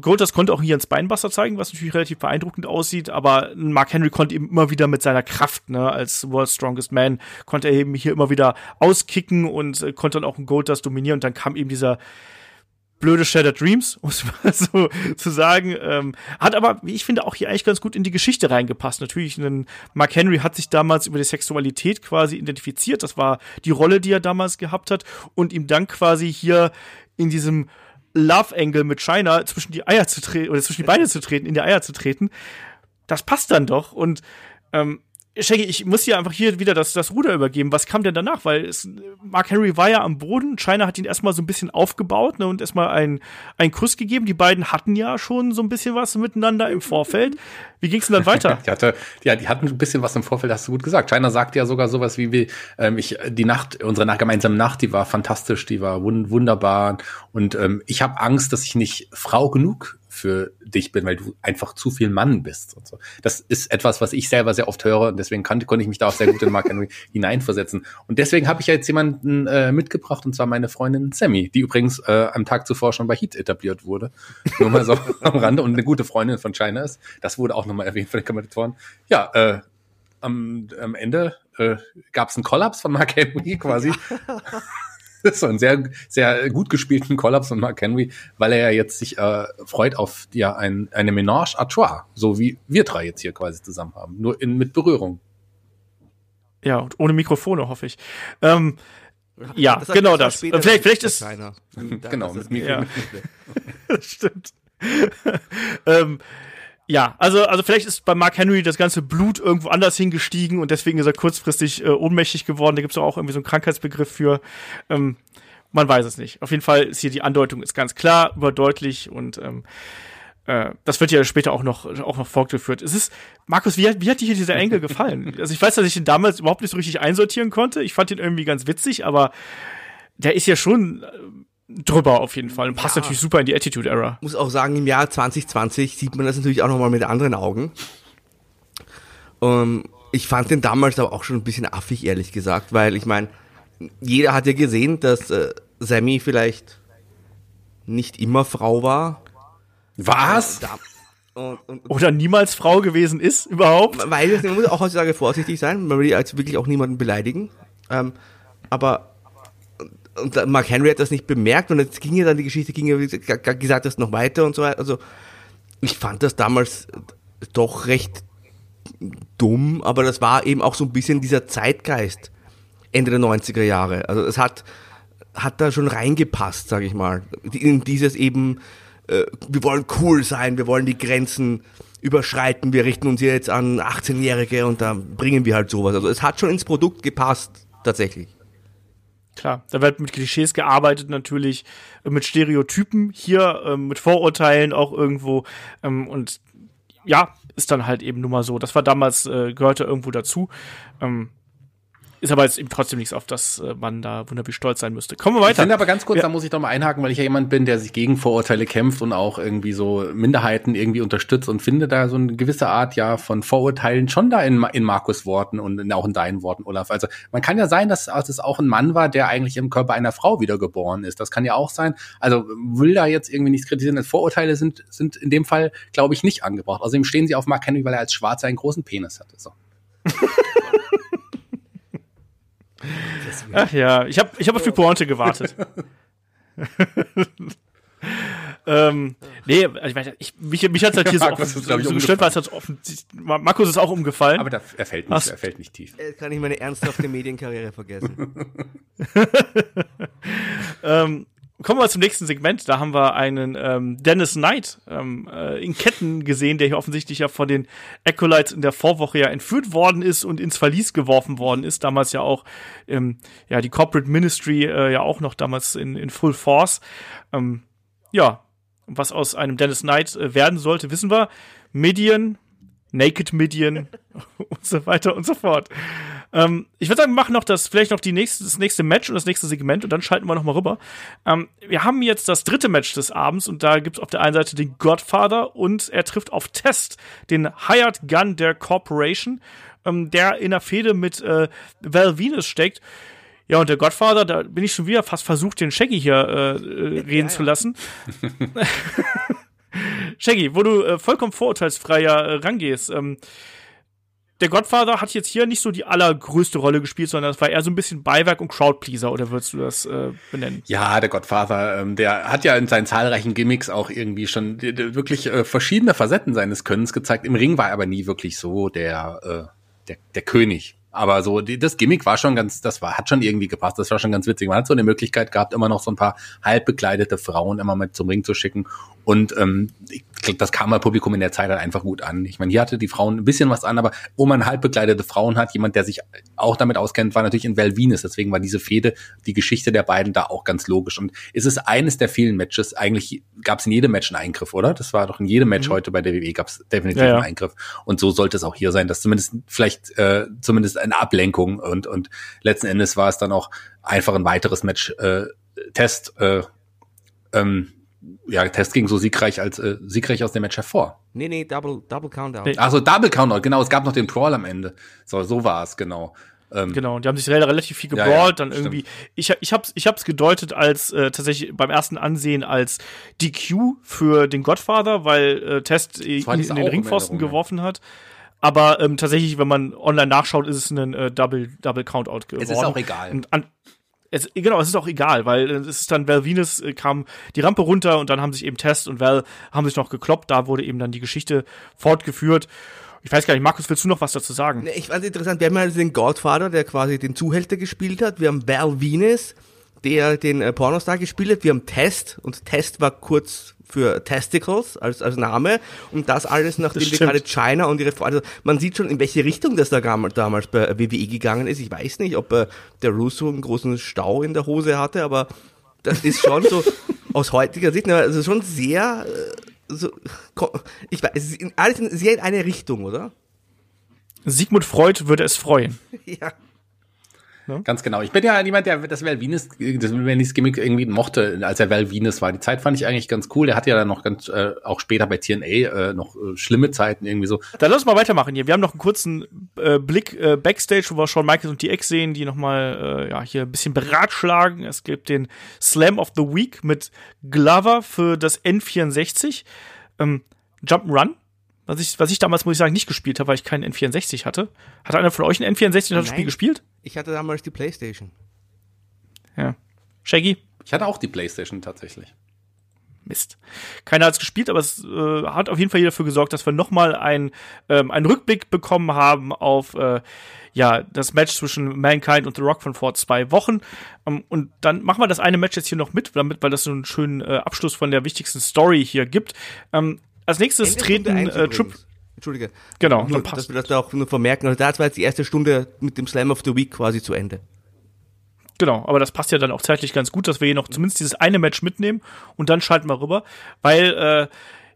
Golders konnte auch hier ein Spinebuster zeigen, was natürlich relativ beeindruckend aussieht, aber Mark Henry konnte eben immer wieder mit seiner Kraft, ne, als World's Strongest Man, konnte er eben hier immer wieder auskicken und äh, konnte dann auch ein Golders dominieren und dann kam eben dieser blöde Shattered Dreams, <laughs> um es mal so zu sagen. Ähm, hat aber, wie ich finde, auch hier eigentlich ganz gut in die Geschichte reingepasst. Natürlich, ein Mark Henry hat sich damals über die Sexualität quasi identifiziert. Das war die Rolle, die er damals gehabt hat. Und ihm dann quasi hier in diesem Love Angle mit China zwischen die Eier zu treten oder zwischen die Beine zu treten, in die Eier zu treten. Das passt dann doch. Und ähm, Shaggy, ich muss hier einfach hier wieder das, das Ruder übergeben. Was kam denn danach? Weil es, Mark Henry war ja am Boden. China hat ihn erstmal so ein bisschen aufgebaut ne, und erstmal einen, einen Kuss gegeben. Die beiden hatten ja schon so ein bisschen was miteinander im Vorfeld. Wie ging's denn dann weiter? <laughs> die, hatte, ja, die hatten ein bisschen was im Vorfeld, hast du gut gesagt. China sagt ja sogar sowas wie, wie ähm, ich, die Nacht, unsere nach, gemeinsame Nacht, die war fantastisch, die war wund wunderbar. Und ähm, ich habe Angst, dass ich nicht Frau genug für dich bin, weil du einfach zu viel Mann bist und so. Das ist etwas, was ich selber sehr oft höre und deswegen konnte, konnte ich mich da auch sehr gut in Mark Henry <laughs> hineinversetzen. Und deswegen habe ich ja jetzt jemanden äh, mitgebracht und zwar meine Freundin Sammy, die übrigens äh, am Tag zuvor schon bei Heat etabliert wurde. Nur mal so <laughs> am Rande und eine gute Freundin von China ist. Das wurde auch nochmal erwähnt von den Kommentatoren. Ja, äh, am, am Ende äh, gab es einen Kollaps von Mark Henry quasi. <laughs> <laughs> so einen sehr, sehr gut gespielten Kollaps von Mark Henry, weil er ja jetzt sich äh, freut auf ja, ein, eine Ménage à trois, so wie wir drei jetzt hier quasi zusammen haben, nur in, mit Berührung. Ja, und ohne Mikrofone, hoffe ich. Ähm, ja, das genau das. Vielleicht, vielleicht ist. <laughs> genau, mit Mikro. Ja. <laughs> Stimmt. ähm, ja, also, also vielleicht ist bei Mark Henry das ganze Blut irgendwo anders hingestiegen und deswegen ist er kurzfristig äh, ohnmächtig geworden. Da gibt es auch irgendwie so einen Krankheitsbegriff für. Ähm, man weiß es nicht. Auf jeden Fall ist hier die Andeutung ist ganz klar, überdeutlich und ähm, äh, das wird ja später auch noch, auch noch fortgeführt. Es ist, Markus, wie hat, wie hat dir hier dieser Engel gefallen? <laughs> Also ich weiß, dass ich ihn damals überhaupt nicht so richtig einsortieren konnte. Ich fand ihn irgendwie ganz witzig, aber der ist ja schon äh, drüber auf jeden Fall und passt ja. natürlich super in die Attitude Era. Muss auch sagen, im Jahr 2020 sieht man das natürlich auch nochmal mit anderen Augen. Um, ähm, ich fand den damals aber auch schon ein bisschen affig, ehrlich gesagt, weil ich meine, jeder hat ja gesehen, dass äh, Sammy vielleicht nicht immer Frau war. Was? Da, und, und, Oder niemals Frau gewesen ist, überhaupt? Weil man muss auch heutzutage vorsichtig sein, man will jetzt wirklich auch niemanden beleidigen. Ähm, aber und Mark Henry hat das nicht bemerkt und jetzt ging ja dann die Geschichte, ging ja, wie gesagt, das noch weiter und so weiter. Also ich fand das damals doch recht dumm, aber das war eben auch so ein bisschen dieser Zeitgeist Ende der 90er Jahre. Also es hat, hat da schon reingepasst, sage ich mal. In dieses eben, äh, wir wollen cool sein, wir wollen die Grenzen überschreiten, wir richten uns hier jetzt an 18-Jährige und da bringen wir halt sowas. Also es hat schon ins Produkt gepasst, tatsächlich. Klar, da wird mit Klischees gearbeitet natürlich, äh, mit Stereotypen hier, äh, mit Vorurteilen auch irgendwo ähm, und ja, ist dann halt eben nun mal so. Das war damals, äh, gehörte irgendwo dazu. Ähm, ist aber jetzt eben trotzdem nichts, auf das äh, man da wunderbar stolz sein müsste. Kommen wir weiter. Ich finde aber ganz kurz, ja. da muss ich doch mal einhaken, weil ich ja jemand bin, der sich gegen Vorurteile kämpft und auch irgendwie so Minderheiten irgendwie unterstützt und finde da so eine gewisse Art ja von Vorurteilen schon da in, in Markus Worten und in, auch in deinen Worten, Olaf. Also man kann ja sein, dass, dass es auch ein Mann war, der eigentlich im Körper einer Frau wiedergeboren ist. Das kann ja auch sein. Also will da jetzt irgendwie nichts kritisieren. Vorurteile sind, sind in dem Fall, glaube ich, nicht angebracht. Außerdem stehen sie auf Mark Henry, weil er als Schwarzer einen großen Penis hatte. So. <laughs> Ach ja, ich habe ich hab auf die Pointe gewartet. <laughs> ähm, nee, ich weiß, ich, mich, mich hat halt hier so, offen, so, so gestört, weil es halt offen, Markus ist auch umgefallen. Aber da, er fällt nicht, er fällt nicht tief. Jetzt kann ich meine ernsthafte Medienkarriere vergessen. <laughs> ähm, Kommen wir zum nächsten Segment. Da haben wir einen ähm, Dennis Knight ähm, äh, in Ketten gesehen, der hier offensichtlich ja von den Acolytes in der Vorwoche ja entführt worden ist und ins Verlies geworfen worden ist. Damals ja auch ähm, ja die Corporate Ministry äh, ja auch noch damals in, in Full Force. Ähm, ja, was aus einem Dennis Knight äh, werden sollte, wissen wir. Midian, Naked Midian <laughs> und so weiter und so fort. Ähm, ich würde sagen, wir machen noch das, vielleicht noch die nächste, das nächste Match und das nächste Segment und dann schalten wir noch mal rüber. Ähm, wir haben jetzt das dritte Match des Abends und da gibt's auf der einen Seite den Godfather und er trifft auf Test, den Hired Gun der Corporation, ähm, der in der Fehde mit äh, Val Venus steckt. Ja, und der Godfather, da bin ich schon wieder fast versucht, den Shaggy hier äh, äh, reden ja. zu lassen. <laughs> <laughs> Shaggy, wo du äh, vollkommen vorurteilsfrei ja äh, rangehst. Ähm, der Godfather hat jetzt hier nicht so die allergrößte Rolle gespielt, sondern es war eher so ein bisschen Beiwerk und Crowdpleaser, oder würdest du das äh, benennen? Ja, der Godfather, ähm, der hat ja in seinen zahlreichen Gimmicks auch irgendwie schon wirklich äh, verschiedene Facetten seines Könnens gezeigt. Im Ring war er aber nie wirklich so der, äh, der, der König. Aber so, die, das Gimmick war schon ganz, das war, hat schon irgendwie gepasst, das war schon ganz witzig. Man hat so eine Möglichkeit gehabt, immer noch so ein paar halb bekleidete Frauen immer mit zum Ring zu schicken. Und ähm, das kam mal Publikum in der Zeit halt einfach gut an. Ich meine, hier hatte die Frauen ein bisschen was an, aber wo man halb bekleidete Frauen hat, jemand, der sich auch damit auskennt, war natürlich in Val Venus. Deswegen war diese Fehde, die Geschichte der beiden da auch ganz logisch. Und es ist eines der vielen Matches, eigentlich gab es in jedem Match einen Eingriff, oder? Das war doch in jedem Match mhm. heute bei der WWE gab es definitiv ja, ja. einen Eingriff. Und so sollte es auch hier sein, dass zumindest vielleicht äh, zumindest eine Ablenkung und, und letzten Endes war es dann auch einfach ein weiteres Match, äh, Test, äh, ähm, ja, Test ging so siegreich als äh, siegreich aus dem Match hervor. Nee, nee, Double, Double Countout. Nee. Also Double Countout, genau. Es gab noch den Brawl am Ende. So, so war es, genau. Ähm, genau, und die haben sich relativ viel gebrawlt, ja, ja, dann irgendwie. Stimmt. Ich, ich hab's, ich hab's gedeutet als äh, tatsächlich beim ersten Ansehen als DQ für den Godfather, weil äh, Test ihn in den Ringpfosten geworfen hat. Aber ähm, tatsächlich, wenn man online nachschaut, ist es ein äh, Double, Double Countout geworden. Es ist auch egal. An, es, genau, es ist auch egal, weil es ist dann Val Venus äh, kam die Rampe runter und dann haben sich eben Test und Val haben sich noch gekloppt. Da wurde eben dann die Geschichte fortgeführt. Ich weiß gar nicht, Markus, willst du noch was dazu sagen? Ich fand es interessant, wir haben ja den Godfather, der quasi den Zuhälter gespielt hat. Wir haben Val Venus, der den äh, Pornostar gespielt hat. Wir haben Test und Test war kurz für Testicles als, als Name und das alles, nachdem das wir gerade China und ihre also man sieht schon, in welche Richtung das da damals bei WWE gegangen ist. Ich weiß nicht, ob äh, der Russo einen großen Stau in der Hose hatte, aber das ist schon so <laughs> aus heutiger Sicht, also schon sehr, äh, so, ich weiß, alles in, sehr in eine Richtung, oder? Sigmund Freud würde es freuen. <laughs> ja. Ne? Ganz genau. Ich bin ja jemand, der das Val Venus, das Venus Gimmick irgendwie mochte, als er Val Venus war. Die Zeit fand ich eigentlich ganz cool. Der hat ja dann noch ganz, äh, auch später bei TNA äh, noch äh, schlimme Zeiten irgendwie so. Dann lass uns mal weitermachen hier. Wir haben noch einen kurzen äh, Blick äh, Backstage, wo wir Shawn Michaels und die Ex sehen, die nochmal äh, ja, hier ein bisschen beratschlagen. Es gibt den Slam of the Week mit Glover für das N64. Ähm, Jump'n'Run was ich, was ich damals, muss ich sagen, nicht gespielt habe, weil ich keinen N64 hatte. Hat einer von euch ein N64 das Spiel gespielt? Ich hatte damals die Playstation. Ja. Shaggy? Ich hatte auch die Playstation tatsächlich. Mist. Keiner hat es gespielt, aber es äh, hat auf jeden Fall dafür gesorgt, dass wir nochmal ein, ähm, einen Rückblick bekommen haben auf äh, ja, das Match zwischen Mankind und The Rock von vor zwei Wochen. Ähm, und dann machen wir das eine Match jetzt hier noch mit, damit, weil das so einen schönen äh, Abschluss von der wichtigsten Story hier gibt. Ähm, als nächstes Ende treten äh, Trip. Entschuldige. Genau, nur, dass wir das da auch nur vermerken. Also das war jetzt die erste Stunde mit dem Slam of the Week quasi zu Ende. Genau, aber das passt ja dann auch zeitlich ganz gut, dass wir hier noch zumindest dieses eine Match mitnehmen und dann schalten wir rüber, weil äh,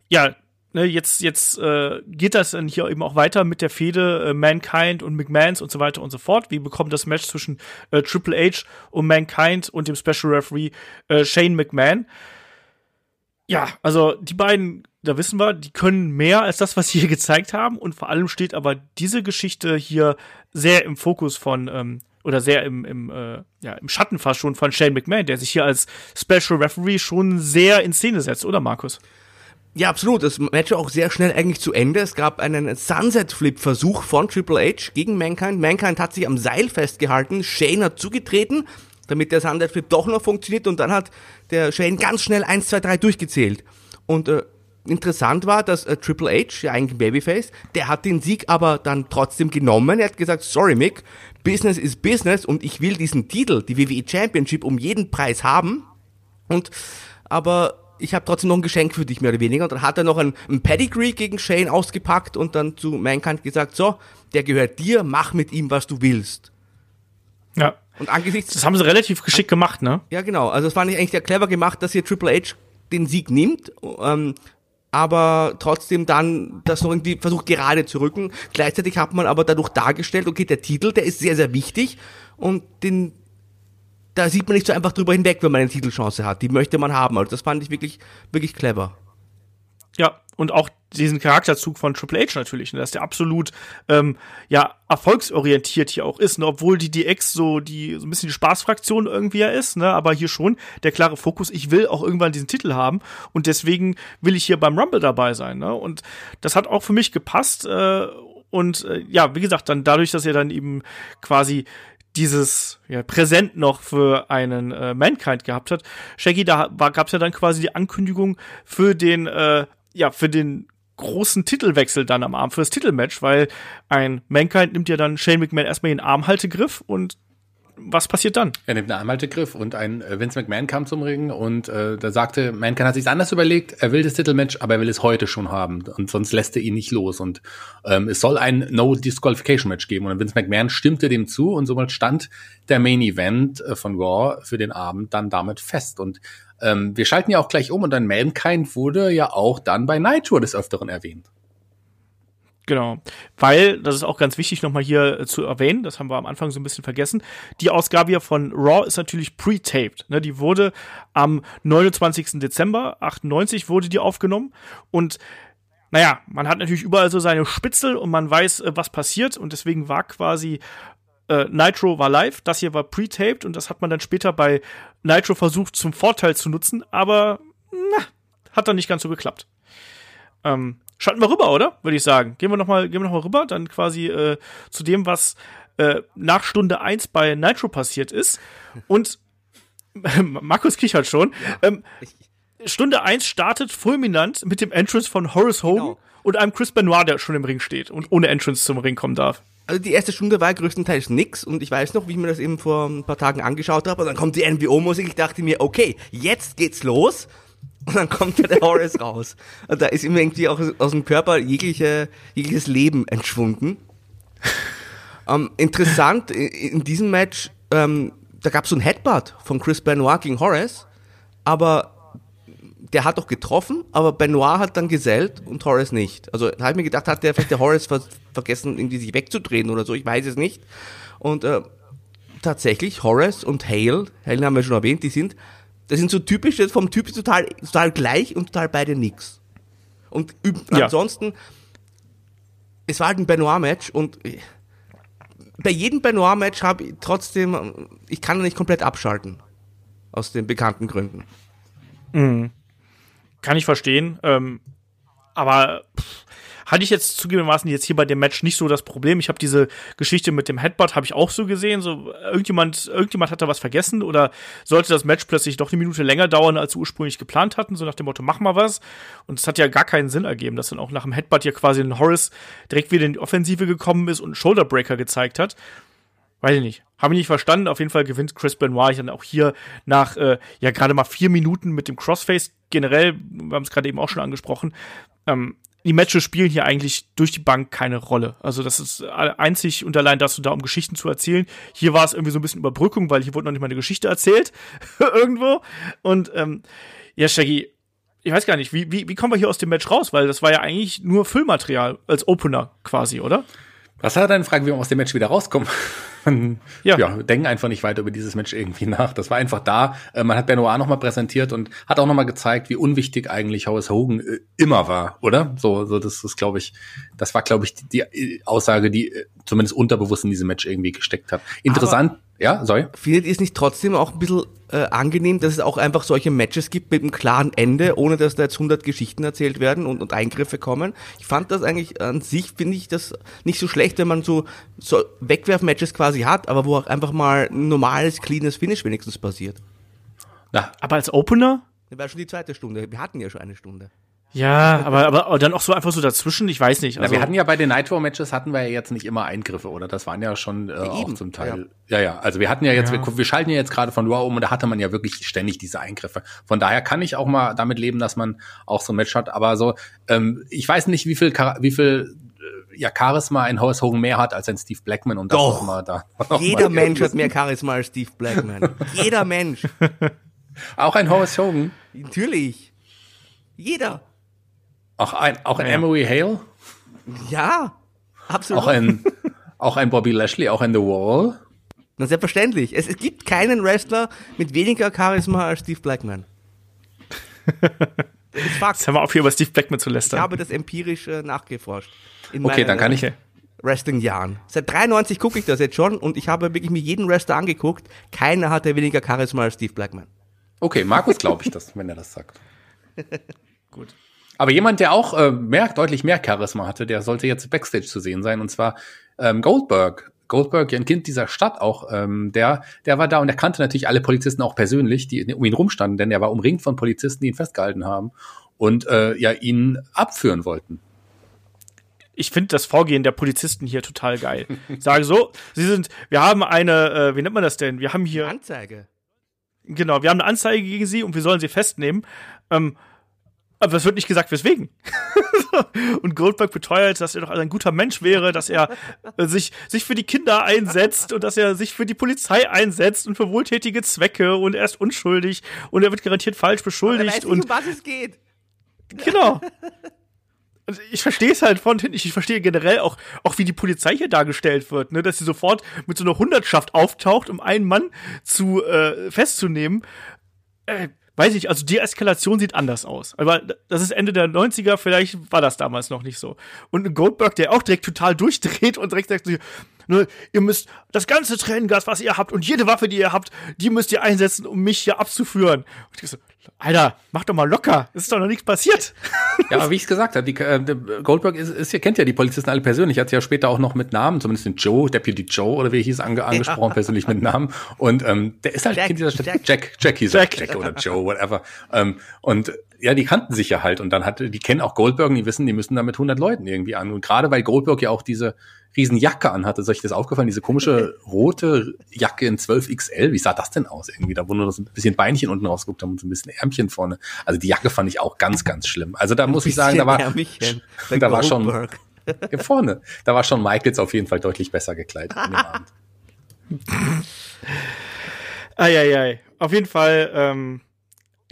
ja, ne, jetzt jetzt äh, geht das dann hier eben auch weiter mit der Fehde äh, Mankind und McMahons und so weiter und so fort. Wir bekommen das Match zwischen äh, Triple H und Mankind und dem Special Referee äh, Shane McMahon. Ja, also die beiden da wissen wir, die können mehr als das, was sie hier gezeigt haben. Und vor allem steht aber diese Geschichte hier sehr im Fokus von, ähm, oder sehr im, im, äh, ja, im Schatten fast schon von Shane McMahon, der sich hier als Special Referee schon sehr in Szene setzt, oder Markus? Ja, absolut. Das Match war auch sehr schnell eigentlich zu Ende. Es gab einen Sunset-Flip-Versuch von Triple H gegen Mankind. Mankind hat sich am Seil festgehalten. Shane hat zugetreten, damit der Sunset-Flip doch noch funktioniert. Und dann hat der Shane ganz schnell 1, 2, 3 durchgezählt. Und äh, interessant war, dass äh, Triple H, ja eigentlich Babyface, der hat den Sieg aber dann trotzdem genommen. Er hat gesagt, sorry Mick, Business is Business und ich will diesen Titel, die WWE Championship, um jeden Preis haben. Und aber ich habe trotzdem noch ein Geschenk für dich, mehr oder weniger. Und dann hat er noch ein, ein Pedigree gegen Shane ausgepackt und dann zu Mankind gesagt, so, der gehört dir, mach mit ihm, was du willst. Ja. Und angesichts. Das haben sie relativ geschickt gemacht, ne? Ja, genau. Also das fand ich eigentlich sehr clever gemacht, dass hier Triple H den Sieg nimmt. Ähm, aber trotzdem dann das noch irgendwie versucht gerade zu rücken. Gleichzeitig hat man aber dadurch dargestellt, okay, der Titel, der ist sehr, sehr wichtig und den, da sieht man nicht so einfach drüber hinweg, wenn man eine Titelchance hat. Die möchte man haben. Also das fand ich wirklich, wirklich clever. Ja, und auch diesen Charakterzug von Triple H natürlich, ne, dass der absolut ähm, ja erfolgsorientiert hier auch ist, ne, obwohl die DX so die so ein bisschen die Spaßfraktion irgendwie ja ist, ne, aber hier schon der klare Fokus, ich will auch irgendwann diesen Titel haben und deswegen will ich hier beim Rumble dabei sein, ne? Und das hat auch für mich gepasst äh, und äh, ja, wie gesagt, dann dadurch, dass er dann eben quasi dieses ja, Präsent noch für einen äh, Mankind gehabt hat. Shaggy, da gab es ja dann quasi die Ankündigung für den äh, ja, für den großen Titelwechsel dann am Arm, für das Titelmatch, weil ein Mankind nimmt ja dann Shane McMahon erstmal den Armhaltegriff und was passiert dann? Er nimmt einen Armhaltegriff und ein äh, Vince McMahon kam zum Ring und äh, da sagte, Mankind hat sich anders überlegt, er will das Titelmatch, aber er will es heute schon haben und sonst lässt er ihn nicht los und ähm, es soll ein No-Disqualification-Match geben und Vince McMahon stimmte dem zu und somit stand der Main-Event äh, von Raw für den Abend dann damit fest und ähm, wir schalten ja auch gleich um und dann Mankind wurde ja auch dann bei Nitro des Öfteren erwähnt. Genau, weil, das ist auch ganz wichtig nochmal hier äh, zu erwähnen, das haben wir am Anfang so ein bisschen vergessen, die Ausgabe hier von Raw ist natürlich pre-taped. Ne? Die wurde am 29. Dezember 98 wurde die aufgenommen und naja, man hat natürlich überall so seine Spitzel und man weiß, äh, was passiert und deswegen war quasi äh, Nitro war live, das hier war pre-taped und das hat man dann später bei Nitro versucht zum Vorteil zu nutzen, aber na, hat dann nicht ganz so geklappt. Ähm, schalten wir rüber, oder? Würde ich sagen. Gehen wir nochmal, gehen wir noch mal rüber, dann quasi äh, zu dem, was äh, nach Stunde 1 bei Nitro passiert ist. Und <laughs> Markus kichert schon. Ja. Ähm, Stunde 1 startet fulminant mit dem Entrance von Horace Hogan genau. und einem Chris Benoit, der schon im Ring steht und ohne Entrance zum Ring kommen darf. Also die erste Stunde war größtenteils nix und ich weiß noch, wie ich mir das eben vor ein paar Tagen angeschaut habe und dann kommt die NWO-Musik, ich dachte mir, okay, jetzt geht's los und dann kommt ja der Horace <laughs> raus. Und da ist ihm irgendwie auch aus dem Körper jegliche, jegliches Leben entschwunden. ähm, interessant, in, in diesem Match, ähm, da gab es so ein Headbutt von Chris Benoit gegen Horace, aber der hat doch getroffen, aber Benoit hat dann gesellt und Horace nicht. Also da habe ich mir gedacht, hat der vielleicht der Horace ver vergessen, irgendwie sich wegzudrehen oder so, ich weiß es nicht. Und äh, tatsächlich, Horace und Hale, Hale haben wir schon erwähnt, die sind, das sind so typische, vom Typ total, total gleich und total beide nix. Und ja. ansonsten, es war halt ein Benoit-Match und bei jedem Benoit-Match habe ich trotzdem, ich kann nicht komplett abschalten. Aus den bekannten Gründen. Mhm. Kann ich verstehen. Ähm, aber pff, hatte ich jetzt zugegebenermaßen jetzt hier bei dem Match nicht so das Problem. Ich habe diese Geschichte mit dem Headbutt habe ich auch so gesehen. So irgendjemand, irgendjemand hat da was vergessen oder sollte das Match plötzlich doch eine Minute länger dauern, als sie ursprünglich geplant hatten. So nach dem Motto, mach mal was. Und es hat ja gar keinen Sinn ergeben, dass dann auch nach dem Headbutt hier quasi ein Horace direkt wieder in die Offensive gekommen ist und einen Shoulderbreaker gezeigt hat. Weiß ich nicht. Habe ich nicht verstanden. Auf jeden Fall gewinnt Chris Benoit dann auch hier nach äh, ja gerade mal vier Minuten mit dem Crossface. Generell, wir haben es gerade eben auch schon angesprochen. Ähm, die Matches spielen hier eigentlich durch die Bank keine Rolle. Also das ist einzig und allein dazu da, um Geschichten zu erzählen. Hier war es irgendwie so ein bisschen Überbrückung, weil hier wurde noch nicht mal eine Geschichte erzählt <laughs> irgendwo. Und ähm, ja, Shaggy, ich weiß gar nicht, wie, wie, wie kommen wir hier aus dem Match raus? Weil das war ja eigentlich nur Füllmaterial als Opener quasi, oder? Was hat er denn fragen, wie wir aus dem Match wieder rauskommen? <laughs> Man, ja. ja, denken einfach nicht weiter über dieses Match irgendwie nach. Das war einfach da. Äh, man hat Benoit nochmal präsentiert und hat auch nochmal gezeigt, wie unwichtig eigentlich Horace Hogan äh, immer war, oder? So, so das ist, glaube ich, das war, glaube ich, die, äh, Aussage, die zumindest unterbewusst in diesem Match irgendwie gesteckt hat. Interessant. Aber ja, sorry. Findet ihr es nicht trotzdem auch ein bisschen äh, angenehm, dass es auch einfach solche Matches gibt mit einem klaren Ende, ohne dass da jetzt 100 Geschichten erzählt werden und, und Eingriffe kommen? Ich fand das eigentlich an sich, finde ich das nicht so schlecht, wenn man so, so Wegwerf-Matches quasi hat, aber wo auch einfach mal ein normales, cleanes Finish wenigstens passiert. Na, aber als Opener? Das war schon die zweite Stunde. Wir hatten ja schon eine Stunde. Ja, aber, aber dann auch so einfach so dazwischen, ich weiß nicht. Also Na, wir hatten ja bei den Nitro-Matches hatten wir ja jetzt nicht immer Eingriffe, oder? Das waren ja schon äh, auch zum Teil. Ja. ja, ja. Also wir hatten ja jetzt, ja. Wir, wir, schalten ja jetzt gerade von Raw um und da hatte man ja wirklich ständig diese Eingriffe. Von daher kann ich auch mal damit leben, dass man auch so ein Match hat. Aber so, ähm, ich weiß nicht, wie viel, wie viel äh, ja, Charisma ein Horace Hogan mehr hat als ein Steve Blackman und das Doch. mal da. Jeder Mensch hat mehr Charisma als Steve Blackman. <laughs> Jeder Mensch. auch ein Horace Hogan. Natürlich. Jeder. Auch ein, auch ein ja. Emery Hale? Ja, absolut. Auch ein, auch ein Bobby Lashley, auch ein The Wall? Na, selbstverständlich. Es, es gibt keinen Wrestler mit weniger Charisma als Steve Blackman. <laughs> Das ist Fakt. Jetzt haben wir auf, hier über Steve Blackman zu lästern. Ich habe das empirisch äh, nachgeforscht. okay, dann kann ich. Wrestling-Jahren. Seit 93 gucke ich das jetzt schon und ich habe wirklich mir jeden Wrestler angeguckt. Keiner hatte weniger Charisma als Steve Blackman. Okay, Markus glaube ich das, wenn er das sagt. <laughs> Gut. Aber jemand, der auch äh, mehr, deutlich mehr Charisma hatte, der sollte jetzt Backstage zu sehen sein, und zwar ähm, Goldberg. Goldberg, ein Kind dieser Stadt auch, ähm, der, der war da und er kannte natürlich alle Polizisten auch persönlich, die um ihn rumstanden, denn er war umringt von Polizisten, die ihn festgehalten haben und äh, ja ihn abführen wollten ich finde das Vorgehen der Polizisten hier total geil. Ich sage so, sie sind, wir haben eine, äh, wie nennt man das denn? Wir haben hier. Anzeige. Genau, wir haben eine Anzeige gegen sie und wir sollen sie festnehmen. Ähm, aber es wird nicht gesagt, weswegen. <laughs> und Goldberg beteuert, dass er doch ein guter Mensch wäre, dass er sich, sich für die Kinder einsetzt und dass er sich für die Polizei einsetzt und für wohltätige Zwecke und er ist unschuldig und er wird garantiert falsch beschuldigt. Weiß nicht, und um was es geht. Genau. Ich verstehe es halt von hinten. Ich verstehe generell auch, auch wie die Polizei hier dargestellt wird, ne? dass sie sofort mit so einer Hundertschaft auftaucht, um einen Mann zu äh, festzunehmen. Äh, weiß ich, also die Eskalation sieht anders aus. Aber das ist Ende der 90er, vielleicht war das damals noch nicht so. Und Goldberg, der auch direkt total durchdreht und direkt sagt, nur, ihr müsst das ganze Tränengas, was ihr habt und jede Waffe, die ihr habt, die müsst ihr einsetzen, um mich hier abzuführen. Und ich so, Alter, mach doch mal locker. Es ist doch noch nichts passiert. Ja, aber wie ich es gesagt habe, die, äh, Goldberg ist, ist, ihr kennt ja die Polizisten alle persönlich. Hat sie ja später auch noch mit Namen, zumindest den Joe, Deputy Joe oder wie er hieß, ange, angesprochen, ja. persönlich mit Namen. Und ähm, der ist halt Jack, Kind dieser Stadt. Jack, Jack, Jack hieß Jack. Jack oder Joe, whatever. Ähm, und ja, die kannten sich ja halt und dann hatte, die kennen auch Goldberg und die wissen, die müssen da mit 100 Leuten irgendwie an. Und gerade weil Goldberg ja auch diese riesen Jacke anhatte, ist euch das aufgefallen, diese komische <laughs> rote Jacke in 12XL, wie sah das denn aus irgendwie? Da wo nur so ein bisschen Beinchen unten rausgeguckt haben und so ein bisschen Ärmchen vorne. Also die Jacke fand ich auch ganz, ganz schlimm. Also da muss ich sagen, da war, Ärmchen, <laughs> da war schon, vorne, da war schon Michaels auf jeden Fall deutlich besser gekleidet an dem <laughs> Abend. Eieiei. Auf jeden Fall, ähm,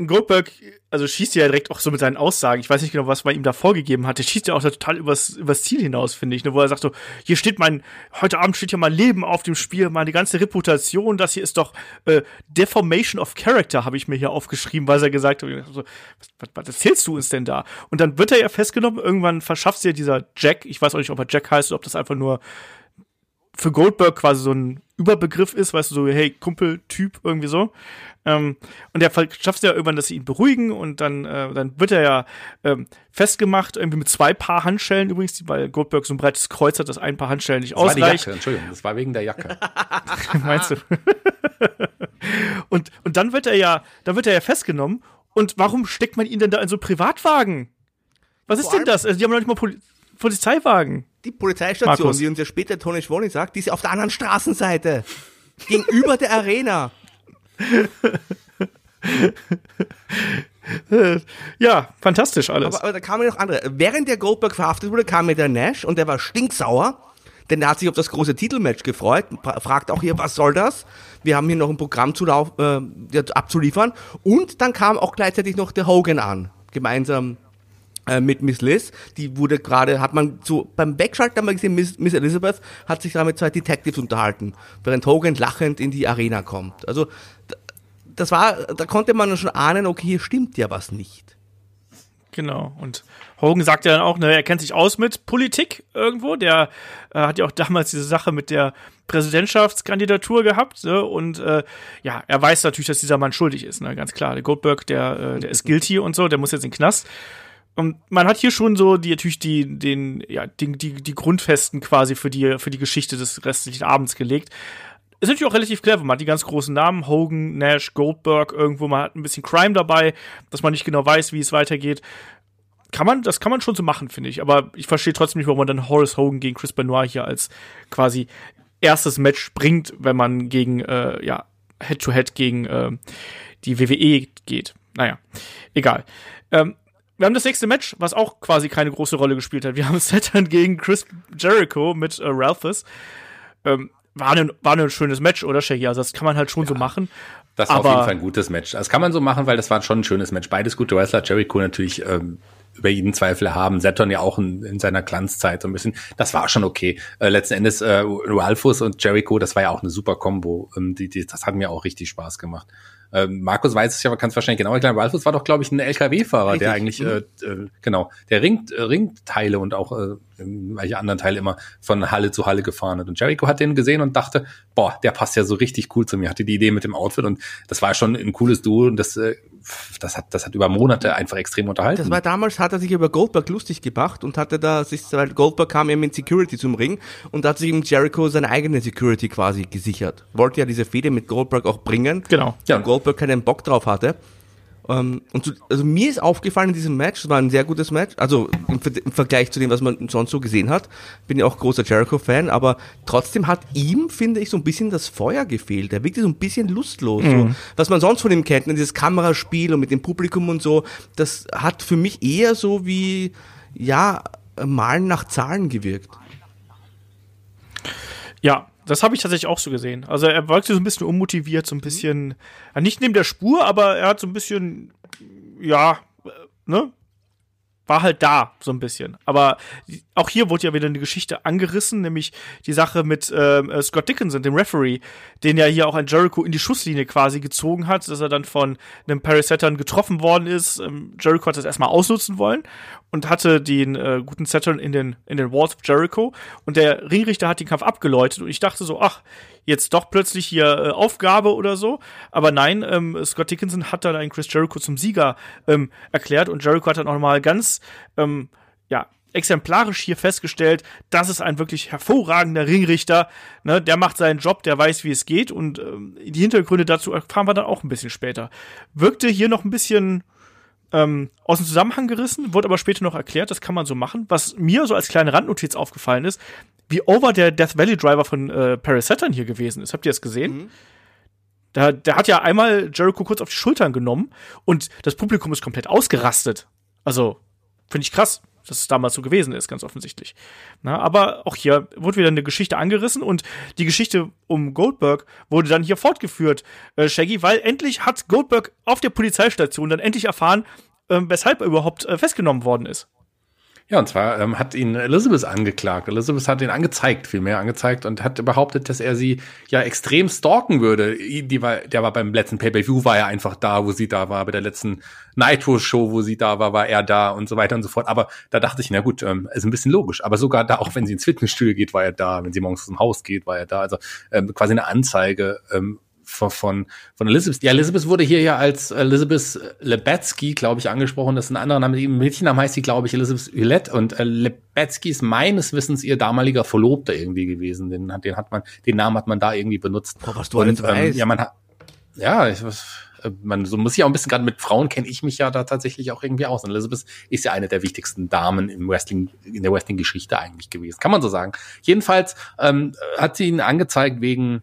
Goldberg, also schießt ja direkt auch so mit seinen Aussagen. Ich weiß nicht genau, was man ihm da vorgegeben hat. Der schießt ja auch total übers, übers Ziel hinaus, finde ich, ne? wo er sagt so, hier steht mein, heute Abend steht ja mein Leben auf dem Spiel, meine ganze Reputation, das hier ist doch äh, Deformation of Character, habe ich mir hier aufgeschrieben, weil er gesagt hat, so, was, was, erzählst du uns denn da? Und dann wird er ja festgenommen, irgendwann verschafft sich ja dieser Jack, ich weiß auch nicht, ob er Jack heißt oder ob das einfach nur für Goldberg quasi so ein Überbegriff ist, weißt du, so, hey, Kumpel-Typ, irgendwie so. Ähm, und er schafft es ja irgendwann, dass sie ihn beruhigen und dann, äh, dann wird er ja ähm, festgemacht, irgendwie mit zwei Paar Handschellen übrigens, weil Goldberg so ein breites Kreuz hat, dass ein Paar Handschellen nicht das ausreicht. War die Jacke, Entschuldigung, das war wegen der Jacke. <laughs> Meinst du? <laughs> und, und dann wird er ja, dann wird er ja festgenommen und warum steckt man ihn denn da in so Privatwagen? Was ist denn das? Also, die haben noch nicht mal Poli Polizeiwagen. Die Polizeistation, Markus. die uns ja später Tony Schwoni sagt, die ist auf der anderen Straßenseite. Gegenüber der Arena. <laughs> ja, fantastisch alles. Aber, aber da kamen noch andere. Während der Goldberg verhaftet wurde, kam mir der Nash und der war stinksauer, denn der hat sich auf das große Titelmatch gefreut, fragt auch hier, was soll das? Wir haben hier noch ein Programm zu äh, abzuliefern. Und dann kam auch gleichzeitig noch der Hogan an, gemeinsam äh, mit Miss Liz. Die wurde gerade, hat man so beim Wegschalten haben wir gesehen, Miss, Miss Elizabeth hat sich da mit zwei Detectives unterhalten, während Hogan lachend in die Arena kommt. Also das war, da konnte man schon ahnen, okay, hier stimmt ja was nicht. Genau. Und Hogan sagt ja dann auch, ne, er kennt sich aus mit Politik irgendwo. Der äh, hat ja auch <laughs> damals diese Sache mit der Präsidentschaftskandidatur gehabt. Ne? Und äh, ja, er weiß natürlich, dass dieser Mann schuldig ist, ne? ganz klar. Der Goldberg, der, äh, der ist guilty und so, der muss jetzt in den Knast. Und man hat hier schon so die natürlich die den ja die, die, die Grundfesten quasi für die für die Geschichte des restlichen Abends gelegt. Ist natürlich auch relativ clever. Man hat die ganz großen Namen, Hogan, Nash, Goldberg, irgendwo, man hat ein bisschen Crime dabei, dass man nicht genau weiß, wie es weitergeht. Kann man, das kann man schon so machen, finde ich. Aber ich verstehe trotzdem nicht, warum man dann Horace Hogan gegen Chris Benoit hier als quasi erstes Match bringt, wenn man gegen, äh, ja, Head-to-Head -head gegen äh, die WWE geht. Naja, egal. Ähm, wir haben das nächste Match, was auch quasi keine große Rolle gespielt hat. Wir haben Saturn gegen Chris Jericho mit äh, Ralphus. Ähm, war ein, war ein schönes Match, oder Shaggy? Also das kann man halt schon ja, so machen. Das war auf jeden Fall ein gutes Match. Das kann man so machen, weil das war schon ein schönes Match. Beides gute Wrestler. Jericho natürlich ähm, über jeden Zweifel haben. Saturn ja auch in, in, seiner Glanzzeit so ein bisschen. Das war schon okay. Äh, letzten Endes äh, Ralphus und Jericho, das war ja auch eine super Combo. Ähm, die, die, das hat mir auch richtig Spaß gemacht. Ähm, Markus weiß es ja, aber kann es wahrscheinlich genau erklären. Ralphus war doch, glaube ich, ein LKW-Fahrer, der eigentlich, mhm. äh, äh, genau, der Ring, äh, Ringteile und auch äh, welche anderen Teile immer von Halle zu Halle gefahren hat. Und Jericho hat den gesehen und dachte, boah, der passt ja so richtig cool zu mir. Hatte die Idee mit dem Outfit und das war schon ein cooles Duo und das äh, das hat, das hat über Monate einfach extrem unterhalten. Das war damals, hat er sich über Goldberg lustig gemacht und hatte da, sich, weil Goldberg kam eben in Security zum Ring und da hat sich ihm Jericho seine eigene Security quasi gesichert. Wollte ja diese Fehde mit Goldberg auch bringen. Genau. Ja. Und Goldberg keinen Bock drauf hatte. Ähm, und so, also mir ist aufgefallen in diesem Match, es war ein sehr gutes Match, also im, im, Vergleich zu dem, was man sonst so gesehen hat, bin ja auch großer Jericho-Fan, aber trotzdem hat ihm, finde ich, so ein bisschen das Feuer gefehlt. Er wirkte so ein bisschen lustlos. Mhm. So. Was man sonst von ihm kennt, ne, dieses Kameraspiel und mit dem Publikum und so, das hat für mich eher so wie, ja, Malen nach Zahlen gewirkt. Ja, das habe ich tatsächlich auch so gesehen. Also er wirkte so ein bisschen unmotiviert, so ein bisschen, ja, nicht neben der Spur, aber er hat so ein bisschen, ja, äh, ne? War halt da, so ein bisschen. Aber auch hier wurde ja wieder eine Geschichte angerissen, nämlich die Sache mit ähm, äh, Scott Dickinson, dem Referee, den ja hier auch ein Jericho in die Schusslinie quasi gezogen hat, dass er dann von einem Paris Saturn getroffen worden ist. Ähm, Jericho hat das erstmal ausnutzen wollen und hatte den äh, guten Saturn in den, in den Walls of Jericho und der Ringrichter hat den Kampf abgeläutet und ich dachte so, ach, jetzt doch plötzlich hier äh, Aufgabe oder so. Aber nein, ähm, Scott Dickinson hat dann einen Chris Jericho zum Sieger ähm, erklärt und Jericho hat dann auch nochmal ganz, ähm, exemplarisch hier festgestellt, das ist ein wirklich hervorragender Ringrichter. Ne, der macht seinen Job, der weiß, wie es geht und ähm, die Hintergründe dazu erfahren wir dann auch ein bisschen später. Wirkte hier noch ein bisschen ähm, aus dem Zusammenhang gerissen, wurde aber später noch erklärt, das kann man so machen. Was mir so als kleine Randnotiz aufgefallen ist, wie over der Death Valley Driver von äh, Paris Saturn hier gewesen ist. Habt ihr das gesehen? Mhm. Der, der hat ja einmal Jericho kurz auf die Schultern genommen und das Publikum ist komplett ausgerastet. Also, finde ich krass dass es damals so gewesen ist, ganz offensichtlich. Na, aber auch hier wurde wieder eine Geschichte angerissen und die Geschichte um Goldberg wurde dann hier fortgeführt, äh, Shaggy, weil endlich hat Goldberg auf der Polizeistation dann endlich erfahren, äh, weshalb er überhaupt äh, festgenommen worden ist. Ja, und zwar ähm, hat ihn Elizabeth angeklagt. Elizabeth hat ihn angezeigt, vielmehr angezeigt und hat behauptet, dass er sie ja extrem stalken würde. Die war, der war beim letzten Pay-Per-View, war er einfach da, wo sie da war. Bei der letzten Nitro-Show, wo sie da war, war er da und so weiter und so fort. Aber da dachte ich, na gut, ähm, ist ein bisschen logisch. Aber sogar da, auch wenn sie ins Fitnessstudio geht, war er da. Wenn sie morgens zum Haus geht, war er da. Also ähm, quasi eine Anzeige ähm, von, von, von Elizabeth. Ja, Elizabeth wurde hier ja als Elizabeth Lebetsky, glaube ich, angesprochen. Das ist ein anderer Name. Im Mädchennamen heißt sie, glaube ich, Elizabeth Hulette. Und äh, Lebetsky ist meines Wissens ihr damaliger Verlobter irgendwie gewesen. Den, den hat man, den Namen hat man da irgendwie benutzt. Boah, was du und, ähm, Ja, man hat, ja, ich, was, äh, man so muss ich auch ein bisschen gerade mit Frauen kenne ich mich ja da tatsächlich auch irgendwie aus. Und Elizabeth ist ja eine der wichtigsten Damen im Wrestling, in der Wrestling-Geschichte eigentlich gewesen. Kann man so sagen. Jedenfalls ähm, hat sie ihn angezeigt wegen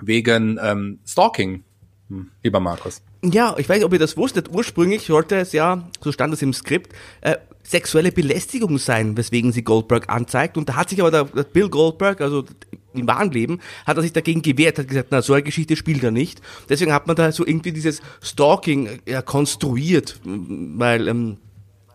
wegen ähm, Stalking, hm, lieber Markus. Ja, ich weiß nicht, ob ihr das wusstet. Ursprünglich sollte es ja, so stand es im Skript, äh, sexuelle Belästigung sein, weswegen sie Goldberg anzeigt. Und da hat sich aber der, der Bill Goldberg, also im wahren Leben, hat er sich dagegen gewehrt, hat gesagt, na, so eine Geschichte spielt er nicht. Deswegen hat man da so irgendwie dieses Stalking äh, ja, konstruiert, weil ähm,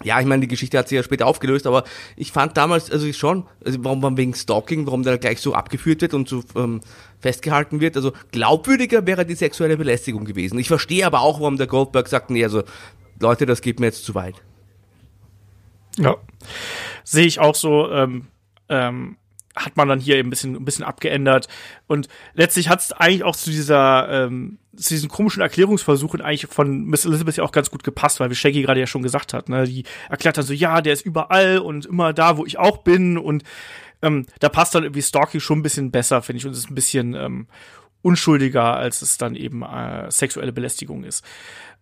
ja, ich meine, die Geschichte hat sich ja später aufgelöst, aber ich fand damals, also schon, also warum man wegen Stalking, warum der gleich so abgeführt wird und so ähm, festgehalten wird, also glaubwürdiger wäre die sexuelle Belästigung gewesen. Ich verstehe aber auch, warum der Goldberg sagt, nee, also Leute, das geht mir jetzt zu weit. Ja, sehe ich auch so. Ähm, ähm, hat man dann hier eben ein bisschen, ein bisschen abgeändert. Und letztlich hat es eigentlich auch zu dieser, ähm, zu diesen komischen Erklärungsversuchen eigentlich von Miss Elizabeth ja auch ganz gut gepasst, weil wie Shaggy gerade ja schon gesagt hat, ne, die erklärt dann so, ja, der ist überall und immer da, wo ich auch bin und ähm, da passt dann irgendwie Stalking schon ein bisschen besser, finde ich, und ist ein bisschen ähm, unschuldiger, als es dann eben äh, sexuelle Belästigung ist.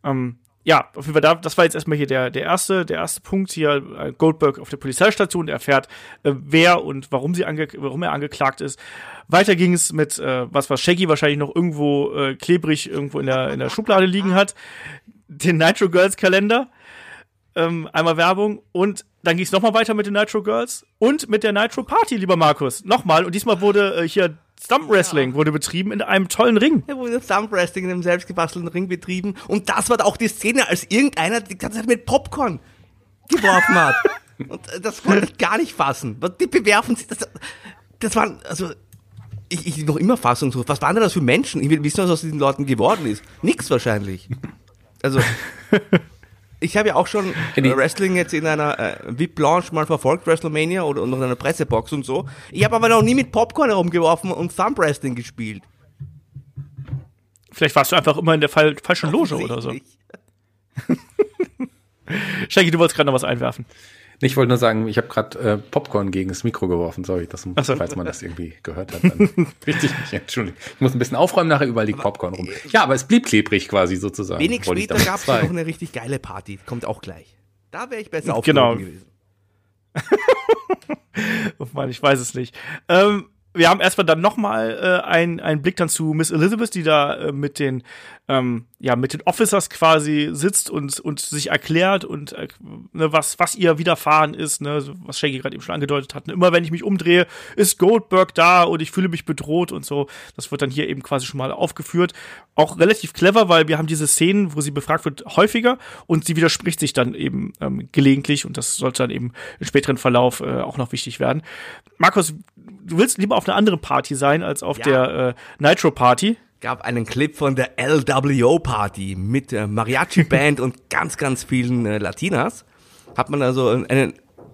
Ähm, ja, auf jeden Fall, da, das war jetzt erstmal hier der, der erste, der erste Punkt hier, äh, Goldberg auf der Polizeistation, erfährt, äh, wer und warum sie ange warum er angeklagt ist. Weiter ging es mit, äh, was was Shaggy wahrscheinlich noch irgendwo äh, klebrig irgendwo in der, in der Schublade liegen hat, den Nitro Girls Kalender. Ähm, einmal Werbung und dann ging es nochmal weiter mit den Nitro Girls und mit der Nitro Party, lieber Markus. Nochmal. Und diesmal wurde äh, hier Stump Wrestling wurde betrieben in einem tollen Ring. Ja, wurde Stump Wrestling in einem selbstgebastelten Ring betrieben. Und das war auch die Szene, als irgendeiner die ganze Zeit mit Popcorn geworfen hat. <laughs> Und äh, das konnte ich gar nicht fassen. Die bewerfen sich, das, das waren, also, ich, ich noch immer fassungslos. Was waren denn das für Menschen? Ich will wissen, was aus diesen Leuten geworden ist. Nix wahrscheinlich. Also, <laughs> ich habe ja auch schon äh, Wrestling jetzt in einer äh, VIP Blanche mal verfolgt, WrestleMania oder noch in einer Pressebox und so. Ich habe aber noch nie mit Popcorn herumgeworfen und Thumb Wrestling gespielt. Vielleicht warst du einfach immer in der Fall, falschen Loge oder so. <laughs> Shaggy, du wolltest gerade noch was einwerfen. Ich wollte nur sagen, ich habe gerade äh, Popcorn gegen das Mikro geworfen. Sorry, das, so. falls man das irgendwie gehört hat. Dann <laughs> richtig, Entschuldigung. Ich muss ein bisschen aufräumen, nachher überall liegt Popcorn rum. Ja, aber es blieb klebrig quasi sozusagen. Wenig später gab es noch eine richtig geile Party. Kommt auch gleich. Da wäre ich besser genau. gewesen. <laughs> oh Mann, ich weiß es nicht. Ähm, wir haben erstmal dann nochmal äh, einen, einen Blick dann zu Miss Elizabeth, die da äh, mit den ähm, ja mit den Officers quasi sitzt und und sich erklärt und äh, ne, was was ihr widerfahren ist, ne, was Shaggy gerade eben schon angedeutet hat. Ne, immer wenn ich mich umdrehe, ist Goldberg da und ich fühle mich bedroht und so. Das wird dann hier eben quasi schon mal aufgeführt. Auch relativ clever, weil wir haben diese Szenen, wo sie befragt wird, häufiger und sie widerspricht sich dann eben ähm, gelegentlich und das sollte dann eben im späteren Verlauf äh, auch noch wichtig werden. Markus, du willst lieber auf einer anderen Party sein als auf ja. der äh, Nitro Party gab einen Clip von der LWO Party mit der Mariachi <laughs> Band und ganz, ganz vielen äh, Latinas. Hat man also einen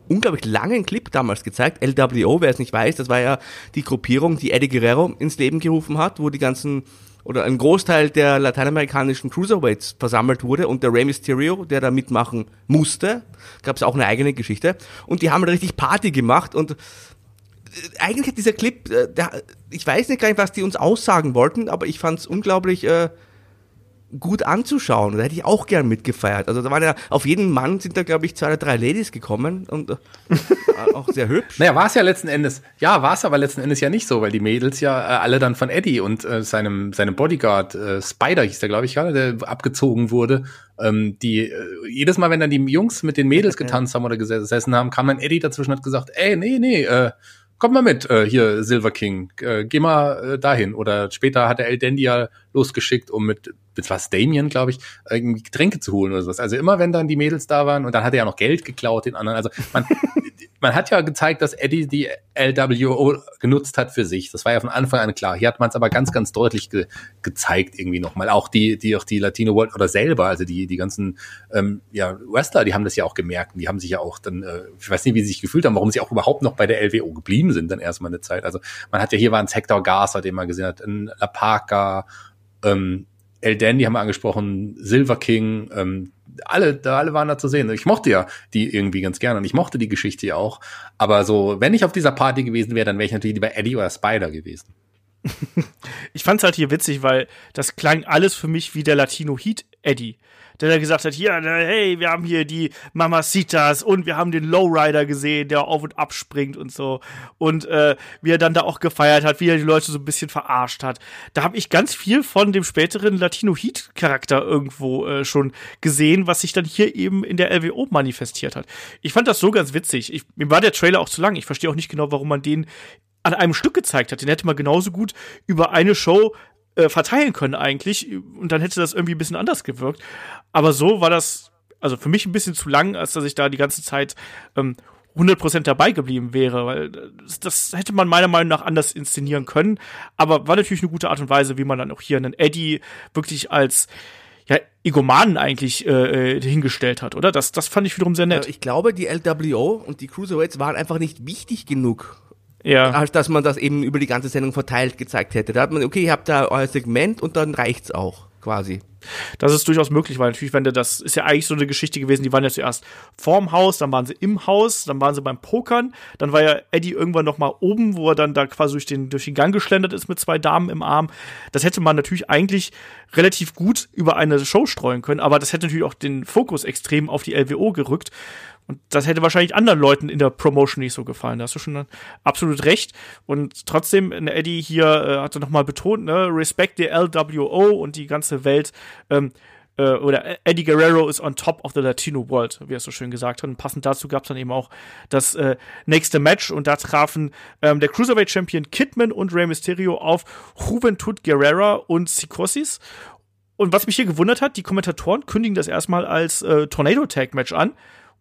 unglaublich langen Clip damals gezeigt. LWO, wer es nicht weiß, das war ja die Gruppierung, die Eddie Guerrero ins Leben gerufen hat, wo die ganzen oder ein Großteil der lateinamerikanischen Cruiserweights versammelt wurde und der Rey Mysterio, der da mitmachen musste, gab es auch eine eigene Geschichte und die haben da richtig Party gemacht und eigentlich hat dieser Clip, äh, der, ich weiß nicht gar nicht, was die uns aussagen wollten, aber ich fand es unglaublich äh, gut anzuschauen. Da hätte ich auch gern mitgefeiert. Also da waren ja, auf jeden Mann sind da, glaube ich, zwei oder drei Ladies gekommen und äh, auch sehr hübsch. <laughs> Naja, war es ja letzten Endes, ja, war es aber letzten Endes ja nicht so, weil die Mädels ja äh, alle dann von Eddie und äh, seinem, seinem Bodyguard, äh, Spider hieß der, glaube ich, gerade, der abgezogen wurde. Ähm, die, äh, jedes Mal, wenn dann die Jungs mit den Mädels <laughs> getanzt haben oder gesessen haben, kam dann Eddie dazwischen und hat gesagt, ey, nee, nee, äh, komm mal mit, äh, hier Silver King, äh, geh mal äh, dahin. Oder später hat er El Dandy ja losgeschickt, um mit, mit was Damien, glaube ich, irgendwie Getränke zu holen oder sowas. Also immer wenn dann die Mädels da waren und dann hat er ja noch Geld geklaut den anderen. Also man, <laughs> man hat ja gezeigt, dass Eddie die LWO genutzt hat für sich. Das war ja von Anfang an klar. Hier hat man es aber ganz, ganz deutlich ge gezeigt irgendwie nochmal. Auch die, die auch die Latino World oder selber, also die, die ganzen ähm, ja, Wrestler, die haben das ja auch gemerkt. Die haben sich ja auch dann, äh, ich weiß nicht, wie sie sich gefühlt haben, warum sie auch überhaupt noch bei der LWO geblieben sind dann erstmal eine Zeit. Also man hat ja hier waren es Hector Garza, den man gesehen hat, in La Parca, ähm, El Dandy haben wir angesprochen, Silver King, ähm, alle, da alle waren da zu sehen. Ich mochte ja die irgendwie ganz gerne und ich mochte die Geschichte ja auch. Aber so, wenn ich auf dieser Party gewesen wäre, dann wäre ich natürlich lieber Eddie oder Spider gewesen. <laughs> ich fand's halt hier witzig, weil das klang alles für mich wie der Latino Heat Eddie der da gesagt hat, hier, hey, wir haben hier die Mamacitas und wir haben den Lowrider gesehen, der auf und ab springt und so. Und äh, wie er dann da auch gefeiert hat, wie er die Leute so ein bisschen verarscht hat. Da habe ich ganz viel von dem späteren Latino Heat Charakter irgendwo äh, schon gesehen, was sich dann hier eben in der LWO manifestiert hat. Ich fand das so ganz witzig. Ich, mir war der Trailer auch zu lang. Ich verstehe auch nicht genau, warum man den an einem Stück gezeigt hat. Den hätte man genauso gut über eine Show äh, verteilen können eigentlich und dann hätte das irgendwie ein bisschen anders gewirkt. Aber so war das, also für mich ein bisschen zu lang, als dass ich da die ganze Zeit ähm, 100% dabei geblieben wäre, weil das, das, hätte man meiner Meinung nach anders inszenieren können, aber war natürlich eine gute Art und Weise, wie man dann auch hier einen Eddie wirklich als ja, Egomanen eigentlich äh, äh hingestellt hat, oder? Das, das fand ich wiederum sehr nett. Ich glaube, die LWO und die Cruiserweights waren einfach nicht wichtig genug ja. als dass man das eben über die ganze Sendung verteilt gezeigt hätte. Da hat man, okay, ihr habt da euer Segment und dann reicht's auch, quasi. Das ist durchaus möglich, weil natürlich, wenn du das ist ja eigentlich so eine Geschichte gewesen, die waren ja zuerst vorm Haus, dann waren sie im Haus, dann waren sie beim Pokern, dann war ja Eddie irgendwann noch mal oben, wo er dann da quasi durch den, durch den Gang geschlendert ist mit zwei Damen im Arm. Das hätte man natürlich eigentlich relativ gut über eine Show streuen können, aber das hätte natürlich auch den Fokus extrem auf die LWO gerückt. Und das hätte wahrscheinlich anderen Leuten in der Promotion nicht so gefallen. Da hast du schon absolut recht. Und trotzdem, Eddie hier äh, hatte nochmal betont, ne, Respect the LWO und die ganze Welt, ähm, äh, oder Eddie Guerrero is on top of the Latino World, wie er so schön gesagt hat. Und passend dazu gab es dann eben auch das äh, nächste Match und da trafen ähm, der Cruiserweight Champion Kidman und Rey Mysterio auf Juventud Guerrera und Psychosis. Und was mich hier gewundert hat, die Kommentatoren kündigen das erstmal als äh, Tornado Tag Match an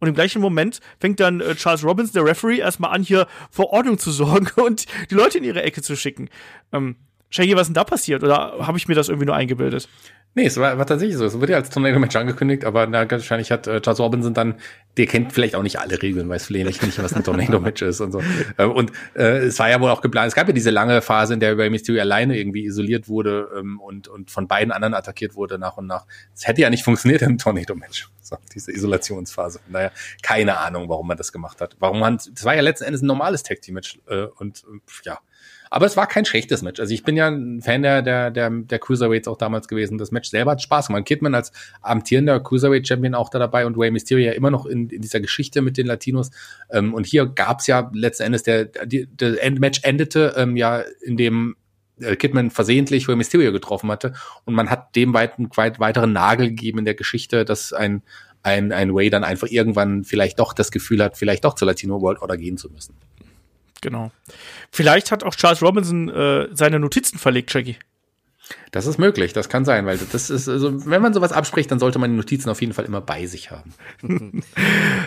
Und im gleichen Moment fängt dann äh, Charles Robbins, der Referee, erstmal an, hier vor Ordnung zu sorgen <laughs> und die Leute in ihre Ecke zu schicken. Ähm, Shaggy, was ist denn da passiert? Oder habe ich mir das irgendwie nur eingebildet? Nee, es war, war tatsächlich so. Es wurde ja als Tornado-Match angekündigt, aber na, wahrscheinlich hat äh, Charles Robinson dann, der kennt vielleicht auch nicht alle Regeln, weiß vielleicht nicht, was ein Tornado-Match ist und so. Äh, und äh, es war ja wohl auch geplant. Es gab ja diese lange Phase, in der Rey Mysterio alleine irgendwie isoliert wurde ähm, und, und von beiden anderen attackiert wurde nach und nach. Es hätte ja nicht funktioniert im Tornado-Match. So, diese Isolationsphase. Naja, keine Ahnung, warum man das gemacht hat. Warum man, das war ja letzten Endes ein normales Tag-Team-Match äh, und äh, ja, aber es war kein schlechtes Match. Also ich bin ja ein Fan der, der, der, der Cruiserweights auch damals gewesen. Das Match selber hat Spaß gemacht. Kidman als amtierender Cruiserweight-Champion auch da dabei und Rey Mysterio ja immer noch in, in dieser Geschichte mit den Latinos. Ähm, und hier gab's ja letzten Endes, der, der, der Match endete ähm, ja in dem äh, Kidman versehentlich Rey Mysterio getroffen hatte und man hat dem weiten, weit, weiteren Nagel gegeben in der Geschichte, dass ein ein, ein Way dann einfach irgendwann vielleicht doch das Gefühl hat, vielleicht doch zur Latino World Order gehen zu müssen. Genau. Vielleicht hat auch Charles Robinson äh, seine Notizen verlegt, Jackie. Das ist möglich, das kann sein, weil das ist, also, wenn man sowas abspricht, dann sollte man die Notizen auf jeden Fall immer bei sich haben. <laughs>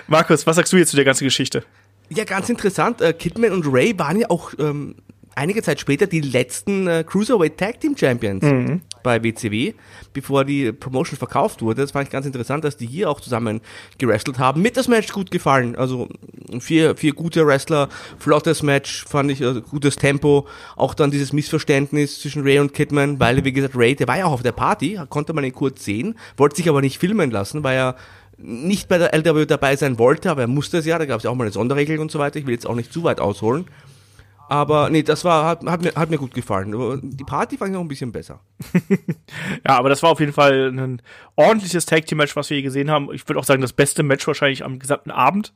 Markus, was sagst du jetzt zu der ganzen Geschichte? Ja, ganz interessant. Äh, Kidman und Ray waren ja auch ähm, einige Zeit später die letzten äh, Cruiserweight Tag Team Champions mhm. bei WCW, bevor die Promotion verkauft wurde. Das fand ich ganz interessant, dass die hier auch zusammen gewrestelt haben. Mit das Match gut gefallen. Also vier, vier gute Wrestler, flottes Match, fand ich, also gutes Tempo. Auch dann dieses Missverständnis zwischen Ray und Kidman, weil, wie gesagt, Ray, der war ja auch auf der Party, konnte man ihn kurz sehen, wollte sich aber nicht filmen lassen, weil er nicht bei der LW dabei sein wollte, aber er musste es ja, da gab es ja auch mal eine Sonderregel und so weiter. Ich will jetzt auch nicht zu weit ausholen. Aber nee, das war, hat, hat, mir, hat mir gut gefallen. Die Party fand ich noch ein bisschen besser. <laughs> ja, aber das war auf jeden Fall ein ordentliches Tag Team Match, was wir hier gesehen haben. Ich würde auch sagen, das beste Match wahrscheinlich am gesamten Abend.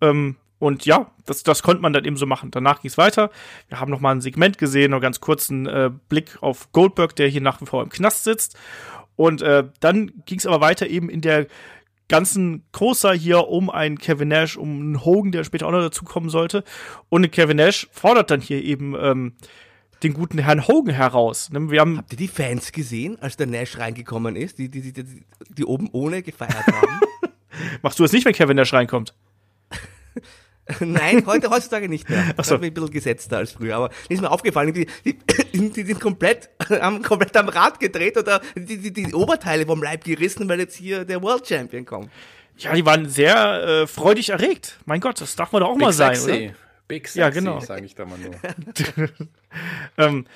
Ähm, und ja, das, das konnte man dann eben so machen. Danach ging es weiter. Wir haben noch mal ein Segment gesehen, noch ganz kurzen äh, Blick auf Goldberg, der hier nach wie vor im Knast sitzt. Und äh, dann ging es aber weiter eben in der ganzen Großer hier um einen Kevin Nash, um einen Hogan, der später auch noch dazukommen sollte. Und Kevin Nash fordert dann hier eben ähm, den guten Herrn Hogan heraus. Ne, wir haben Habt ihr die Fans gesehen, als der Nash reingekommen ist, die, die, die, die, die oben ohne gefeiert haben? <laughs> Machst du es nicht, wenn Kevin Nash reinkommt? <laughs> <laughs> Nein, heute, heutzutage nicht mehr. Das so. ist ein bisschen gesetzter als früher. Aber ist mir aufgefallen, die, die, die sind komplett, <laughs> haben komplett am Rad gedreht oder die, die, die Oberteile vom Leib gerissen, weil jetzt hier der World Champion kommt. Ja, die waren sehr äh, freudig erregt. Mein Gott, das darf man doch auch Big mal sein, sexy. oder? Big sexy, ja, genau. sage ich da mal nur. <laughs> ähm,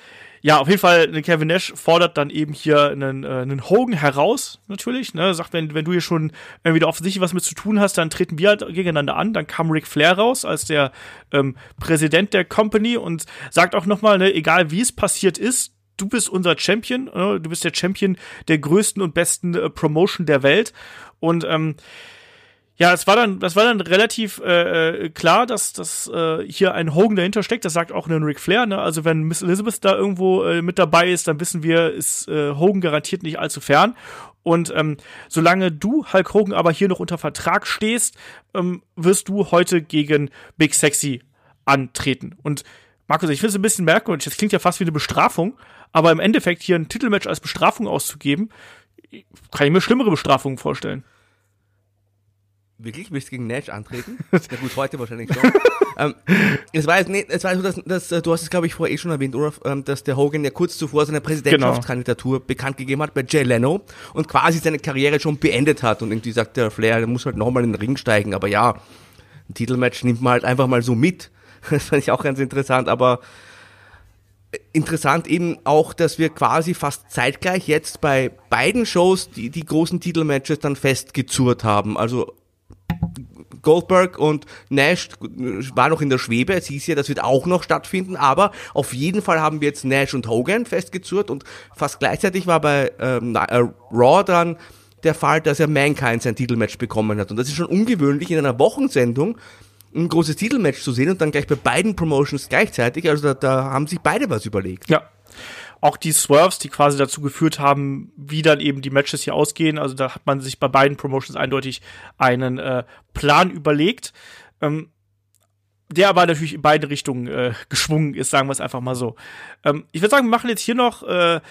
ja, auf jeden Fall, Kevin Nash fordert dann eben hier einen, äh, einen Hogan heraus, natürlich. Ne? Sagt, wenn, wenn du hier schon irgendwie offensichtlich was mit zu tun hast, dann treten wir halt gegeneinander an. Dann kam Ric Flair raus als der ähm, Präsident der Company und sagt auch nochmal, ne, egal wie es passiert ist, du bist unser Champion, äh, du bist der Champion der größten und besten äh, Promotion der Welt. Und ähm, ja, es war dann, das war dann relativ äh, äh, klar, dass, dass äh, hier ein Hogan dahinter steckt. Das sagt auch ein Ric Flair. Ne? Also wenn Miss Elizabeth da irgendwo äh, mit dabei ist, dann wissen wir, ist äh, Hogan garantiert nicht allzu fern. Und ähm, solange du, Hulk Hogan, aber hier noch unter Vertrag stehst, ähm, wirst du heute gegen Big Sexy antreten. Und Markus, ich finde es ein bisschen merkwürdig. Das klingt ja fast wie eine Bestrafung, aber im Endeffekt hier ein Titelmatch als Bestrafung auszugeben, kann ich mir schlimmere Bestrafungen vorstellen. Wirklich? Willst du gegen Nash antreten? <laughs> Na gut, heute wahrscheinlich schon. ähm, es war jetzt nicht, es war so, dass, dass äh, du hast es glaube ich vorher eh schon erwähnt, Olaf, ähm, dass der Hogan ja kurz zuvor seine Präsidentschaftskandidatur genau. bekannt gegeben hat bei Jay Leno und quasi seine Karriere schon beendet hat und irgendwie sagt der Flair, der muss halt nochmal in den Ring steigen, aber ja, ein Titelmatch nimmt man halt einfach mal so mit. <laughs> Das fand ich auch ganz interessant, aber interessant eben auch, dass wir quasi fast zeitgleich jetzt bei beiden Shows die, die großen Titelmatches dann festgezurrt haben. Also Goldberg und Nash war noch in der Schwebe. Es hieß ja, das wird auch noch stattfinden, aber auf jeden Fall haben wir jetzt Nash und Hogan festgezurrt und fast gleichzeitig war bei ähm, äh, Raw dann der Fall, dass er Mankind sein Titelmatch bekommen hat. Und das ist schon ungewöhnlich in einer Wochensendung ein großes Titelmatch zu sehen und dann gleich bei beiden Promotions gleichzeitig. Also da, da haben sich beide was überlegt. Ja, auch die Swerves, die quasi dazu geführt haben, wie dann eben die Matches hier ausgehen. Also da hat man sich bei beiden Promotions eindeutig einen äh, Plan überlegt. Ähm, der aber natürlich in beide Richtungen äh, geschwungen ist, sagen wir es einfach mal so. Ähm, ich würde sagen, wir machen jetzt hier noch äh,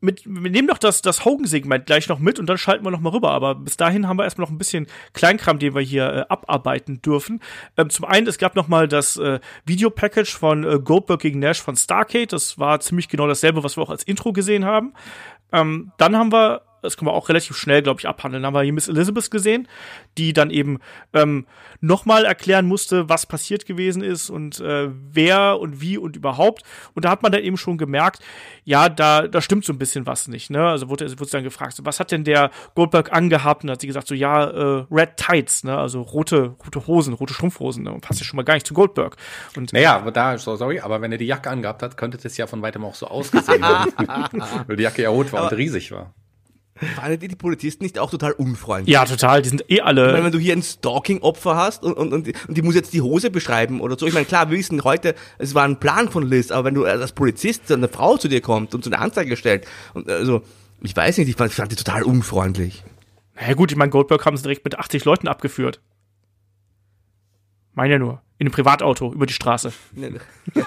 mit, wir nehmen doch das, das Hogan-Segment gleich noch mit und dann schalten wir noch mal rüber. Aber bis dahin haben wir erstmal noch ein bisschen Kleinkram, den wir hier äh, abarbeiten dürfen. Ähm, zum einen, es gab noch mal das äh, Videopackage von äh, Goldberg gegen Nash von Starcade. Das war ziemlich genau dasselbe, was wir auch als Intro gesehen haben. Ähm, dann haben wir das können wir auch relativ schnell, glaube ich, abhandeln. Dann haben wir hier Miss Elizabeth gesehen, die dann eben ähm, nochmal erklären musste, was passiert gewesen ist und äh, wer und wie und überhaupt. Und da hat man dann eben schon gemerkt, ja, da, da stimmt so ein bisschen was nicht. Ne? Also wurde, wurde dann gefragt, so, was hat denn der Goldberg angehabt? Und hat sie gesagt, so ja, äh, Red Tights, ne? also rote, rote Hosen, rote Strumpfhosen. Ne? Und passt ja schon mal gar nicht zu Goldberg. Und, naja, aber da, so, sorry, aber wenn er die Jacke angehabt hat, könnte das ja von weitem auch so ausgesehen haben. <laughs> Weil die Jacke ja rot war aber und riesig war. Fanden die, die Polizisten nicht auch total unfreundlich? Ja, total. Die sind eh alle. Ich meine, wenn du hier ein Stalking-Opfer hast und, und, und, die, und die muss jetzt die Hose beschreiben oder so. Ich meine, klar, wir wissen heute, es war ein Plan von Liz, aber wenn du als Polizist eine Frau zu dir kommt und zu einer Anzeige stellt, und also, ich weiß nicht, ich fand, ich fand die total unfreundlich. Na ja, gut, ich meine, Goldberg haben sie direkt mit 80 Leuten abgeführt. Meine ja nur. In einem Privatauto über die Straße. <laughs> Ja,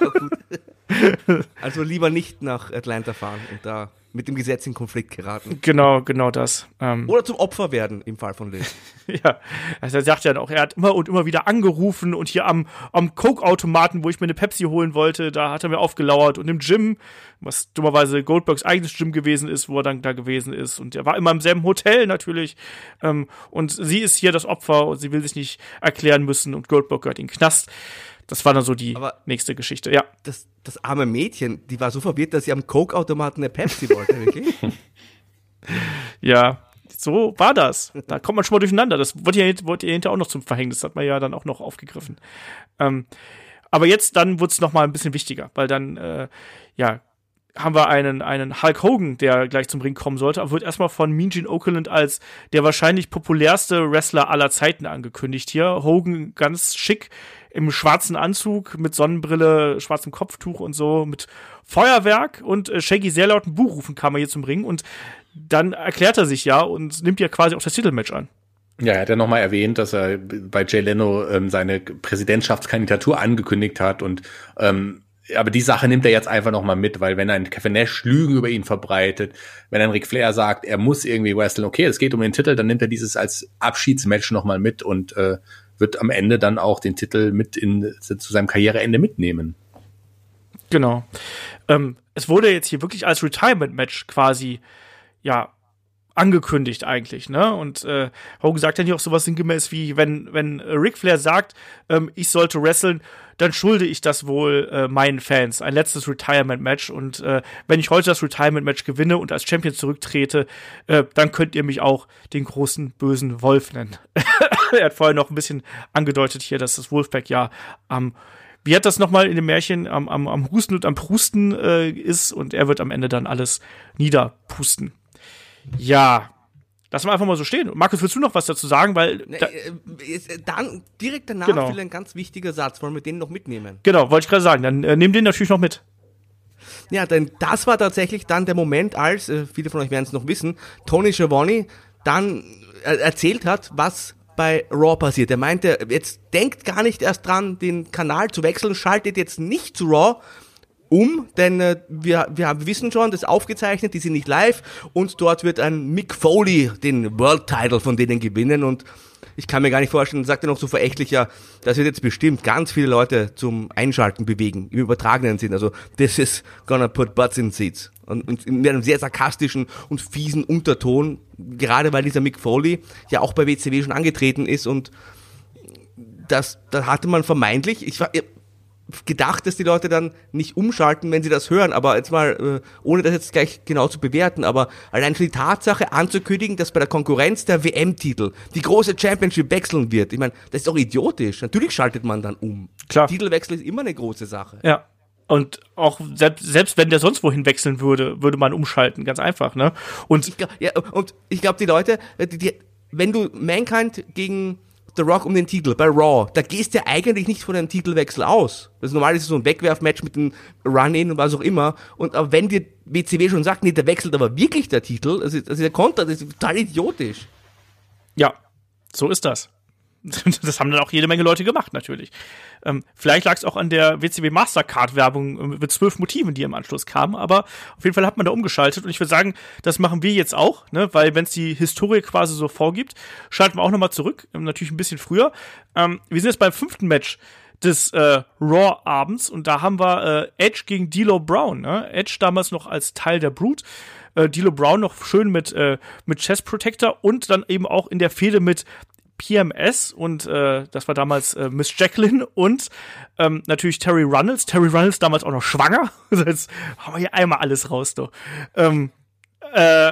gut. also lieber nicht nach Atlanta fahren und da mit dem Gesetz in Konflikt geraten. Genau, genau das. Ähm. Oder zum Opfer werden im Fall von Liz. <laughs> ja, also er sagt ja auch, er hat immer und immer wieder angerufen und hier am, am Coke-Automaten, wo ich mir eine Pepsi holen wollte, da hat er mir aufgelauert und im Gym, was dummerweise Goldbergs eigenes Gym gewesen ist, wo er dann da gewesen ist und er war immer im selben Hotel natürlich ähm, und sie ist hier das Opfer und sie will sich nicht erklären müssen und Goldberg gehört in den Knast. Das war dann so die Aber nächste Geschichte, ja. Das, das arme Mädchen, die war so verwirrt, dass sie am Coke-Automaten eine Pepsi wollte, wirklich? <laughs> ja, so war das. Da kommt man schon mal durcheinander. Das wurde ja, wurde ja hinterher auch noch zum Verhängnis. Das hat man ja dann auch noch aufgegriffen. Ähm, aber jetzt dann wurde es noch mal ein bisschen wichtiger, weil dann, äh, ja, haben wir einen, einen Hulk Hogan, der gleich zum Ring kommen sollte, aber wird erstmal von Mean Gene Okerlund als der wahrscheinlich populärste Wrestler aller Zeiten angekündigt hier. Hogan ganz schick im schwarzen Anzug mit Sonnenbrille, schwarzem Kopftuch und so, mit Feuerwerk und äh, Shaggy sehr lauten Buch rufen kam er hier zum Ring und dann erklärt er sich ja und nimmt ja quasi auch das Titelmatch an. Ja, er hat ja nochmal erwähnt, dass er bei Jay Leno ähm, seine Präsidentschaftskandidatur angekündigt hat und ähm, aber die Sache nimmt er jetzt einfach nochmal mit, weil wenn ein Kevin Nash Lügen über ihn verbreitet, wenn ein Ric Flair sagt, er muss irgendwie wresteln, okay, es geht um den Titel, dann nimmt er dieses als Abschiedsmatch nochmal mit und äh, wird am Ende dann auch den Titel mit in, zu seinem Karriereende mitnehmen. Genau. Ähm, es wurde jetzt hier wirklich als Retirement-Match quasi, ja, angekündigt eigentlich, ne? Und äh, Hogan sagt dann hier auch sowas sinngemäß wie, wenn, wenn Ric Flair sagt, ähm, ich sollte wresteln, dann schulde ich das wohl äh, meinen Fans. Ein letztes Retirement-Match. Und äh, wenn ich heute das Retirement-Match gewinne und als Champion zurücktrete, äh, dann könnt ihr mich auch den großen bösen Wolf nennen. <laughs> er hat vorher noch ein bisschen angedeutet hier, dass das Wolfpack ja am wie hat das nochmal in dem Märchen am, am, am Husten und am Prusten äh, ist und er wird am Ende dann alles niederpusten. Ja, Lass mal einfach mal so stehen. Markus, willst du noch was dazu sagen? Weil ne, da äh, äh, dann direkt danach genau. ein ganz wichtiger Satz. Wollen wir den noch mitnehmen? Genau, wollte ich gerade sagen. Dann äh, nehmen den natürlich noch mit. Ja, denn das war tatsächlich dann der Moment, als, äh, viele von euch werden es noch wissen, Tony Schiavone dann äh, erzählt hat, was bei Raw passiert. Er meinte, jetzt denkt gar nicht erst dran, den Kanal zu wechseln, schaltet jetzt nicht zu Raw, um, denn äh, wir, wir haben, wissen schon, das ist aufgezeichnet, die sind nicht live und dort wird ein Mick Foley den World Title von denen gewinnen und ich kann mir gar nicht vorstellen, sagt er noch so verächtlich, ja, das wird jetzt bestimmt ganz viele Leute zum Einschalten bewegen, im übertragenen Sinn. Also, this is gonna put butts in seats. Und, und in einem sehr sarkastischen und fiesen Unterton, gerade weil dieser Mick Foley ja auch bei WCW schon angetreten ist und das, da hatte man vermeintlich, ich war, gedacht, dass die Leute dann nicht umschalten, wenn sie das hören, aber jetzt mal, äh, ohne das jetzt gleich genau zu bewerten, aber allein schon die Tatsache anzukündigen, dass bei der Konkurrenz der WM-Titel die große Championship wechseln wird. Ich meine, das ist doch idiotisch. Natürlich schaltet man dann um. Klar. Titelwechsel ist immer eine große Sache. Ja. Und auch selbst, selbst wenn der sonst wohin wechseln würde, würde man umschalten, ganz einfach, ne? Und ich ja, und ich glaube, die Leute, äh, die, die, wenn du Mankind gegen The Rock um den Titel bei Raw. Da gehst du ja eigentlich nicht von einem Titelwechsel aus. Das ist normal ist so ein Wegwerfmatch mit einem Run-In und was auch immer. Und aber wenn dir WCW schon sagt, nee, der wechselt aber wirklich der Titel, also, also der Konter, das ist total idiotisch. Ja, so ist das. <laughs> das haben dann auch jede Menge Leute gemacht, natürlich. Ähm, vielleicht lag es auch an der WCW Mastercard-Werbung äh, mit zwölf Motiven, die im Anschluss kamen, aber auf jeden Fall hat man da umgeschaltet und ich würde sagen, das machen wir jetzt auch, ne? weil wenn es die Historie quasi so vorgibt, schalten wir auch nochmal zurück, ähm, natürlich ein bisschen früher. Ähm, wir sind jetzt beim fünften Match des äh, Raw-Abends und da haben wir äh, Edge gegen D'Lo Brown. Ne? Edge damals noch als Teil der Brute, äh, D'Lo Brown noch schön mit, äh, mit Chest Protector und dann eben auch in der Fehde mit PMS und äh, das war damals äh, Miss Jacqueline und ähm, natürlich Terry Runnels. Terry Runnels damals auch noch schwanger. <laughs> Jetzt haben wir hier einmal alles raus, doch. Ähm, äh,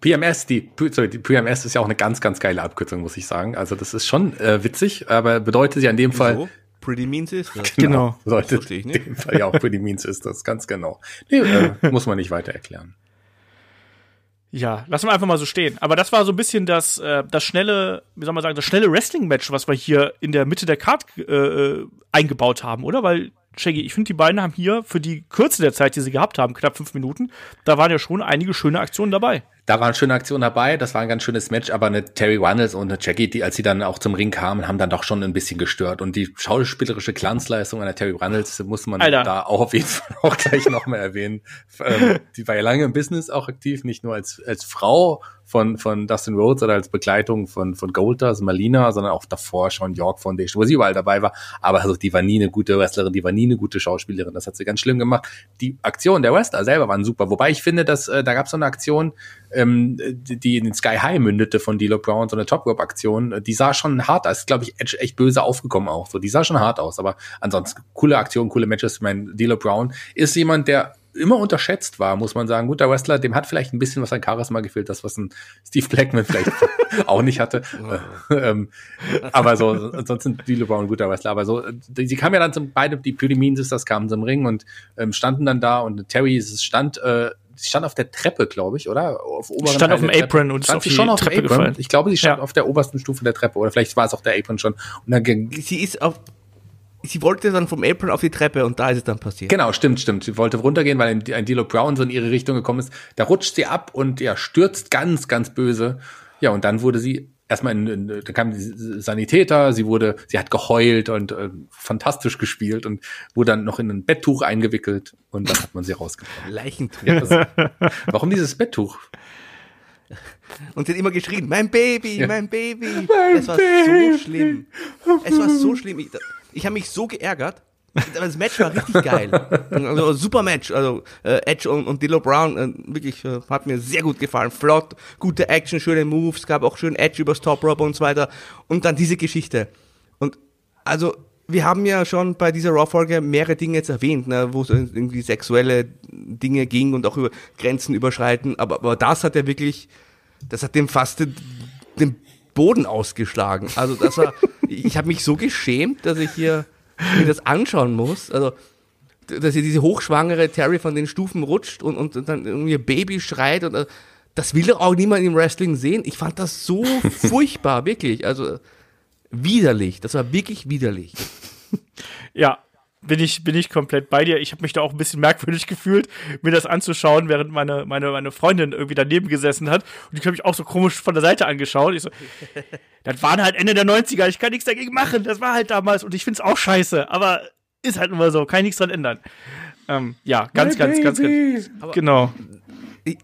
PMS, die, sorry, die PMS ist ja auch eine ganz, ganz geile Abkürzung, muss ich sagen. Also das ist schon äh, witzig, aber bedeutet ja in dem Fall. So, Pretty Means ist das. Genau. Bedeutet in dem Fall ja auch Pretty Means ist das, ganz genau. Nee, äh, <laughs> muss man nicht weiter erklären. Ja, lassen wir einfach mal so stehen. Aber das war so ein bisschen das, äh, das schnelle, wie soll man sagen, das schnelle Wrestling-Match, was wir hier in der Mitte der Card äh, äh eingebaut haben, oder? Weil Shaggy, ich finde, die beiden haben hier für die Kürze der Zeit, die sie gehabt haben, knapp fünf Minuten, da waren ja schon einige schöne Aktionen dabei. Da waren schöne Aktionen dabei, das war ein ganz schönes Match, aber eine Terry Runnels und eine Jackie, die, als sie dann auch zum Ring kamen, haben dann doch schon ein bisschen gestört. Und die schauspielerische Glanzleistung einer Terry Runnels muss man Alter. da auch auf jeden Fall <laughs> auch gleich nochmal erwähnen. Ähm, die war ja lange im Business auch aktiv, nicht nur als, als Frau von, von Dustin Rhodes oder als Begleitung von, von Golders, Malina, sondern auch davor schon York Foundation, wo sie überall dabei war. Aber also, die war nie eine gute Wrestlerin, die war nie eine gute Schauspielerin. Das hat sie ganz schlimm gemacht. Die Aktionen der Wrestler selber waren super. Wobei ich finde, dass äh, da gab es so eine Aktion, ähm, die in den Sky High mündete von D'Lo Brown, so eine Top Rope Aktion. Die sah schon hart aus. Glaube ich, Edge echt böse aufgekommen auch. So, die sah schon hart aus. Aber ansonsten coole Aktion, coole Matches. Ich meine, D'Lo Brown ist jemand, der immer unterschätzt war, muss man sagen. Guter Wrestler, dem hat vielleicht ein bisschen was an Charisma gefehlt, das was ein Steve Blackman vielleicht <laughs> auch nicht hatte. ähm, aber so, ansonsten D'Lo Brown ein guter Wrestler. Aber so, die, sie kamen ja dann zum, beide, die Pretty Mean Sisters kamen zum Ring und ähm, standen dann da und Terry stand, äh, sie stand auf der Treppe, glaube ich, oder? Auf oberen stand auf dem Apron und stand sie schon auf Treppe dem Apron. Gefallen. Ich glaube, sie stand ja. auf der obersten Stufe der Treppe oder vielleicht war es auch der Apron schon. Und dann sie ist auf sie wollte dann vom Apron auf die Treppe und da ist es dann passiert. Genau, stimmt, stimmt. Sie wollte runtergehen, weil ein, Dilo Brown so in ihre Richtung gekommen ist. Da rutscht sie ab und ja, stürzt ganz, ganz böse. Ja, und dann wurde sie erstmal in, in da kam die Sanitäter, sie wurde, sie hat geheult und äh, fantastisch gespielt und wurde dann noch in ein Betttuch eingewickelt und dann hat man sie rausgebracht. Leichentuch. Ja, das, warum dieses Betttuch? Und sie hat immer geschrien, mein Baby, ja. mein Baby. Mein es war Baby. so schlimm. Es war so schlimm. Ich, ich habe mich so geärgert. Das Match war richtig geil. Also super Match. Also äh, Edge und, und Dillo Brown äh, wirklich äh, hat mir sehr gut gefallen. Flott, gute Action, schöne Moves, gab auch schön Edge übers Top Rope und so weiter. Und dann diese Geschichte. Und also wir haben ja schon bei dieser Raw-Folge mehrere Dinge jetzt erwähnt, ne, wo es irgendwie sexuelle Dinge ging und auch über Grenzen überschreiten. Aber, aber das hat ja wirklich, das hat dem fast den, den Boden ausgeschlagen. Also das war, ich habe mich so geschämt, dass ich hier mir das anschauen muss. Also dass hier diese hochschwangere Terry von den Stufen rutscht und, und dann irgendwie ihr Baby schreit und äh, das will doch auch niemand im Wrestling sehen. Ich fand das so <laughs> furchtbar, wirklich. Also widerlich. Das war wirklich widerlich. Ja, bin ich, bin ich komplett bei dir. Ich habe mich da auch ein bisschen merkwürdig <laughs> gefühlt, mir das anzuschauen, während meine, meine, meine Freundin irgendwie daneben gesessen hat. Und ich habe mich auch so komisch von der Seite angeschaut. Ich so, <laughs> das waren halt Ende der 90er, ich kann nichts dagegen machen. Das war halt damals und ich find's auch scheiße. Aber ist halt immer so, kann ich nichts dran ändern. Ähm, ja, ganz, ganz, ganz, ganz, ganz, genau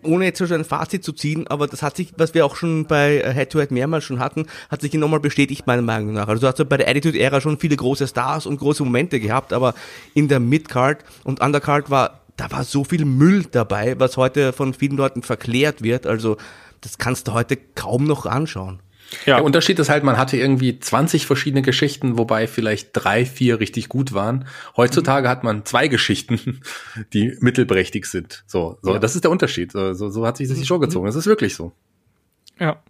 ohne jetzt schon ein Fazit zu ziehen, aber das hat sich, was wir auch schon bei Head-to-Head -Head mehrmals schon hatten, hat sich hier nochmal bestätigt, meiner Meinung nach. Also du hast ja bei der Attitude-Ära schon viele große Stars und große Momente gehabt, aber in der Mid-Card und Undercard war, da war so viel Müll dabei, was heute von vielen Leuten verklärt wird. Also das kannst du heute kaum noch anschauen. Ja. Der Unterschied ist halt, man hatte irgendwie 20 verschiedene Geschichten, wobei vielleicht drei, vier richtig gut waren. Heutzutage mhm. hat man zwei Geschichten, <laughs> die mittelprächtig sind. So, so, ja. das ist der Unterschied. So, so, so hat sich das die Show mhm. gezogen. Das ist wirklich so. Ja.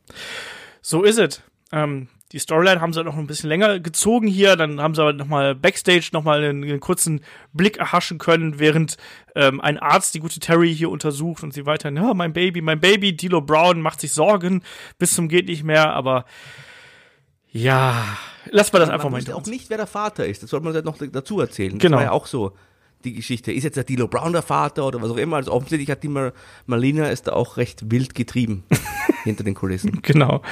So ist es. Ähm, die Storyline haben sie noch ein bisschen länger gezogen hier. Dann haben sie aber nochmal Backstage nochmal einen, einen kurzen Blick erhaschen können, während ähm, ein Arzt die gute Terry hier untersucht und sie weiterhin, ja, mein Baby, mein Baby, Dilo Brown macht sich Sorgen bis zum geht nicht mehr, aber ja, lass mal das einfach man mal auch nicht, wer der Vater ist. Das sollte man noch dazu erzählen. Genau. Das war ja auch so die Geschichte. Ist jetzt der Dilo Brown der Vater oder was auch immer? Also offensichtlich hat die Mar Marlina ist da auch recht wild getrieben. <laughs> hinter den Kulissen. Genau.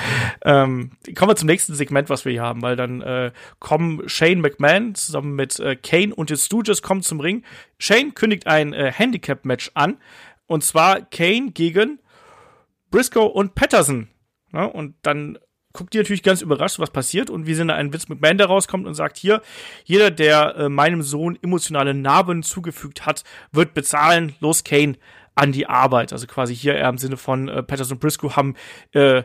Ähm, kommen wir zum nächsten Segment, was wir hier haben, weil dann äh, kommen Shane McMahon zusammen mit äh, Kane und den Stooges kommen zum Ring. Shane kündigt ein äh, Handicap-Match an und zwar Kane gegen Briscoe und Patterson. Ja, und dann guckt ihr natürlich ganz überrascht, was passiert. Und wie sind da ein Vince McMahon, der rauskommt und sagt, hier, jeder, der äh, meinem Sohn emotionale Narben zugefügt hat, wird bezahlen. Los, Kane, an die Arbeit. Also quasi hier eher im Sinne von äh, Patterson und Briscoe haben äh,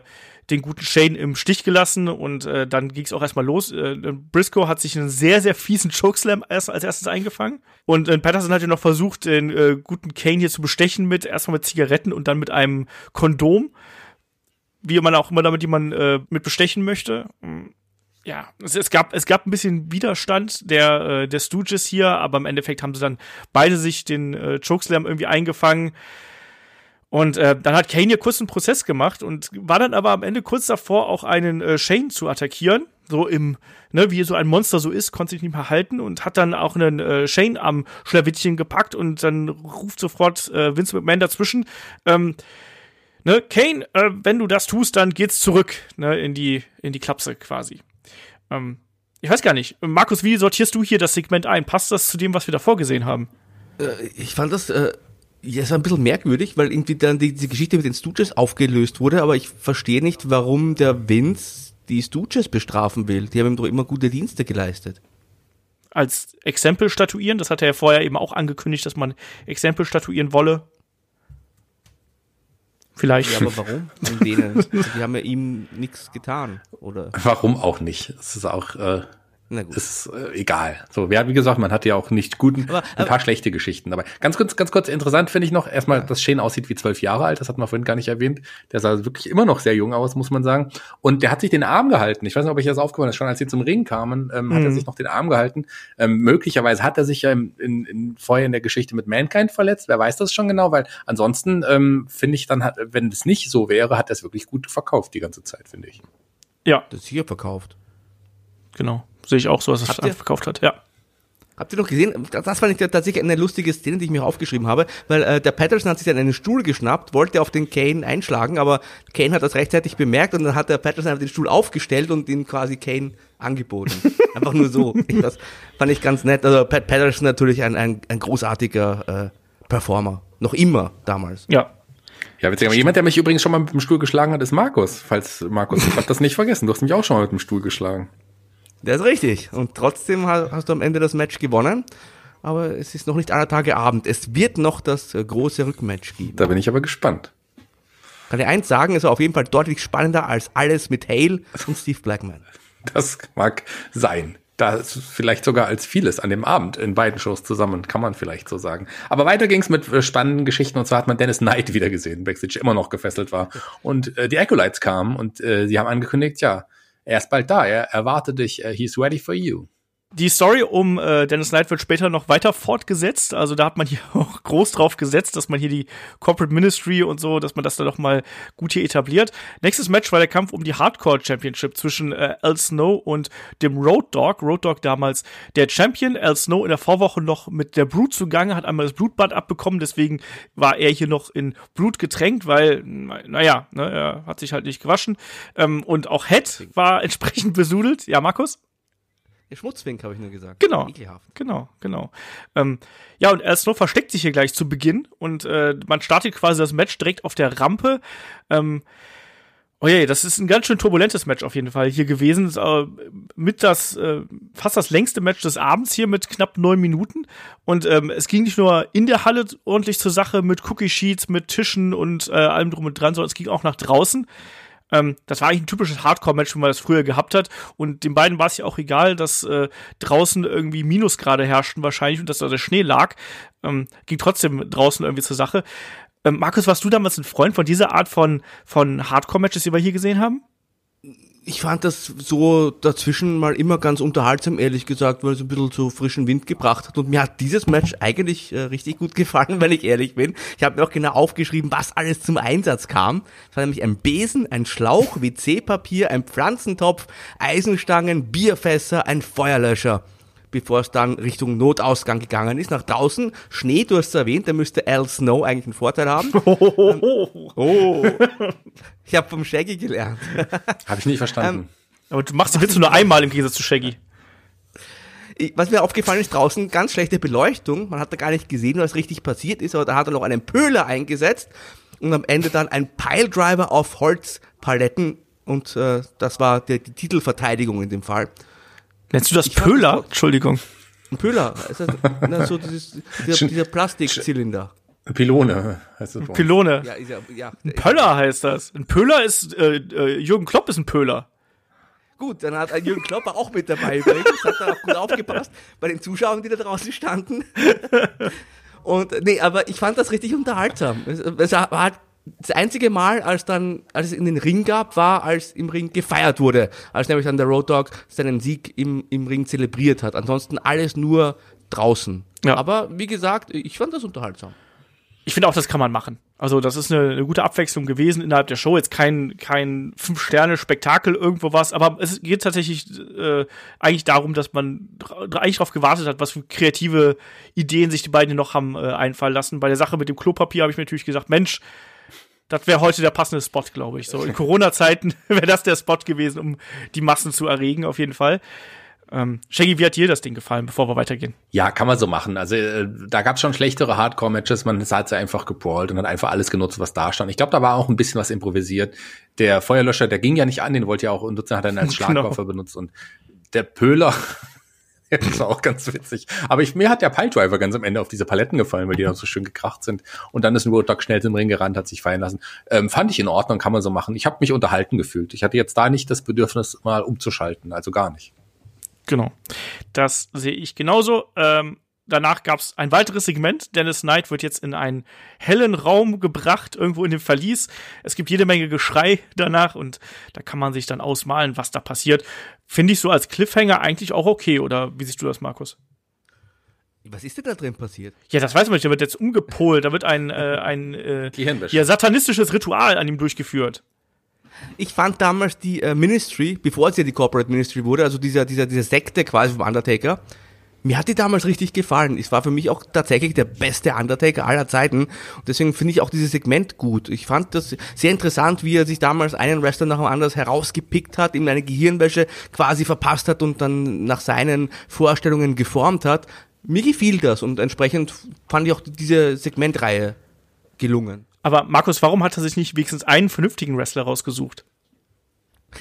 den guten Shane im Stich gelassen und äh, dann ging es auch erstmal los. Äh, Briscoe hat sich einen sehr, sehr fiesen Chokeslam erst, als erstes eingefangen und äh, Patterson hat ja noch versucht, den äh, guten Kane hier zu bestechen mit erstmal mit Zigaretten und dann mit einem Kondom. Wie man auch immer damit jemanden äh, mit bestechen möchte ja, es, es, gab es gab ein bisschen Widerstand der äh, der Stooges hier, aber im Endeffekt haben sie dann beide sich den äh, Chokeslam irgendwie eingefangen. Und äh, dann hat Kane hier kurz einen Prozess gemacht und war dann aber am Ende kurz davor, auch einen äh, Shane zu attackieren. So im, ne, wie so ein Monster so ist, konnte sich nicht mehr halten und hat dann auch einen äh, Shane am Schlawittchen gepackt und dann ruft sofort äh, Vince McMahon dazwischen. Ähm, ne, Kane, äh, wenn du das tust, dann geht's zurück, ne, in die, in die Klapse quasi. Ähm, ich weiß gar nicht. Markus, wie sortierst du hier das Segment ein? Passt das zu dem, was wir davor gesehen haben? Äh, ich fand das äh, ja, so ein bisschen merkwürdig, weil irgendwie dann die, die Geschichte mit den Stooges aufgelöst wurde, aber ich verstehe nicht, warum der Vince die Stooges bestrafen will. Die haben ihm doch immer gute Dienste geleistet. Als Exempel statuieren, das hat er ja vorher eben auch angekündigt, dass man Exempel statuieren wolle. Vielleicht. Ja, aber warum? Denen, die haben ja ihm nichts getan, oder? Warum auch nicht? Es ist auch äh, na gut. Ist äh, egal. So, wer, wie gesagt, man hat ja auch nicht guten, aber, ein paar schlechte Geschichten dabei. Ganz kurz, ganz kurz interessant finde ich noch, erstmal, ja. dass Shane aussieht wie zwölf Jahre alt, das hat man vorhin gar nicht erwähnt. Der sah wirklich immer noch sehr jung aus, muss man sagen. Und der hat sich den Arm gehalten. Ich weiß nicht, ob ich das aufgefallen ist, schon als sie zum Ring kamen, ähm, mhm. hat er mhm. sich noch den Arm gehalten. Ähm, möglicherweise hat er sich ja in, in, in, vorher in der Geschichte mit Mankind verletzt. Wer weiß das schon genau, weil ansonsten ähm, finde ich dann, hat, wenn es nicht so wäre, hat er es wirklich gut verkauft die ganze Zeit, finde ich. Ja. Das ist hier verkauft. Genau. Sehe ich auch so, dass es Habt verkauft hat, ja. Habt ihr noch gesehen? Das fand ich tatsächlich eine lustige Szene, die ich mir aufgeschrieben habe, weil äh, der Patterson hat sich dann einen Stuhl geschnappt, wollte auf den Kane einschlagen, aber Kane hat das rechtzeitig bemerkt und dann hat der Patterson den Stuhl aufgestellt und ihn quasi Kane angeboten. <laughs> Einfach nur so. Das fand ich ganz nett. Also Pat Patterson natürlich ein, ein, ein großartiger äh, Performer. Noch immer damals. Ja, ja, witzig. Aber jemand, der mich übrigens schon mal mit dem Stuhl geschlagen hat, ist Markus. Falls Markus, ich habe das nicht vergessen. Du hast mich auch schon mal mit dem Stuhl geschlagen. Das ist richtig. Und trotzdem hast du am Ende das Match gewonnen. Aber es ist noch nicht aller Tage Abend. Es wird noch das äh, große Rückmatch geben. Da bin ich aber gespannt. Kann ich eins sagen, ist auf jeden Fall deutlich spannender als alles mit Hale und Steve Blackman. Das mag sein. Da ist vielleicht sogar als vieles an dem Abend in beiden Shows zusammen, kann man vielleicht so sagen. Aber weiter ging es mit äh, spannenden Geschichten und zwar hat man Dennis Knight <laughs> wieder gesehen, Backstage immer noch gefesselt war. Und äh, die Acolytes kamen und äh, sie haben angekündigt, ja, er ist bald da, er erwartet dich, uh, he's ready for you. Die Story um äh, Dennis Knight wird später noch weiter fortgesetzt. Also da hat man hier <laughs> auch groß drauf gesetzt, dass man hier die Corporate Ministry und so, dass man das da doch mal gut hier etabliert. Nächstes Match war der Kampf um die Hardcore Championship zwischen äh, Al Snow und dem Road Dog. Road Dog damals der Champion. Al Snow in der Vorwoche noch mit der Brut zugange, hat einmal das Blutbad abbekommen. Deswegen war er hier noch in Blut getränkt, weil, naja, ne, er hat sich halt nicht gewaschen. Ähm, und auch Head war <laughs> entsprechend besudelt. Ja, Markus? Schmutzwink, habe ich nur gesagt. Genau. Ekelhaft. Genau, genau. Ähm, ja, und Al Snow versteckt sich hier gleich zu Beginn und äh, man startet quasi das Match direkt auf der Rampe. Ähm, Oh je, das ist ein ganz schön turbulentes Match auf jeden Fall hier gewesen. Äh, mit das, äh, fast das längste Match des Abends hier mit knapp neun Minuten. Und ähm, es ging nicht nur in der Halle ordentlich zur Sache mit Cookie Sheets, mit Tischen und äh, allem drum und dran, sondern es ging auch nach draußen. Ähm, das war eigentlich ein typisches Hardcore-Match, wie man das früher gehabt hat. Und den beiden war es ja auch egal, dass äh, draußen irgendwie Minusgrade herrschten wahrscheinlich und dass da der Schnee lag. Ähm, ging trotzdem draußen irgendwie zur Sache. Ähm, Markus, warst du damals ein Freund von dieser Art von, von Hardcore-Matches, die wir hier gesehen haben? Ich fand das so dazwischen mal immer ganz unterhaltsam, ehrlich gesagt, weil es ein bisschen so frischen Wind gebracht hat. Und mir hat dieses Match eigentlich äh, richtig gut <laughs> gefallen, wenn ich ehrlich bin. Ich habe mir auch genau aufgeschrieben, was alles zum Einsatz kam. Es war nämlich ein Besen, ein Schlauch, WC-Papier, ein Pflanzentopf, Eisenstangen, Bierfässer, ein Feuerlöscher. Bevor es dann Richtung Notausgang gegangen ist. Nach draußen, Schnee, du hast es erwähnt, da müsste Al Snow eigentlich einen Vorteil haben. <laughs> oh. Ich habe vom Shaggy gelernt. <laughs> Habe ich nicht verstanden. Aber du machst die Witze nur einmal im Gegensatz zu Shaggy. Was mir aufgefallen ist, draußen ganz schlechte Beleuchtung. Man hat da gar nicht gesehen, was richtig passiert ist, aber da hat er noch einen Pöhler eingesetzt und am Ende dann ein Piledriver auf Holzpaletten und äh, das war die, die Titelverteidigung in dem Fall. Nennst du das Ich Pöhler? das auch- Entschuldigung. Ein Pöhler, ist das, na, so dieses, dieser, dieser Plastikzylinder. Pylone heißt bei uns. Pylone. Ja, ja, ja. Pöller heißt das. Ein Pöller ist, äh, äh, Jürgen Klopp ist ein Pöller. Gut, dann hat ein Jürgen Klopper auch mit dabei übrigens, hat da auch gut aufgepasst bei den Zuschauern, die da draußen standen. <laughs> Und nee, aber ich fand das richtig unterhaltsam. Es, es war halt das einzige Mal, als dann, als es in den Ring gab, war, als im Ring gefeiert wurde, als nämlich dann der Road Dogg seinen Sieg im, im Ring zelebriert hat. Ansonsten alles nur draußen. Ja. Aber wie gesagt, ich fand das unterhaltsam. Ich finde auch, das kann man machen. Also, das ist eine, eine gute Abwechslung gewesen innerhalb der Show. Jetzt kein, kein Fünf-Sterne-Spektakel, irgendwo was, aber es geht tatsächlich äh, eigentlich darum, dass man eigentlich darauf gewartet hat, was für kreative Ideen sich die beiden noch haben äh, einfallen lassen. Bei der Sache mit dem Klopapier habe ich mir natürlich gesagt, Mensch, das wäre heute der passende Spot, glaube ich. So in <laughs> Corona-Zeiten <laughs> wäre das der Spot gewesen, um die Massen zu erregen, auf jeden Fall. Ähm, Shaggy, wie hat dir das Ding gefallen, bevor wir weitergehen? Ja, kann man so machen. Also äh, da gab es schon schlechtere Hardcore-Matches. Man hat sie einfach geprawlt und hat einfach alles genutzt, was da stand. Ich glaube, da war auch ein bisschen was improvisiert. Der Feuerlöscher, der ging ja nicht an, den wollte ja auch nutzen, hat er als <laughs> Genau. Schlagwaffe benutzt. Und der Pöhler, <laughs> das war auch ganz witzig. Aber ich, mir hat der Piledriver ganz am Ende auf diese Paletten gefallen, weil die dann so schön gekracht sind. Und dann ist ein Road Dogg schnell zum Ring gerannt, hat sich feiern lassen. Ähm, fand ich in Ordnung, kann man so machen. Ich habe mich unterhalten gefühlt. Ich hatte jetzt da nicht das Bedürfnis, mal umzuschalten. Also gar nicht. Genau. Das sehe ich genauso. Ähm, danach gab es ein weiteres Segment. Dennis Knight wird jetzt in einen hellen Raum gebracht, irgendwo in dem Verlies. Es gibt jede Menge Geschrei danach und da kann man sich dann ausmalen, was da passiert. Finde ich so als Cliffhanger eigentlich auch okay, oder wie siehst du das, Markus? Was ist denn da drin passiert? Ja, das weiß man nicht. Da wird jetzt umgepolt. Da wird ein, äh, ein äh, ja, satanistisches Ritual an ihm durchgeführt. Ich fand damals die äh, Ministry, bevor es ja die Corporate Ministry wurde, also dieser, dieser, diese Sekte quasi vom Undertaker, mir hat die damals richtig gefallen. Es war für mich auch tatsächlich der beste Undertaker aller Zeiten. Und deswegen finde ich auch dieses Segment gut. Ich fand das sehr interessant, wie er sich damals einen Wrestler nach dem anderen herausgepickt hat, ihm eine Gehirnwäsche quasi verpasst hat und dann nach seinen Vorstellungen geformt hat. Mir gefiel das und entsprechend fand ich auch diese Segmentreihe gelungen. Aber Markus, warum hat er sich nicht wenigstens einen vernünftigen Wrestler rausgesucht?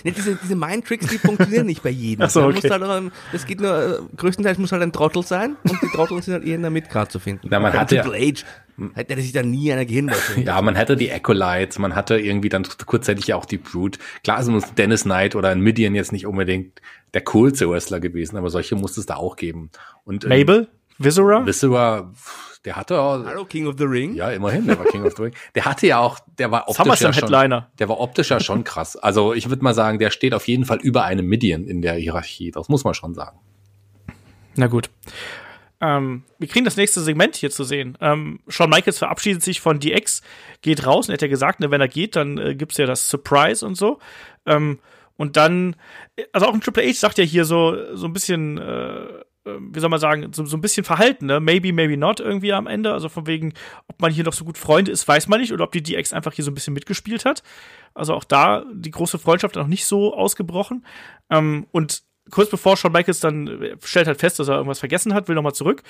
Ne, diese, diese Mind-Tricks, die funktionieren nicht bei jedem. Ach so, Da okay. muss halt das geht nur, äh, größtenteils muss halt ein Trottel sein und die Trottel sind halt eher in der Midcard zu finden. Na, man hat ja- H hätte sich da nie einer Gehirnwäsche. <laughs> Ja, man hatte die Acolytes, man hatte irgendwie dann kurzzeitig ja auch die Brute. Klar ist uns Dennis Knight oder ein Midian jetzt nicht unbedingt der coolste Wrestler gewesen, aber solche musste es da auch geben. Und ähm, Mabel? Viscera? Viscera, der hatte auch, Hallo, King of the Ring. ja, immerhin, der war King of the Ring. Der hatte ja auch, der war optisch ja schon, Headliner. der war optisch ja schon krass. Also ich würde mal sagen, der steht auf jeden Fall über einem Midian in der Hierarchie. Das muss man schon sagen. Na gut. Ähm, wir kriegen das nächste Segment hier zu sehen. Ähm, Shawn Michaels verabschiedet sich von DX, geht raus und er hat ja gesagt, ne, wenn er geht, dann äh, gibt's ja das Surprise und so. Ähm, und dann, also auch ein Triple H sagt ja hier so, so ein bisschen, äh, äh, wie soll man sagen, so, so ein bisschen verhalten, ne? Maybe, maybe not irgendwie am Ende. Also von wegen, ob man hier noch so gut Freunde ist, weiß man nicht. Oder ob die DX einfach hier so ein bisschen mitgespielt hat. Also auch da die große Freundschaft noch nicht so ausgebrochen. Ähm, und kurz bevor Shawn Michaels dann äh, stellt halt fest, dass er irgendwas vergessen hat, will nochmal zurück.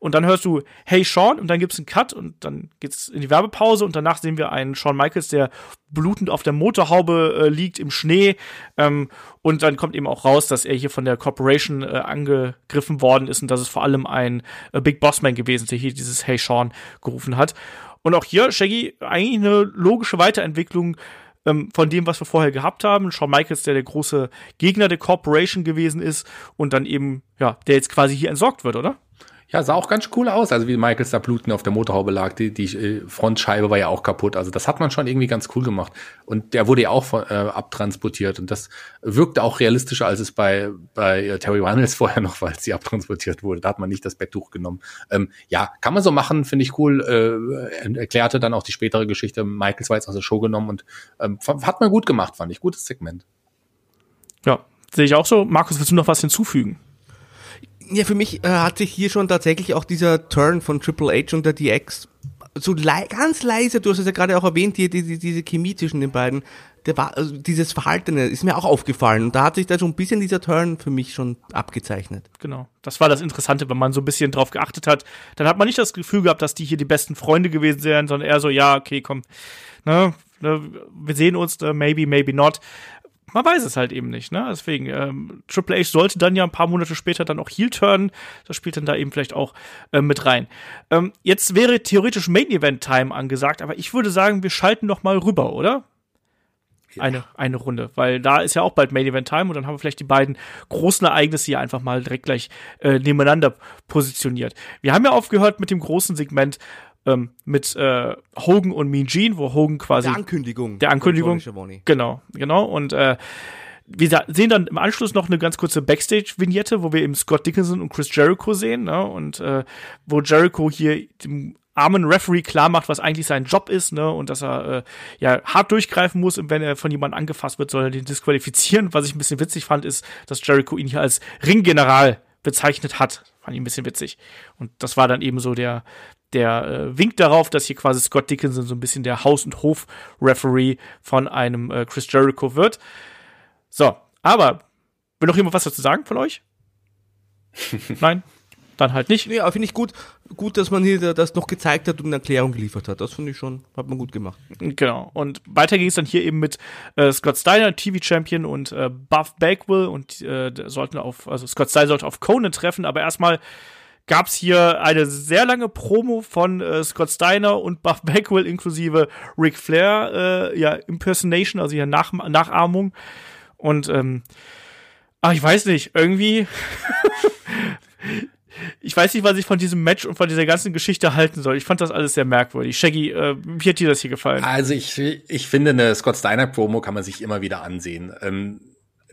Und dann hörst du, hey Sean, und dann gibt's einen Cut und dann geht's in die Werbepause und danach sehen wir einen Shawn Michaels, der blutend auf der Motorhaube äh, liegt im Schnee. Ähm, und dann kommt eben auch raus, dass er hier von der Corporation äh, angegriffen worden ist und dass es vor allem ein äh, Big Bossman gewesen ist, der hier dieses Hey Sean gerufen hat. Und auch hier, Shaggy, eigentlich eine logische Weiterentwicklung ähm, von dem, was wir vorher gehabt haben. Shawn Michaels, der der große Gegner der Corporation gewesen ist und dann eben, ja, der jetzt quasi hier entsorgt wird, oder? Ja, sah auch ganz cool aus. Also wie Michaels da bluten auf der Motorhaube lag, die, die äh, Frontscheibe war ja auch kaputt. Also das hat man schon irgendwie ganz cool gemacht. Und der wurde ja auch von, äh, abtransportiert. Und das wirkte auch realistischer, als es bei, bei äh, Terry Reynolds <laughs> vorher noch war, als sie abtransportiert wurde. Da hat man nicht das Betttuch genommen. Ähm, ja, kann man so machen, finde ich cool. Äh, erklärte dann auch die spätere Geschichte. Michaels war jetzt aus der Show genommen und ähm, hat man gut gemacht, fand ich. Gutes Segment. Ja, sehe ich auch so. Markus, willst du noch was hinzufügen? Ja, für mich äh, hat sich hier schon tatsächlich auch dieser Turn von Triple H und der DX so lei ganz leise, du hast es ja gerade auch erwähnt, die, die, diese Chemie zwischen den beiden, der war, also dieses Verhaltene ist mir auch aufgefallen. Und da hat sich da schon ein bisschen dieser Turn für mich schon abgezeichnet. Genau. Das war das Interessante, wenn man so ein bisschen drauf geachtet hat. Dann hat man nicht das Gefühl gehabt, dass die hier die besten Freunde gewesen wären, sondern eher so, ja, okay, komm, ne, ne wir sehen uns, ne, maybe, maybe not man weiß es halt eben nicht, ne? Deswegen, ähm, Triple H sollte dann ja ein paar Monate später dann auch Heel turnen. Das spielt dann da eben vielleicht auch äh, mit rein. Ähm, jetzt wäre theoretisch Main Event Time angesagt, aber ich würde sagen, wir schalten noch mal rüber, oder? Ja. Eine, eine Runde, weil da ist ja auch bald Main Event Time und dann haben wir vielleicht die beiden großen Ereignisse hier einfach mal direkt gleich äh, nebeneinander positioniert. Wir haben ja aufgehört mit dem großen Segment ähm, mit äh, Hogan und Mean Gene, wo Hogan quasi der Ankündigung, der Ankündigung, genau, genau und äh, wir sehen dann im Anschluss noch eine ganz kurze Backstage-Vignette, wo wir eben Scott Dickinson und Chris Jericho sehen, ne? Und äh, wo Jericho hier dem armen Referee klar macht, was eigentlich sein Job ist, ne? Und dass er äh, ja hart durchgreifen muss und wenn er von jemandem angefasst wird, soll er den disqualifizieren. Was ich ein bisschen witzig fand, ist, dass Jericho ihn hier als Ringgeneral bezeichnet hat. Fand ich ein bisschen witzig. Und das war dann eben so der, der äh, winkt darauf, dass hier quasi Scott Dickinson so ein bisschen der Haus- und Hof-Referee von einem äh, Chris Jericho wird. So, aber will noch jemand was dazu sagen von euch? <laughs> Nein? Dann halt nicht. Ja, finde ich gut, gut, dass man hier das noch gezeigt hat und eine Erklärung geliefert hat. Das finde ich schon, hat man gut gemacht. Genau. Und weiter ging es dann hier eben mit äh, Scott Steiner, TV-Champion und äh, Buff Bagwell und äh, sollten auf, also Scott Steiner sollte auf Conan treffen, aber erstmal gab es hier eine sehr lange Promo von äh, Scott Steiner und Buff Bagwell inklusive Ric Flair, äh, ja, Impersonation, also hier Nach Nachahmung. Und ähm, ach, ich weiß nicht, irgendwie. <laughs> ich weiß nicht, was ich von diesem Match und von dieser ganzen Geschichte halten soll. Ich fand das alles sehr merkwürdig. Shaggy, äh, wie hat dir das hier gefallen? Also ich, ich finde, eine Scott Steiner Promo kann man sich immer wieder ansehen. Ähm,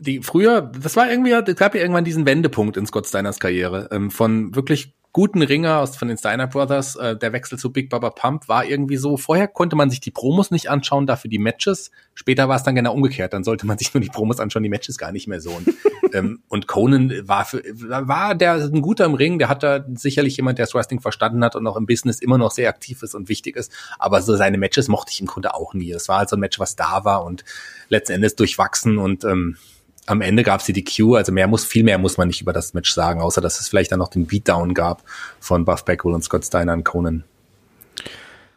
die früher, das war irgendwie, es gab ja irgendwann diesen Wendepunkt in Scott Steiners Karriere. Ähm, von wirklich guten Ringer aus von den Steiner Brothers, äh, der Wechsel zu Big Baba Pump war irgendwie so, vorher konnte man sich die Promos nicht anschauen, dafür die Matches. Später war es dann genau umgekehrt, dann sollte man sich nur die Promos anschauen, die Matches gar nicht mehr so. Und, <laughs> ähm, und Conan war für, war der ein guter im Ring, der hat da sicherlich jemand, der das Wrestling verstanden hat und auch im Business immer noch sehr aktiv ist und wichtig ist. Aber so seine Matches mochte ich im Grunde auch nie. Es war halt so ein Match, was da war und letzten Endes durchwachsen und ähm, am Ende gab es die DQ, also mehr muss, viel mehr muss man nicht über das Match sagen, außer dass es vielleicht dann noch den Beatdown gab von Buff Bagwell und Scott Steiner und Conan.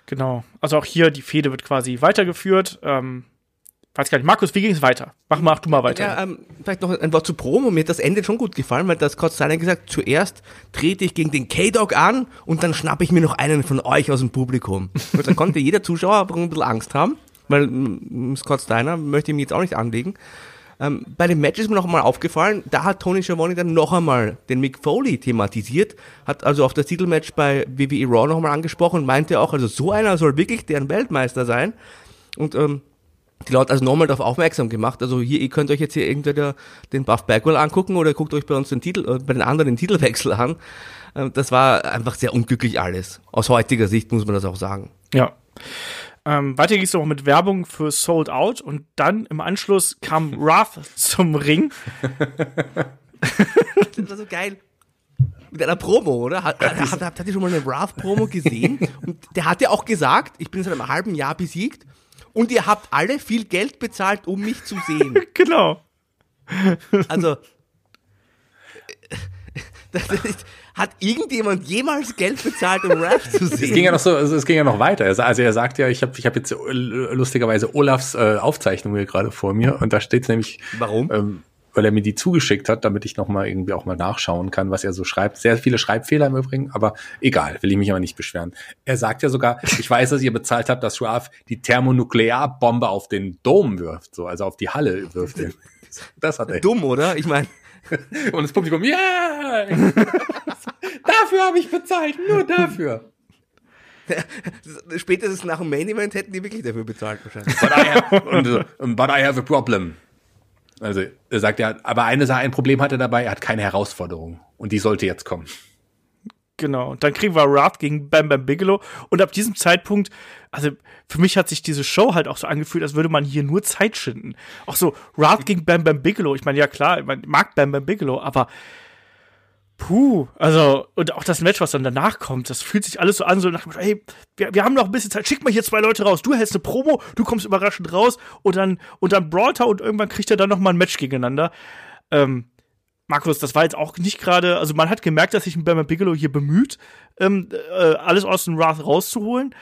Genau. Also auch hier, die Fehde wird quasi weitergeführt. Ähm, weiß gar nicht. Markus, wie ging es weiter? Mach, mach du mal weiter. Ja, ähm, vielleicht noch ein Wort zu Promo. Mir hat das Ende schon gut gefallen, weil das Scott Steiner gesagt, zuerst trete ich gegen den K-Dog an und dann schnappe ich mir noch einen von euch aus dem Publikum. Und da konnte jeder Zuschauer aber ein bisschen Angst haben, weil Scott Steiner möchte ihm jetzt auch nicht anlegen. Ähm, bei dem Match ist mir noch einmal aufgefallen, da hat Tony Schiavone dann noch einmal den Mick Foley thematisiert, hat also auf das Titelmatch bei WWE Raw noch einmal angesprochen und meinte auch, also so einer soll wirklich deren Weltmeister sein. Und ähm, die Leute also nochmal darauf aufmerksam gemacht. Also hier, ihr könnt euch jetzt hier entweder den Buff Bagwell angucken oder guckt euch bei uns den Titel, äh, bei den anderen den Titelwechsel an. Ähm, das war einfach sehr unglücklich alles. Aus heutiger Sicht muss man das auch sagen. Ja. Ähm, weiter ging es noch mit Werbung für Sold Out und dann im Anschluss kam <laughs> Wrath zum Ring. das war so geil. Mit einer Promo, oder? Hat, hat, hat, hat ihr schon mal eine Wrath-Promo gesehen? Und der hat ja auch gesagt, ich bin seit einem halben Jahr besiegt und ihr habt alle viel Geld bezahlt, um mich zu sehen. <laughs> genau. Also, <laughs> ist, hat irgendjemand jemals Geld bezahlt, um Rap zu sehen? Es ging ja noch so, also es ging ja noch weiter. Also er sagt ja, ich habe ich hab jetzt lustigerweise Olafs äh, Aufzeichnung hier gerade vor mir und da steht nämlich. Warum? Ähm, weil er mir die zugeschickt hat, damit ich noch mal irgendwie auch mal nachschauen kann, was er so schreibt. Sehr viele Schreibfehler im Übrigen, aber egal, will ich mich aber nicht beschweren. Er sagt ja sogar, ich weiß, dass ihr bezahlt habt, dass Schwab die Thermonuklearbombe auf den Dom wirft, so also auf die Halle wirft. <laughs> Das hat er. Dumm, oder? Ich meine. <laughs> Und das Publikum, ja! dafür habe ich bezahlt, nur dafür. <laughs> Spätestens nach dem Main Event hätten die wirklich dafür bezahlt wahrscheinlich. But I have, but I have a problem. Also er sagt ja, aber eine Sache, ein Problem hat er dabei, er hat keine Herausforderung und die sollte jetzt kommen. Genau. Und dann kriegen wir Wrath gegen Bam Bam Bigelow. Und ab diesem Zeitpunkt, also für mich hat sich diese Show halt auch so angefühlt, als würde man hier nur Zeit schinden. Auch so Wrath gegen Bam Bam Bigelow. Ich meine, ja klar, man mag Bam Bam Bigelow, aber Puh, also, und auch das Match, was dann danach kommt, das fühlt sich alles so an, so nach hey, wir, wir haben noch ein bisschen Zeit, schick mal hier zwei Leute raus, du hältst eine Promo, du kommst überraschend raus und dann, und dann brawlt er und irgendwann kriegt er dann noch mal ein Match gegeneinander. Ähm, Markus, das war jetzt auch nicht gerade, also man hat gemerkt, dass sich Bam Bigelow hier bemüht, ähm, äh, alles aus dem Wrath rauszuholen.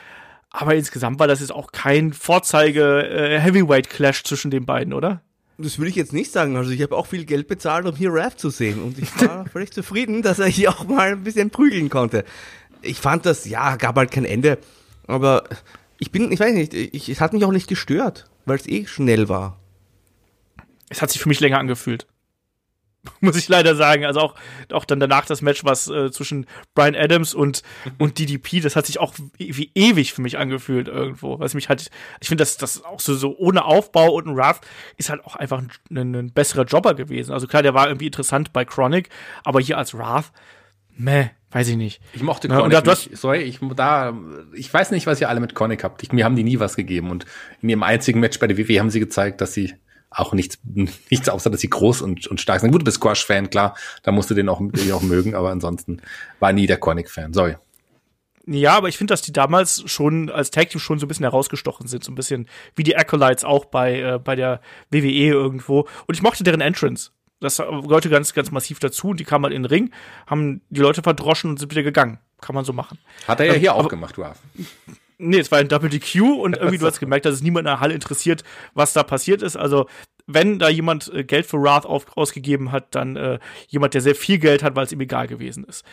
Aber insgesamt war das jetzt auch kein Vorzeige äh, Heavyweight Clash zwischen den beiden, oder? Das will ich jetzt nicht sagen. Also ich habe auch viel Geld bezahlt, um hier Raph zu sehen. Und ich war <laughs> völlig zufrieden, dass er hier auch mal ein bisschen prügeln konnte. Ich fand das, ja, gab halt kein Ende. Aber ich bin, ich weiß nicht, ich, es hat mich auch nicht gestört, weil es eh schnell war. Es hat sich für mich länger angefühlt. <laughs> muss ich leider sagen. Also auch, auch dann danach das Match, was äh, zwischen Brian Adams und, <laughs> und DDP, das hat sich auch wie ewig für mich angefühlt irgendwo. Was mich halt, ich finde, dass das auch so, so ohne Aufbau und ein Wrath ist halt auch einfach ein, ein, ein, besserer Jobber gewesen. Also klar, der war irgendwie interessant bei Chronic, aber hier als Wrath, meh, weiß ich nicht. Ich mochte Chronic ja, nicht. Sorry, ich, da, ich weiß nicht, was ihr alle mit Chronic habt. Ich, mir haben die nie was gegeben und in ihrem einzigen Match bei der WWE haben sie gezeigt, dass sie auch nichts, nichts außer, dass sie groß und, und stark sind. Gut, du bist Squash-Fan, klar, da musst du den auch, den auch mögen, aber ansonsten war nie der Cornic-Fan. Sorry. Ja, aber ich finde, dass die damals schon als Tag Team schon so ein bisschen herausgestochen sind, so ein bisschen wie die Acolytes auch bei äh, bei der WWE irgendwo. Und ich mochte deren Entrance. Das gehörte ganz ganz massiv dazu. Und die kamen halt in den Ring, haben die Leute verdroschen und sind wieder gegangen. Kann man so machen. Hat er ja hier auch gemacht, du hast. Nee, es war ein Double DQ und <laughs> irgendwie du hast gemerkt, dass es niemand in der Halle interessiert, was da passiert ist. Also, wenn da jemand äh, Geld für Wrath auf, ausgegeben hat, dann äh, jemand, der sehr viel Geld hat, weil es ihm egal gewesen ist.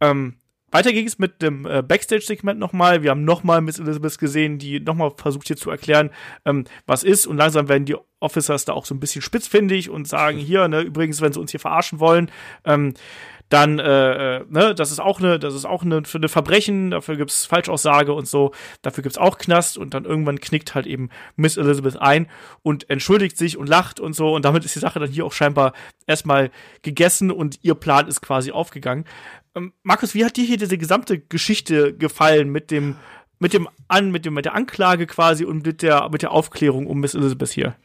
Ähm, weiter ging es mit dem äh, Backstage-Segment nochmal. Wir haben nochmal Miss Elizabeth gesehen, die nochmal versucht hier zu erklären, ähm, was ist. Und langsam werden die Officers da auch so ein bisschen spitzfindig und sagen, <laughs> hier, ne, übrigens, wenn sie uns hier verarschen wollen, ähm, dann, äh, äh, ne, das ist auch eine, das ist auch eine, eine Verbrechen, dafür gibt's Falschaussage und so, dafür gibt's auch Knast und dann irgendwann knickt halt eben Miss Elizabeth ein und entschuldigt sich und lacht und so und damit ist die Sache dann hier auch scheinbar erstmal gegessen und ihr Plan ist quasi aufgegangen. Ähm, Markus, wie hat dir hier diese gesamte Geschichte gefallen mit dem, mit dem an, mit dem, mit der Anklage quasi und mit der, mit der Aufklärung um Miss Elizabeth hier?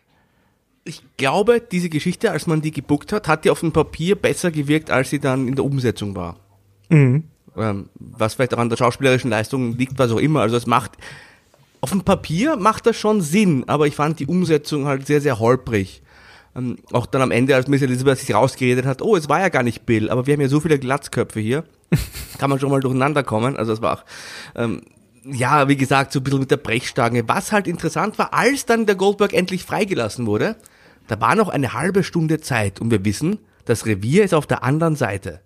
Ich glaube, diese Geschichte, als man die gebuckt hat, hat die auf dem Papier besser gewirkt, als sie dann in der Umsetzung war. Mhm. Ähm, was vielleicht auch an der schauspielerischen Leistung liegt, was auch immer. Also es macht, auf dem Papier macht das schon Sinn, aber ich fand die Umsetzung halt sehr, sehr holprig. Ähm, auch dann am Ende, als Miss Elizabeth sich rausgeredet hat, oh, es war ja gar nicht Bill, aber wir haben ja so viele Glatzköpfe hier. <laughs> Kann man schon mal durcheinander kommen. Also es war auch, ähm, ja, wie gesagt, so ein bisschen mit der Brechstange. Was halt interessant war, als dann der Goldberg endlich freigelassen wurde, da war noch eine halbe Stunde Zeit und wir wissen, das Revier ist auf der anderen Seite.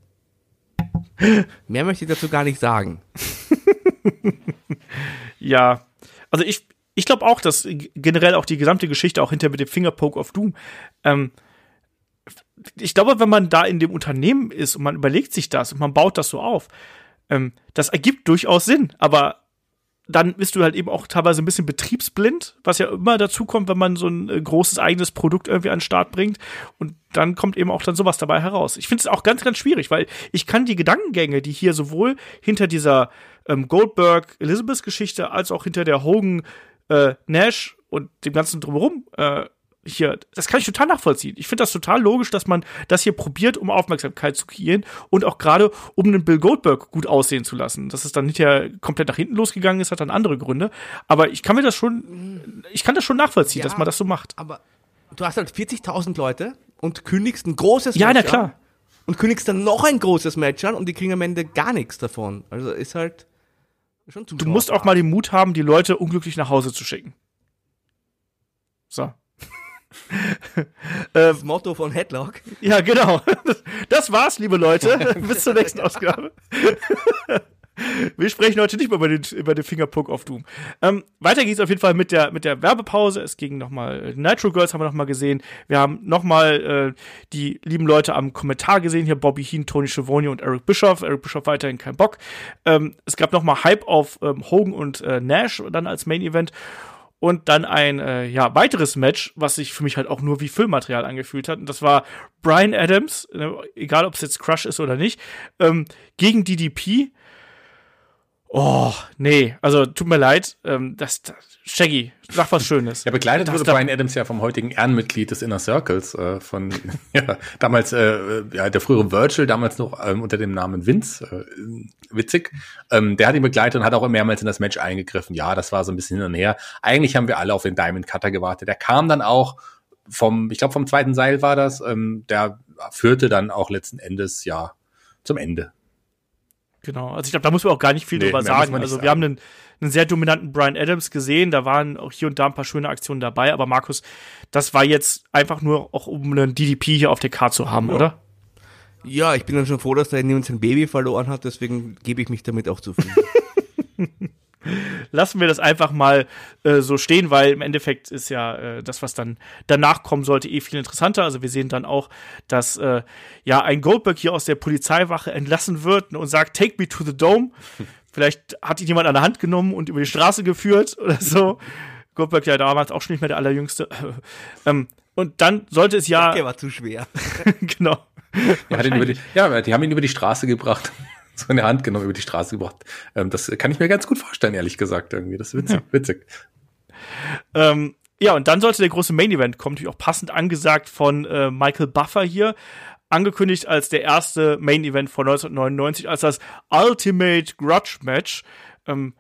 Mehr möchte ich dazu gar nicht sagen. <laughs> ja, also ich, ich glaube auch, dass generell auch die gesamte Geschichte auch hinter mit dem Fingerpoke of Doom, ähm, ich glaube, wenn man da in dem Unternehmen ist und man überlegt sich das und man baut das so auf, ähm, das ergibt durchaus Sinn, aber dann bist du halt eben auch teilweise ein bisschen betriebsblind, was ja immer dazu kommt, wenn man so ein äh, großes eigenes Produkt irgendwie an den Start bringt. Und dann kommt eben auch dann sowas dabei heraus. Ich finde es auch ganz, ganz schwierig, weil ich kann die Gedankengänge, die hier sowohl hinter dieser ähm, Goldberg-Elizabeth-Geschichte als auch hinter der Hogan äh, und dem ganzen drumherum äh, hier, das kann ich total nachvollziehen. Ich finde das total logisch, dass man das hier probiert, um Aufmerksamkeit zu kreieren und auch gerade, um einen Bill Goldberg gut aussehen zu lassen. Dass es dann nicht ja komplett nach hinten losgegangen ist, hat dann andere Gründe. Aber ich kann mir das schon, ich kann das schon nachvollziehen, ja, dass man das so macht. Aber du hast halt 40.000 Leute und kündigst ein großes ja, Match Ja, na klar. An und kündigst dann noch ein großes Match an und die kriegen am Ende gar nichts davon. Also ist halt schon Du musst auch mal den Mut haben, die Leute unglücklich nach Hause zu schicken. So. <laughs> das Motto von Headlock. Ja, genau. Das war's, liebe Leute. <laughs> Bis zur nächsten Ausgabe. <laughs> Wir sprechen heute nicht mehr über den, über den Fingerpook of Doom. Ähm, weiter geht's auf jeden Fall mit der, mit der Werbepause. Es ging nochmal, Nitro Girls haben wir nochmal gesehen. Wir haben nochmal äh, die lieben Leute am Kommentar gesehen. Hier Bobby Heen, Tony Schiavone und Eric Bischoff. Eric Bischoff weiterhin kein Bock. Ähm, es gab nochmal Hype auf ähm, Hogan und äh, Nash dann als Main Event und dann ein äh, ja weiteres Match, was sich für mich halt auch nur wie Filmmaterial angefühlt hat. Und das war Brian Adams, äh, egal ob es jetzt Crush ist oder nicht, ähm, gegen DDP. Oh, nee, also tut mir leid, ähm, das, das Shaggy, sag was Schönes. Ja, begleitet Das wurde Brian Adams ja vom heutigen Ehrenmitglied des Inner Circles, äh, von <laughs> ja, damals äh, ja, der frühere Virgil, damals noch ähm, unter dem Namen Vince, äh, witzig. Ähm, der hat ihn begleitet und hat auch mehrmals in das Match eingegriffen. Ja, das war so ein bisschen hin und her. Eigentlich haben wir alle auf den Diamond Cutter gewartet. Der kam dann auch vom, ich glaube vom zweiten Seil war das, ähm, der führte dann auch letzten Endes ja zum Ende. Genau, also ich glaube, da muss man auch gar nicht viel Nee, drüber sagen. Also sagen. wir haben einen, einen sehr dominanten Brian Adams gesehen, da waren auch hier und da ein paar schöne Aktionen dabei, aber Markus, das war jetzt einfach nur auch um einen DDP hier auf der Karte zu haben, oder? Ja, ich bin dann schon froh, dass da niemand sein Baby verloren hat, deswegen gebe ich mich damit auch zufrieden. <laughs> lassen wir das einfach mal äh, so stehen, weil im Endeffekt ist ja äh, das, was dann danach kommen sollte, eh viel interessanter. Also wir sehen dann auch, dass äh, ja ein Goldberg hier aus der Polizeiwache entlassen wird und sagt, take me to the dome. <laughs> Vielleicht hat ihn jemand an der Hand genommen und über die Straße geführt <laughs> oder so. Goldberg ja damals auch schon nicht mehr der allerjüngste. <laughs> ähm, und dann sollte es ja, Der war zu schwer. genau. Über die, ja, die haben ihn über die Straße gebracht. So in der Hand genommen, über die Straße gebracht. Ähm, das kann ich mir ganz gut vorstellen, ehrlich gesagt, irgendwie. Das ist witzig. witzig. Ähm, ja, und dann sollte der große Main Event kommen, natürlich auch passend angesagt von äh, Michael Buffer hier. Angekündigt als der erste Main Event von 1999, als das Ultimate Grudge Match. Ähm,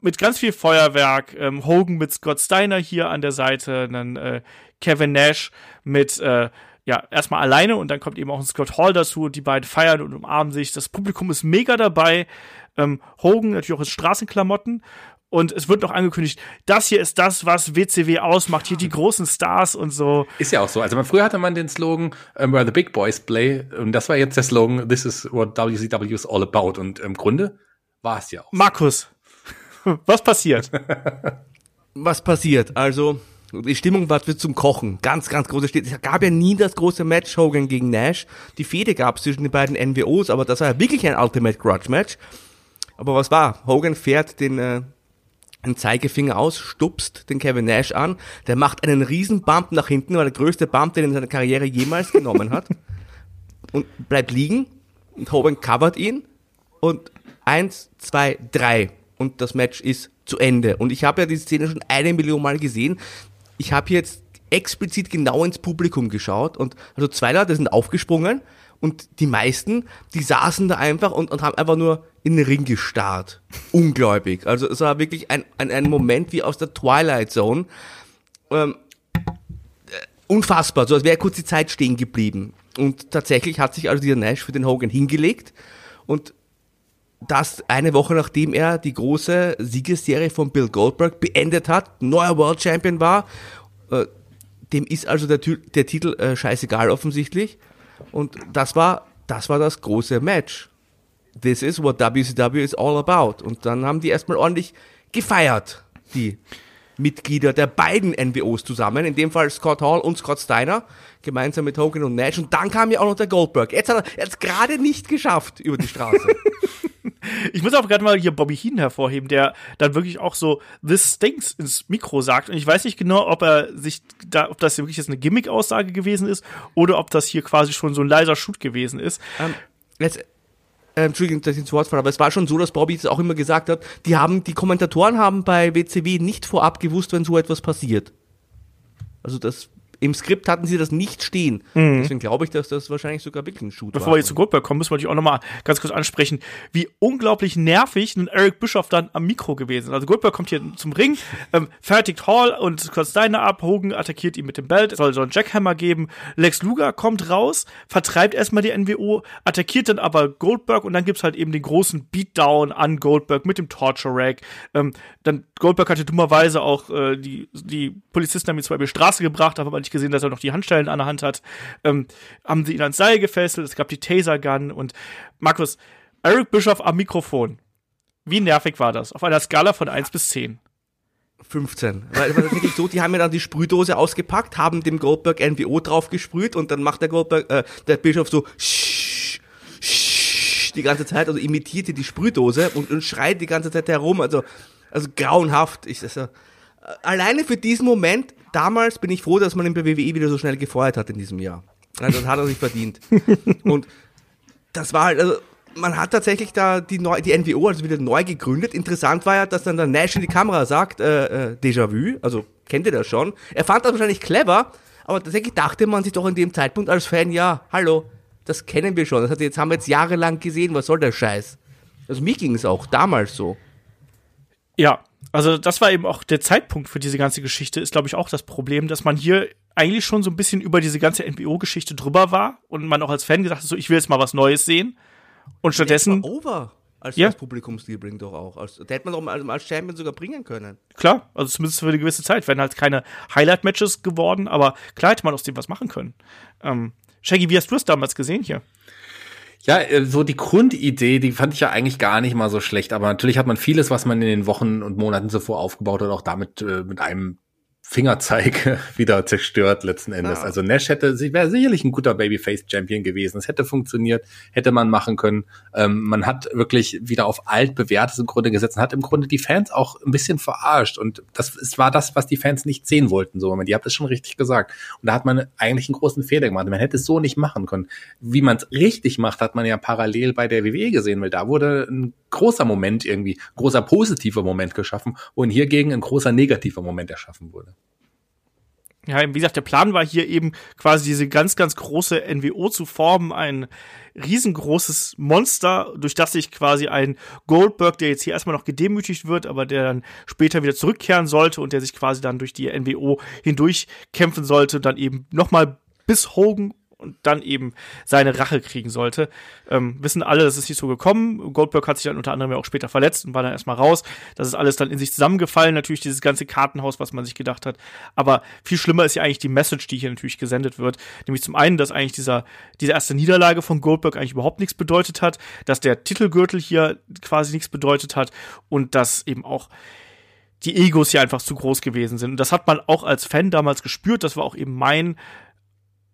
mit ganz viel Feuerwerk. Ähm, Hogan mit Scott Steiner hier an der Seite, dann äh, Kevin Nash mit äh, ja, erstmal alleine und dann kommt eben auch ein Scott Hall dazu und die beiden feiern und umarmen sich. Das Publikum ist mega dabei. Ähm, Hogan natürlich auch in Straßenklamotten. Und es wird noch angekündigt, das hier ist das, was WCW ausmacht. Hier die großen Stars und so. Ist ja auch so. Also man, früher hatte man den Slogan ähm, Where the Big Boys Play und das war jetzt der Slogan This is what WCW is all about. Und im Grunde war es ja auch. Markus, <laughs> was passiert? Was passiert? Also, die Stimmung war zum Kochen. Ganz, ganz große Stimmung. Es gab ja nie das große Match Hogan gegen Nash. Die Fehde gab es zwischen den beiden NWOs, aber das war ja wirklich ein Ultimate Grudge Match. Aber was war? Hogan fährt den, äh, den Zeigefinger aus, stupst den Kevin Nash an, der macht einen riesen Bump nach hinten, war der größte Bump, den er in seiner Karriere jemals genommen hat. <laughs> Und bleibt liegen und Hogan covert ihn und eins, zwei, drei und das Match ist zu Ende. Und ich habe ja die Szene schon eine Million Mal gesehen. Ich habe jetzt explizit genau ins Publikum geschaut und also zwei Leute sind aufgesprungen und die meisten, die saßen da einfach und, und haben einfach nur in den Ring gestarrt. <laughs> Ungläubig. Also es war wirklich ein, ein, ein Moment wie aus der Twilight Zone. Ähm, äh, unfassbar, so als wäre kurz die Zeit stehen geblieben. Und tatsächlich hat sich also dieser Nash für den Hogan hingelegt und das eine Woche nachdem er die große Siegesserie von Bill Goldberg beendet hat, neuer World Champion war. Äh, dem ist also der, der Titel äh, scheißegal offensichtlich. Und das war, das war das große Match. This is what WCW is all about. Und dann haben die erstmal ordentlich gefeiert, die Mitglieder der beiden NWOs zusammen, in dem Fall Scott Hall und Scott Steiner, gemeinsam mit Hogan und Nash. Und dann kam ja auch noch der Goldberg. Jetzt hat er es gerade nicht geschafft über die Straße. <laughs> Ich muss auch gerade mal hier Bobby Heenan hervorheben, der dann wirklich auch so This stinks ins Mikro sagt. Und ich weiß nicht genau, ob er sich da, ob das wirklich jetzt eine Gimmick-Aussage gewesen ist oder ob das hier quasi schon so ein leiser Shoot gewesen ist. ähm, jetzt, äh, Entschuldigung, dass ich ins Wort falle, aber es war schon so, dass Bobby es auch immer gesagt hat, die haben, die Kommentatoren haben bei WCW nicht vorab gewusst, wenn so etwas passiert. Also das, im Skript hatten sie das nicht stehen. Deswegen glaube ich, dass das wahrscheinlich sogar wirklich ein Shoot Bevor war. wir jetzt zu Goldberg kommen, müssen wir natürlich auch nochmal ganz kurz ansprechen, wie unglaublich nervig ein Eric Bischoff dann am Mikro gewesen ist. Also Goldberg kommt hier zum Ring, ähm, fertigt Hall und Scott Steiner ab, Hogan attackiert ihn mit dem Belt, es soll so einen Jackhammer geben, Lex Luger kommt raus, vertreibt erstmal die NWO, attackiert dann aber Goldberg und dann gibt's halt eben den großen Beatdown an Goldberg mit dem Torture Rack. Ähm, dann Goldberg hatte dummerweise auch äh, die, die Polizisten haben ihn zwar über die Straße gebracht, aber nicht gesehen, dass er noch die Handstellen an der Hand hat. Ähm, haben sie ihn ans Seil gefesselt, es gab die Taser Gun und Markus, Eric Bischoff am Mikrofon. Wie nervig war das? Auf einer Skala von 1 bis 10. 15. Weil, weil wirklich so, die haben ja dann die Sprühdose ausgepackt, haben dem Goldberg NWO drauf gesprüht und dann macht der Goldberg, äh, der Bischof so die ganze Zeit, also imitierte die Sprühdose und, und schreit die ganze Zeit herum, also, also grauenhaft. Ich, also, alleine für diesen Moment, damals bin ich froh, dass man ihn bei WWE wieder so schnell gefeuert hat in diesem Jahr. Also das hat er sich verdient. <laughs> Und das war halt, also, man hat tatsächlich da die, neu, die NWO also wieder neu gegründet. Interessant war ja, dass dann der Nash in die Kamera sagt, äh, äh, Déjà-vu, also kennt ihr das schon. Er fand das wahrscheinlich clever, aber tatsächlich dachte man sich doch in dem Zeitpunkt als Fan, ja, hallo, das kennen wir schon. Das hat, jetzt haben wir jetzt jahrelang gesehen, was soll der Scheiß? Also mir ging es auch damals so. Ja, also das war eben auch der Zeitpunkt für diese ganze Geschichte, ist glaube ich auch das Problem, dass man hier eigentlich schon so ein bisschen über diese ganze NWO-Geschichte drüber war und man auch als Fan gesagt hat, so ich will jetzt mal was Neues sehen. Und stattdessen. over als, Ja. als bringt doch auch. Als, der hätte man doch als, als Champion sogar bringen können. Klar, also zumindest für eine gewisse Zeit. Werden halt keine Highlight-Matches geworden, aber klar hätte man aus dem was machen können. Ähm, Shaggy, wie hast du es damals gesehen hier? Ja, äh, so die Grundidee, die fand ich ja eigentlich gar nicht mal so schlecht. Aber natürlich hat man vieles, was man in den Wochen und Monaten zuvor aufgebaut hat, auch damit äh, mit einem Fingerzeig <laughs> wieder zerstört letzten Endes. Ja. Also Nash hätte, sie wäre sicherlich ein guter Babyface-Champion gewesen. Es hätte funktioniert, hätte man machen können. Ähm, man hat wirklich wieder auf altbewährtes im Grunde gesetzt und hat im Grunde die Fans auch ein bisschen verarscht. Und das es war das, was die Fans nicht sehen wollten. So, ihr habt es schon richtig gesagt. Und da hat man eigentlich einen großen Fehler gemacht. Man hätte es so nicht machen können. Wie man es richtig macht, hat man ja parallel bei der WWE gesehen, weil da wurde ein großer Moment irgendwie, großer positiver Moment geschaffen und hiergegen ein großer negativer Moment erschaffen wurde. Ja, wie gesagt, der Plan war hier eben quasi diese ganz, ganz große NWO zu formen, ein riesengroßes Monster, durch das sich quasi ein Goldberg, der jetzt hier erstmal noch gedemütigt wird, aber der dann später wieder zurückkehren sollte und der sich quasi dann durch die NWO hindurch kämpfen sollte, dann eben nochmal bis Hogan und dann eben seine Rache kriegen sollte. Ähm, wissen alle, das ist nicht so gekommen. Goldberg hat sich dann unter anderem ja auch später verletzt und war dann erstmal raus. Das ist alles dann in sich zusammengefallen, natürlich dieses ganze Kartenhaus, was man sich gedacht hat. Aber viel schlimmer ist ja eigentlich die Message, die hier natürlich gesendet wird. Nämlich zum einen, dass eigentlich dieser, diese erste Niederlage von Goldberg eigentlich überhaupt nichts bedeutet hat, dass der Titelgürtel hier quasi nichts bedeutet hat und dass eben auch die Egos hier einfach zu groß gewesen sind. Und das hat man auch als Fan damals gespürt. Das war auch eben mein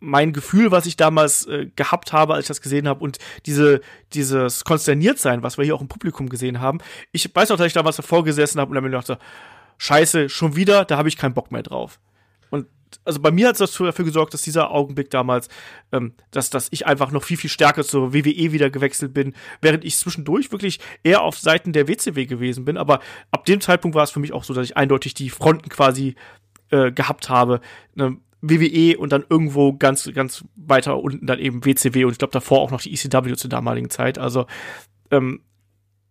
mein Gefühl, was ich damals äh, gehabt habe, als ich das gesehen habe und diese dieses Konsterniertsein, was wir hier auch im Publikum gesehen haben. Ich weiß auch, dass ich damals davor gesessen habe und dann mir dachte, Scheiße, schon wieder, da habe ich keinen Bock mehr drauf. Und also bei mir hat es dafür gesorgt, dass dieser Augenblick damals, ähm, dass, dass ich einfach noch viel, viel stärker zur WWE wieder gewechselt bin, während ich zwischendurch wirklich eher auf Seiten der WCW gewesen bin. Aber ab dem Zeitpunkt war es für mich auch so, dass ich eindeutig die Fronten quasi äh, gehabt habe. Ne, WWE und dann irgendwo ganz, ganz weiter unten dann eben WCW und ich glaube davor auch noch die ECW zur damaligen Zeit. Also ähm,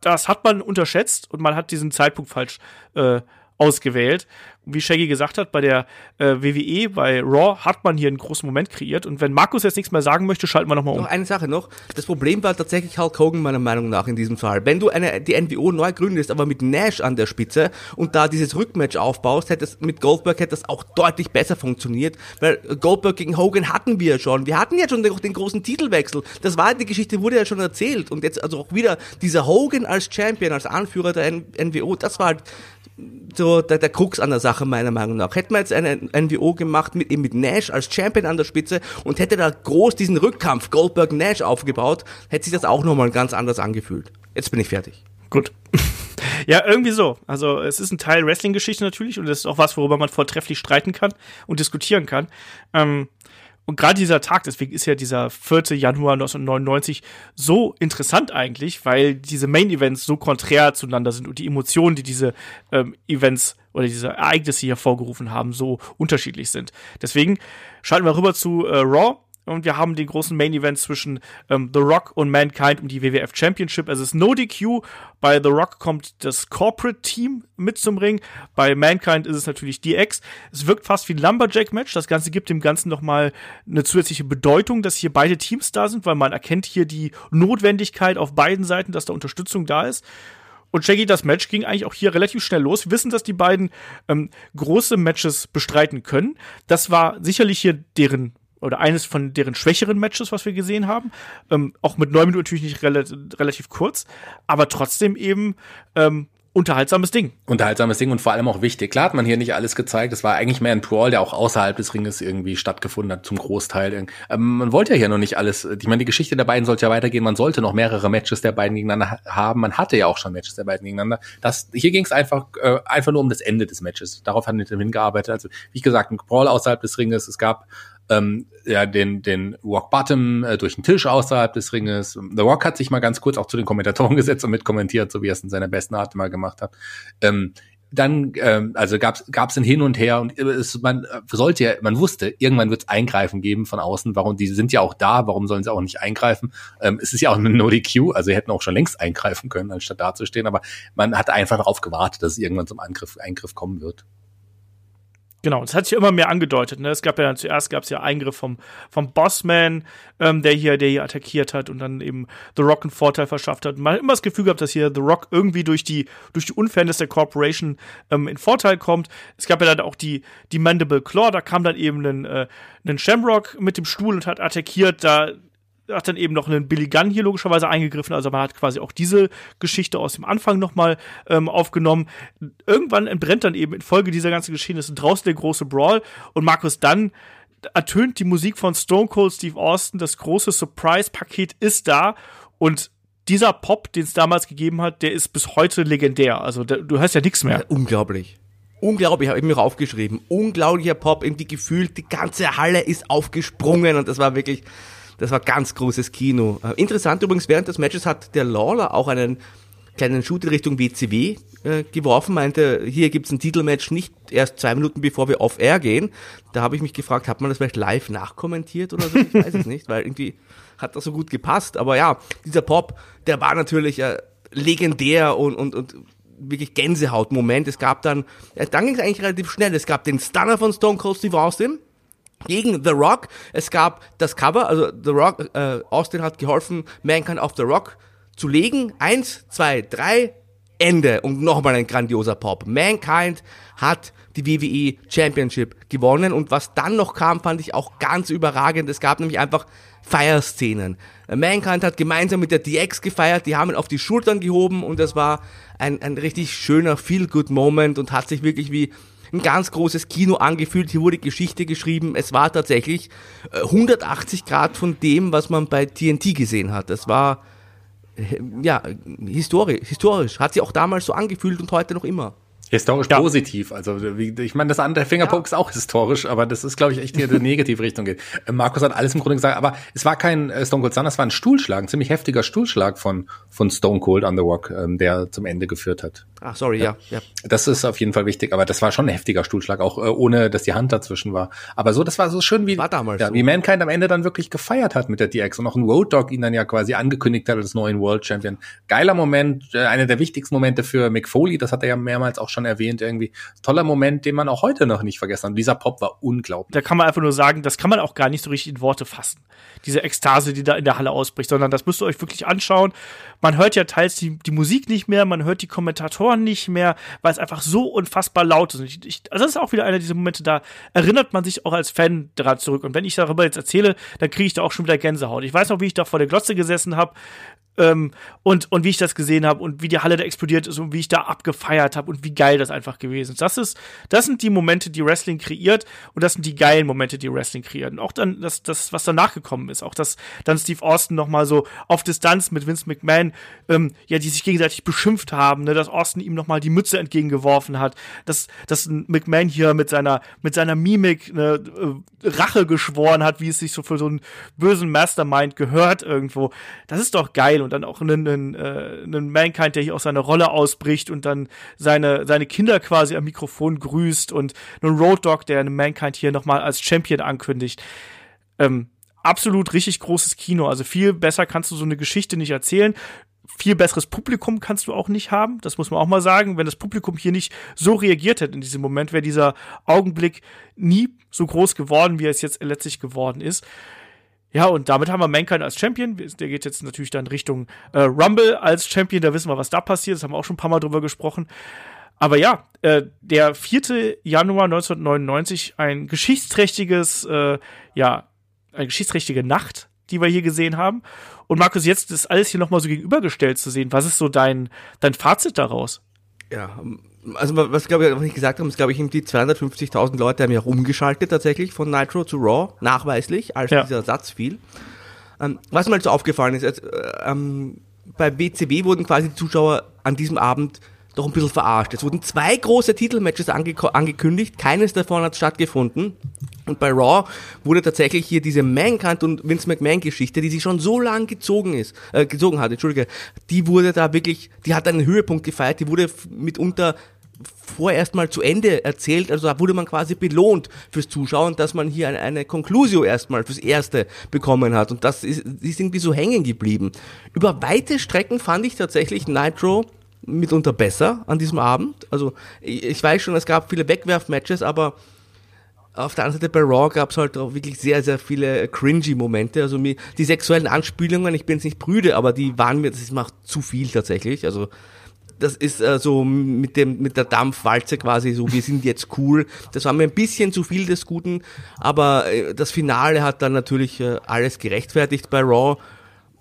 das hat man unterschätzt und man hat diesen Zeitpunkt falsch äh, ausgewählt. Wie Shaggy gesagt hat, bei der äh, WWE, bei Raw, hat man hier einen großen Moment kreiert. Und wenn Markus jetzt nichts mehr sagen möchte, schalten wir nochmal Noch um. eine Sache noch. Das Problem war tatsächlich Hulk Hogan meiner Meinung nach in diesem Fall. Wenn du eine, die NWO neu gründest, aber mit Nash an der Spitze und da dieses Rückmatch aufbaust, hätte es mit Goldberg hätte das auch deutlich besser funktioniert, weil Goldberg gegen Hogan hatten wir schon. Wir hatten ja schon den, den großen Titelwechsel. Das war, die Geschichte wurde ja schon erzählt und jetzt also auch wieder dieser Hogan als Champion, als Anführer der NWO, das war halt so der, der Krux an der Sache meiner Meinung nach. Hätten wir jetzt eine NWO gemacht mit eben mit Nash als Champion an der Spitze und hätte da groß diesen Rückkampf Goldberg Nash aufgebaut, hätte sich das auch nochmal ganz anders angefühlt. Jetzt bin ich fertig. Gut. <laughs> ja, irgendwie so. Also es ist ein Teil Wrestling-Geschichte natürlich und es ist auch was, worüber man vortrefflich streiten kann und diskutieren kann. Ähm, und gerade dieser Tag, deswegen ist ja dieser 4. Januar 1999 so interessant eigentlich, weil diese Main-Events so konträr zueinander sind und die Emotionen, die diese ähm, Events oder diese Ereignisse hier vorgerufen haben, so unterschiedlich sind. Deswegen schalten wir rüber zu äh, Raw. Und wir haben den großen Main Event zwischen ähm, The Rock und Mankind um die WWF Championship. Es ist No DQ. Bei The Rock kommt das Corporate Team mit zum Ring. Bei Mankind ist es natürlich DX. Es wirkt fast wie ein Lumberjack-Match. Das Ganze gibt dem Ganzen nochmal eine zusätzliche Bedeutung, dass hier beide Teams da sind, weil man erkennt hier die Notwendigkeit auf beiden Seiten, dass da Unterstützung da ist. Und Shaggy, das Match ging eigentlich auch hier relativ schnell los. Wir wissen, dass die beiden ähm, große Matches bestreiten können. Das war sicherlich hier deren oder eines von deren schwächeren Matches, was wir gesehen haben. Ähm, auch mit neun Minuten natürlich nicht rela relativ kurz, aber trotzdem eben ähm, unterhaltsames Ding. Unterhaltsames Ding und vor allem auch wichtig. Klar hat man hier nicht alles gezeigt. Es war eigentlich mehr ein Brawl, der auch außerhalb des Ringes irgendwie stattgefunden hat, zum Großteil. Ähm, man wollte ja hier noch nicht alles. Ich meine, die Geschichte der beiden sollte ja weitergehen. Man sollte noch mehrere Matches der beiden gegeneinander ha- haben. Man hatte ja auch schon Matches der beiden gegeneinander. Das, hier ging es einfach, äh, einfach nur um das Ende des Matches. Darauf hat man hingearbeitet. Also, wie gesagt, ein Brawl außerhalb des Ringes. Es gab ähm, ja, den, den Rock Bottom äh, durch den Tisch außerhalb des Ringes. The Rock hat sich mal ganz kurz auch zu den Kommentatoren <laughs> gesetzt und mitkommentiert, so wie er es in seiner besten Art mal gemacht hat. Ähm, dann, ähm, also gab es ein Hin und Her und es, man äh, sollte ja, man wusste, irgendwann wird es Eingreifen geben von außen. Warum? Die sind ja auch da, warum sollen sie auch nicht eingreifen? Ähm, es ist ja auch eine No-DQ, also sie hätten auch schon längst eingreifen können, anstatt dazustehen, aber man hat einfach darauf gewartet, dass es irgendwann zum Angriff, Eingriff kommen wird. Genau, das hat sich immer mehr angedeutet. Ne? Es gab ja dann zuerst gab es ja Eingriff vom, vom Bossman, ähm, der hier, der hier attackiert hat und dann eben The Rock einen Vorteil verschafft hat. Man hat immer das Gefühl gehabt, dass hier The Rock irgendwie durch die, durch die Unfairness der Corporation ähm, in Vorteil kommt. Es gab ja dann auch die, die Mandible Claw, da kam dann eben ein, äh, ein Shamrock mit dem Stuhl und hat attackiert. Da hat dann eben noch einen Billy Gunn hier logischerweise eingegriffen. Also man hat quasi auch diese Geschichte aus dem Anfang nochmal ähm, aufgenommen. Irgendwann entbrennt dann eben infolge dieser ganzen Geschehnisse draußen der große Brawl und Markus dann ertönt die Musik von Stone Cold Steve Austin. Das große Surprise-Paket ist da und dieser Pop, den es damals gegeben hat, der ist bis heute legendär. Also der, du hörst ja nichts mehr. Ja, unglaublich. Unglaublich, habe ich mir aufgeschrieben. Unglaublicher Pop, irgendwie gefühlt, die ganze Halle ist aufgesprungen und das war wirklich, das war ganz großes Kino. Äh, interessant übrigens, während des Matches hat der Lawler auch einen kleinen Shoot in Richtung WCW äh, geworfen, meinte, hier gibt's ein Titelmatch nicht erst zwei Minuten bevor wir off-air gehen. Da habe ich mich gefragt, hat man das vielleicht live nachkommentiert oder so? Ich weiß es nicht, weil irgendwie hat das so gut gepasst. Aber ja, dieser Pop, der war natürlich äh, legendär und, und, und wirklich Gänsehaut-Moment. Es gab dann, äh, dann ging es eigentlich relativ schnell. Es gab den Stunner von Stone Cold Steve Austin, gegen The Rock. Es gab das Cover, also The Rock, äh, Austin hat geholfen, Mankind auf The Rock zu legen. Eins, zwei, drei, Ende. Und nochmal ein grandioser Pop. Mankind hat die WWE Championship gewonnen. Und was dann noch kam, fand ich auch ganz überragend. Es gab nämlich einfach Feierszenen. Mankind hat gemeinsam mit der DX gefeiert, die haben ihn auf die Schultern gehoben und das war ein, ein richtig schöner Feel-Good-Moment und hat sich wirklich wie ein ganz großes Kino angefühlt. Hier wurde Geschichte geschrieben. Es war tatsächlich 180 äh, Grad von dem, was man bei TNT gesehen hat. Das war äh, ja historisch, historisch. Hat sich auch damals so angefühlt und heute noch immer. Historisch ja. positiv. Also ich meine, das andere Fingerpoke ja. ist auch historisch, aber das ist, glaube ich, echt hier die <laughs> negative Richtung geht. Äh, Markus hat alles im Grunde gesagt, aber es war kein äh, Stone Cold Sun, es war ein Stuhlschlag, ein ziemlich heftiger Stuhlschlag von, von Stone Cold on the Rock, ähm, der zum Ende geführt hat. Ach, sorry, ja. ja. Das ist auf jeden Fall wichtig, aber das war schon ein heftiger Stuhlschlag, auch äh, ohne, dass die Hand dazwischen war. Aber so, das war so schön, wie, war damals ja, so. wie Mankind am Ende dann wirklich gefeiert hat mit der DX und auch ein Road Dog ihn dann ja quasi angekündigt hat als neuen World Champion. Geiler Moment, äh, einer der wichtigsten Momente für Mick Foley, das hat er ja mehrmals auch schon erwähnt irgendwie toller Moment, den man auch heute noch nicht vergessen hat. Dieser Pop war unglaublich. Da kann man einfach nur sagen, das kann man auch gar nicht so richtig in Worte fassen. Diese Ekstase, die da in der Halle ausbricht, sondern das müsst ihr euch wirklich anschauen. Man hört ja teils die, die Musik nicht mehr, man hört die Kommentatoren nicht mehr, weil es einfach so unfassbar laut ist. Ich, ich, also das ist auch wieder einer dieser Momente, da erinnert man sich auch als Fan daran zurück. Und wenn ich darüber jetzt erzähle, dann kriege ich da auch schon wieder Gänsehaut. Ich weiß noch, wie ich da vor der Glotze gesessen habe, ähm, und, und wie ich das gesehen habe und wie die Halle da explodiert ist und wie ich da abgefeiert habe und wie geil das einfach gewesen ist. Das ist, das sind die Momente, die Wrestling kreiert und das sind die geilen Momente, die Wrestling kreiert. Und auch dann das, das was danach gekommen ist, auch dass dann Steve Austin noch mal so auf Distanz mit Vince McMahon, ähm, ja, die sich gegenseitig beschimpft haben, ne, dass Austin ihm noch mal die Mütze entgegengeworfen hat, dass, dass McMahon hier mit seiner, mit seiner Mimik ne, äh, Rache geschworen hat, wie es sich so für so einen bösen Mastermind gehört irgendwo. Das ist doch geil und dann auch einen, einen, äh, einen Mankind, der hier auch seine Rolle ausbricht und dann seine, seine Kinder quasi am Mikrofon grüßt und einen Road Dog, der einen Mankind hier nochmal als Champion ankündigt. Ähm, absolut richtig großes Kino. Also viel besser kannst du so eine Geschichte nicht erzählen. Viel besseres Publikum kannst du auch nicht haben. Das muss man auch mal sagen. Wenn das Publikum hier nicht so reagiert hätte in diesem Moment, wäre dieser Augenblick nie so groß geworden, wie er es jetzt letztlich geworden ist. Ja, und damit haben wir Mankind als Champion. Der geht jetzt natürlich dann Richtung äh, Rumble als Champion. Da wissen wir, was da passiert. Das haben wir auch schon ein paar Mal drüber gesprochen. Aber ja, äh, der 4. Januar 1999, ein geschichtsträchtiges, äh, ja, eine geschichtsträchtige Nacht, die wir hier gesehen haben. Und Markus, jetzt ist alles hier nochmal so gegenübergestellt zu sehen. Was ist so dein, dein Fazit daraus? Ja, also was glaube ich, was ich gesagt habe, ist glaube ich die 250.000 Leute haben ja rumgeschaltet tatsächlich von Nitro zu Raw, nachweislich, als ja. dieser Satz fiel. Ähm, was mir halt so aufgefallen ist, jetzt, äh, ähm, bei WCW wurden quasi die Zuschauer an diesem Abend doch ein bisschen verarscht. Es wurden zwei große Titelmatches ange angekündigt, keines davon hat stattgefunden. Und bei Raw wurde tatsächlich hier diese Mankind und Vince McMahon Geschichte, die sich schon so lang gezogen ist, äh, gezogen hat, entschuldige, die wurde da wirklich, die hat einen Höhepunkt gefeiert, die wurde mitunter vorerst mal zu Ende erzählt, also da wurde man quasi belohnt fürs Zuschauen, dass man hier eine, eine Conclusio erstmal fürs Erste bekommen hat und das ist, ist irgendwie so hängen geblieben. Über weite Strecken fand ich tatsächlich Nitro mitunter besser an diesem Abend, also ich, ich weiß schon, es gab viele Wegwerfmatches, aber auf der anderen Seite bei Raw gab es halt auch wirklich sehr, sehr viele cringy Momente. Also mir, die sexuellen Anspielungen, ich bin jetzt nicht brüde, aber die waren mir, das macht zu viel tatsächlich. Also das ist äh, so mit dem mit der Dampfwalze quasi so, wir sind jetzt cool. Das war mir ein bisschen zu viel des Guten, aber äh, das Finale hat dann natürlich äh, alles gerechtfertigt bei Raw.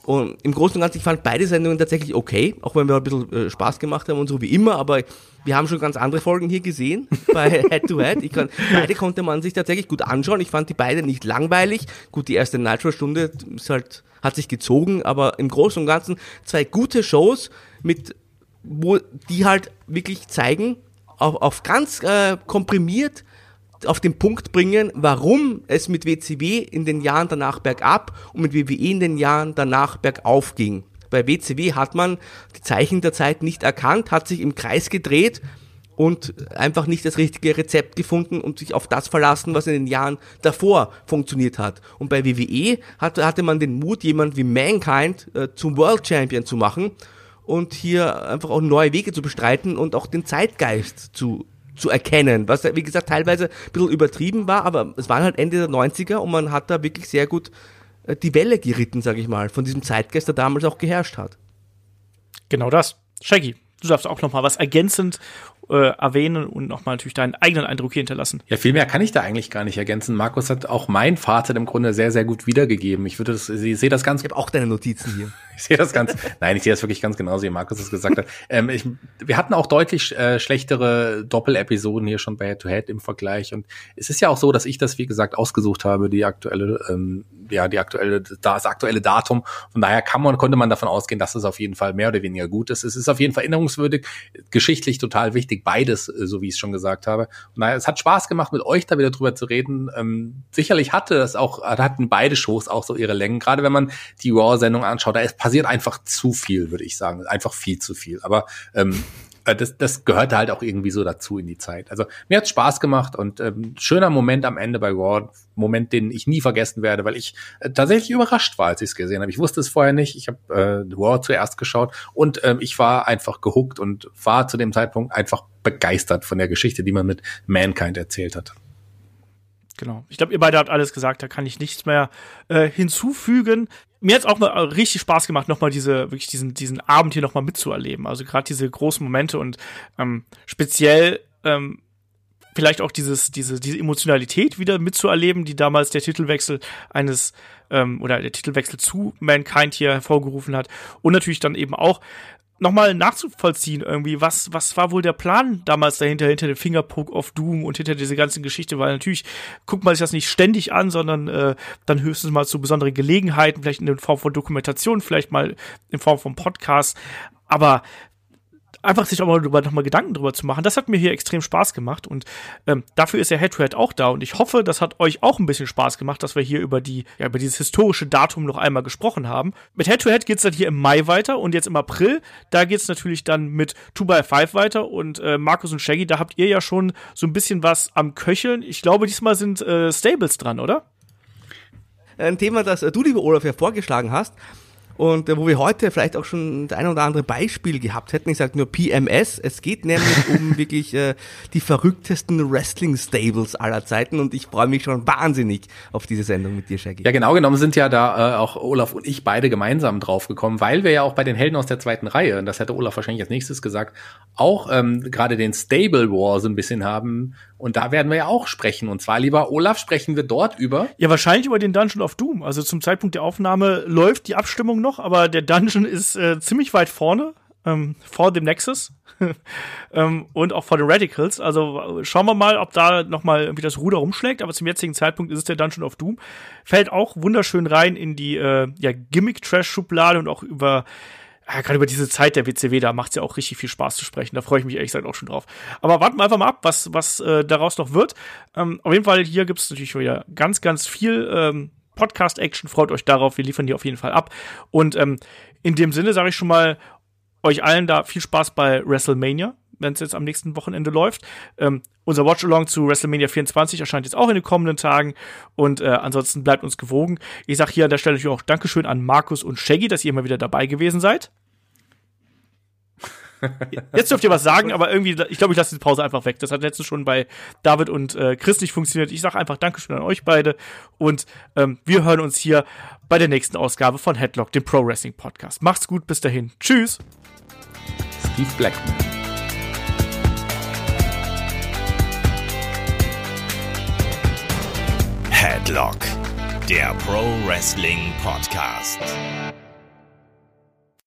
Und im Großen und Ganzen, ich fand beide Sendungen tatsächlich okay, auch wenn wir ein bisschen äh, Spaß gemacht haben und so wie immer, aber wir haben schon ganz andere Folgen hier gesehen <laughs> bei Head to Head. Ich kann, beide konnte man sich tatsächlich gut anschauen. Ich fand die beide nicht langweilig. Gut, die erste Nitro-Stunde ist halt, hat sich gezogen, aber im Großen und Ganzen zwei gute Shows mit wo die halt wirklich zeigen, auf, auf ganz äh, komprimiert auf den Punkt bringen, warum es mit WCW in den Jahren danach bergab und mit WWE in den Jahren danach bergauf ging. Bei WCW hat man die Zeichen der Zeit nicht erkannt, hat sich im Kreis gedreht und einfach nicht das richtige Rezept gefunden und sich auf das verlassen, was in den Jahren davor funktioniert hat. Und bei WWE hatte, man den Mut, jemand wie Mankind äh, zum World Champion zu machen und hier einfach auch neue Wege zu bestreiten und auch den Zeitgeist zu zu erkennen, was wie gesagt teilweise ein bisschen übertrieben war, aber es waren halt Ende der 90er und man hat da wirklich sehr gut äh, die Welle geritten, sage ich mal, von diesem Zeitgeist, der damals auch geherrscht hat. Genau das. Shaggy, du darfst auch noch mal was ergänzend äh, erwähnen und nochmal natürlich deinen eigenen Eindruck hier hinterlassen. Ja, viel mehr kann ich da eigentlich gar nicht ergänzen. Markus hat auch mein Fazit im Grunde sehr, sehr gut wiedergegeben. Ich würde das, ich sehe das ganz. Ich habe auch deine Notizen hier. <laughs> ich sehe das ganz, nein, ich sehe das wirklich ganz genauso, wie Markus es gesagt hat. Ähm, ich, wir hatten auch deutlich äh, schlechtere Doppel-Episoden hier schon bei Head to Head im Vergleich. Und es ist ja auch so, dass ich das, wie gesagt, ausgesucht habe, die aktuelle, ähm, ja, die aktuelle, das aktuelle Datum. Von daher kann man, konnte man davon ausgehen, dass es auf jeden Fall mehr oder weniger gut ist. Es ist auf jeden Fall erinnerungswürdig, geschichtlich total wichtig wichtig, beides, äh, so wie ich es schon gesagt habe. Und naja, es hat Spaß gemacht, mit euch da wieder drüber zu reden. Ähm, sicherlich hatte das auch, hatten beide Shows auch so ihre Längen. Gerade wenn man die Raw-Sendung anschaut, da ist, passiert einfach zu viel, würde ich sagen. Einfach viel zu viel. Aber ähm, äh, das, das gehörte halt auch irgendwie so dazu in die Zeit. Also mir hat's Spaß gemacht und ähm, schöner Moment am Ende bei Raw, Moment, den ich nie vergessen werde, weil ich äh, tatsächlich überrascht war, als ich es gesehen habe. Ich wusste es vorher nicht. Ich habe äh, Raw zuerst geschaut und ähm, ich war einfach gehuckt und war zu dem Zeitpunkt einfach begeistert von der Geschichte, die man mit Mankind erzählt hat. Genau. Ich glaube, ihr beide habt alles gesagt, da kann ich nichts mehr äh, hinzufügen mir hat's auch mal richtig Spaß gemacht, nochmal diese, wirklich diesen, diesen Abend hier nochmal mitzuerleben. Also gerade diese großen Momente und ähm, speziell ähm, vielleicht auch dieses, diese, diese Emotionalität wieder mitzuerleben, die damals der Titelwechsel eines ähm, oder der Titelwechsel zu Mankind hier hervorgerufen hat. Und natürlich dann eben auch nochmal nachzuvollziehen irgendwie, was, was war wohl der Plan damals dahinter, hinter dem Fingerpoke of Doom und hinter dieser ganzen Geschichte, weil natürlich guckt man sich das nicht ständig an, sondern äh, dann höchstens mal zu besonderen Gelegenheiten, vielleicht in Form von Dokumentation, vielleicht mal in Form von Podcast, aber einfach sich auch mal drüber, nochmal Gedanken drüber zu machen. Das hat mir hier extrem Spaß gemacht und ähm, dafür ist der Head-to-Head -Head auch da und ich hoffe, das hat euch auch ein bisschen Spaß gemacht, dass wir hier über die, ja, über dieses historische Datum noch einmal gesprochen haben. Mit Head-to-Head -Head geht's dann hier im Mai weiter und jetzt im April, da geht's natürlich dann mit 2x5 weiter und äh, Markus und Shaggy, da habt ihr ja schon so ein bisschen was am Köcheln. Ich glaube, diesmal sind äh, Stables dran, oder? Ein Thema, das du, liebe Olaf, ja vorgeschlagen hast, und äh, wo wir heute vielleicht auch schon das ein oder andere Beispiel gehabt hätten, ich sage nur PMS, es geht nämlich um <laughs> wirklich äh, die verrücktesten Wrestling-Stables aller Zeiten und ich freue mich schon wahnsinnig auf diese Sendung mit dir, Shaggy. Ja, genau genommen sind ja da äh, auch Olaf und ich beide gemeinsam draufgekommen, weil wir ja auch bei den Helden aus der zweiten Reihe, und das hätte Olaf wahrscheinlich als nächstes gesagt, auch ähm, gerade den Stable War so ein bisschen haben und da werden wir ja auch sprechen. Und zwar, lieber Olaf, sprechen wir dort über. Ja, wahrscheinlich über den Dungeon of Doom. Also zum Zeitpunkt der Aufnahme läuft die Abstimmung noch, aber der Dungeon ist äh, ziemlich weit vorne. Ähm, vor dem Nexus <laughs> ähm, und auch vor den Radicals. Also schauen wir mal, ob da noch mal irgendwie das Ruder rumschlägt. Aber zum jetzigen Zeitpunkt ist es der Dungeon of Doom. Fällt auch wunderschön rein in die äh, ja, Gimmick-Trash-Schublade und auch über ja, gerade über diese Zeit der WCW, da macht es ja auch richtig viel Spaß zu sprechen. Da freue ich mich ehrlich gesagt auch schon drauf. Aber warten wir einfach mal ab, was, was äh, daraus noch wird. Ähm, auf jeden Fall, hier gibt es natürlich wieder ganz, ganz viel ähm, Podcast-Action. Freut euch darauf. Wir liefern die auf jeden Fall ab. Und ähm, in dem Sinne sage ich schon mal euch allen da viel Spaß bei WrestleMania wenn es jetzt am nächsten Wochenende läuft. Ähm, unser Watch-Along zu WrestleMania 24 erscheint jetzt auch in den kommenden Tagen. Und äh, ansonsten bleibt uns gewogen. Ich sage hier an der Stelle natürlich auch Dankeschön an Markus und Shaggy, dass ihr immer wieder dabei gewesen seid. Jetzt dürft ihr was sagen, aber irgendwie, ich glaube, ich lasse die Pause einfach weg. Das hat letztens schon bei David und äh, Chris nicht funktioniert. Ich sage einfach Dankeschön an euch beide und ähm, wir hören uns hier bei der nächsten Ausgabe von Headlock, dem Pro Wrestling Podcast. Macht's gut, bis dahin. Tschüss. Steve Blackman. Headlock, der Pro Wrestling Podcast.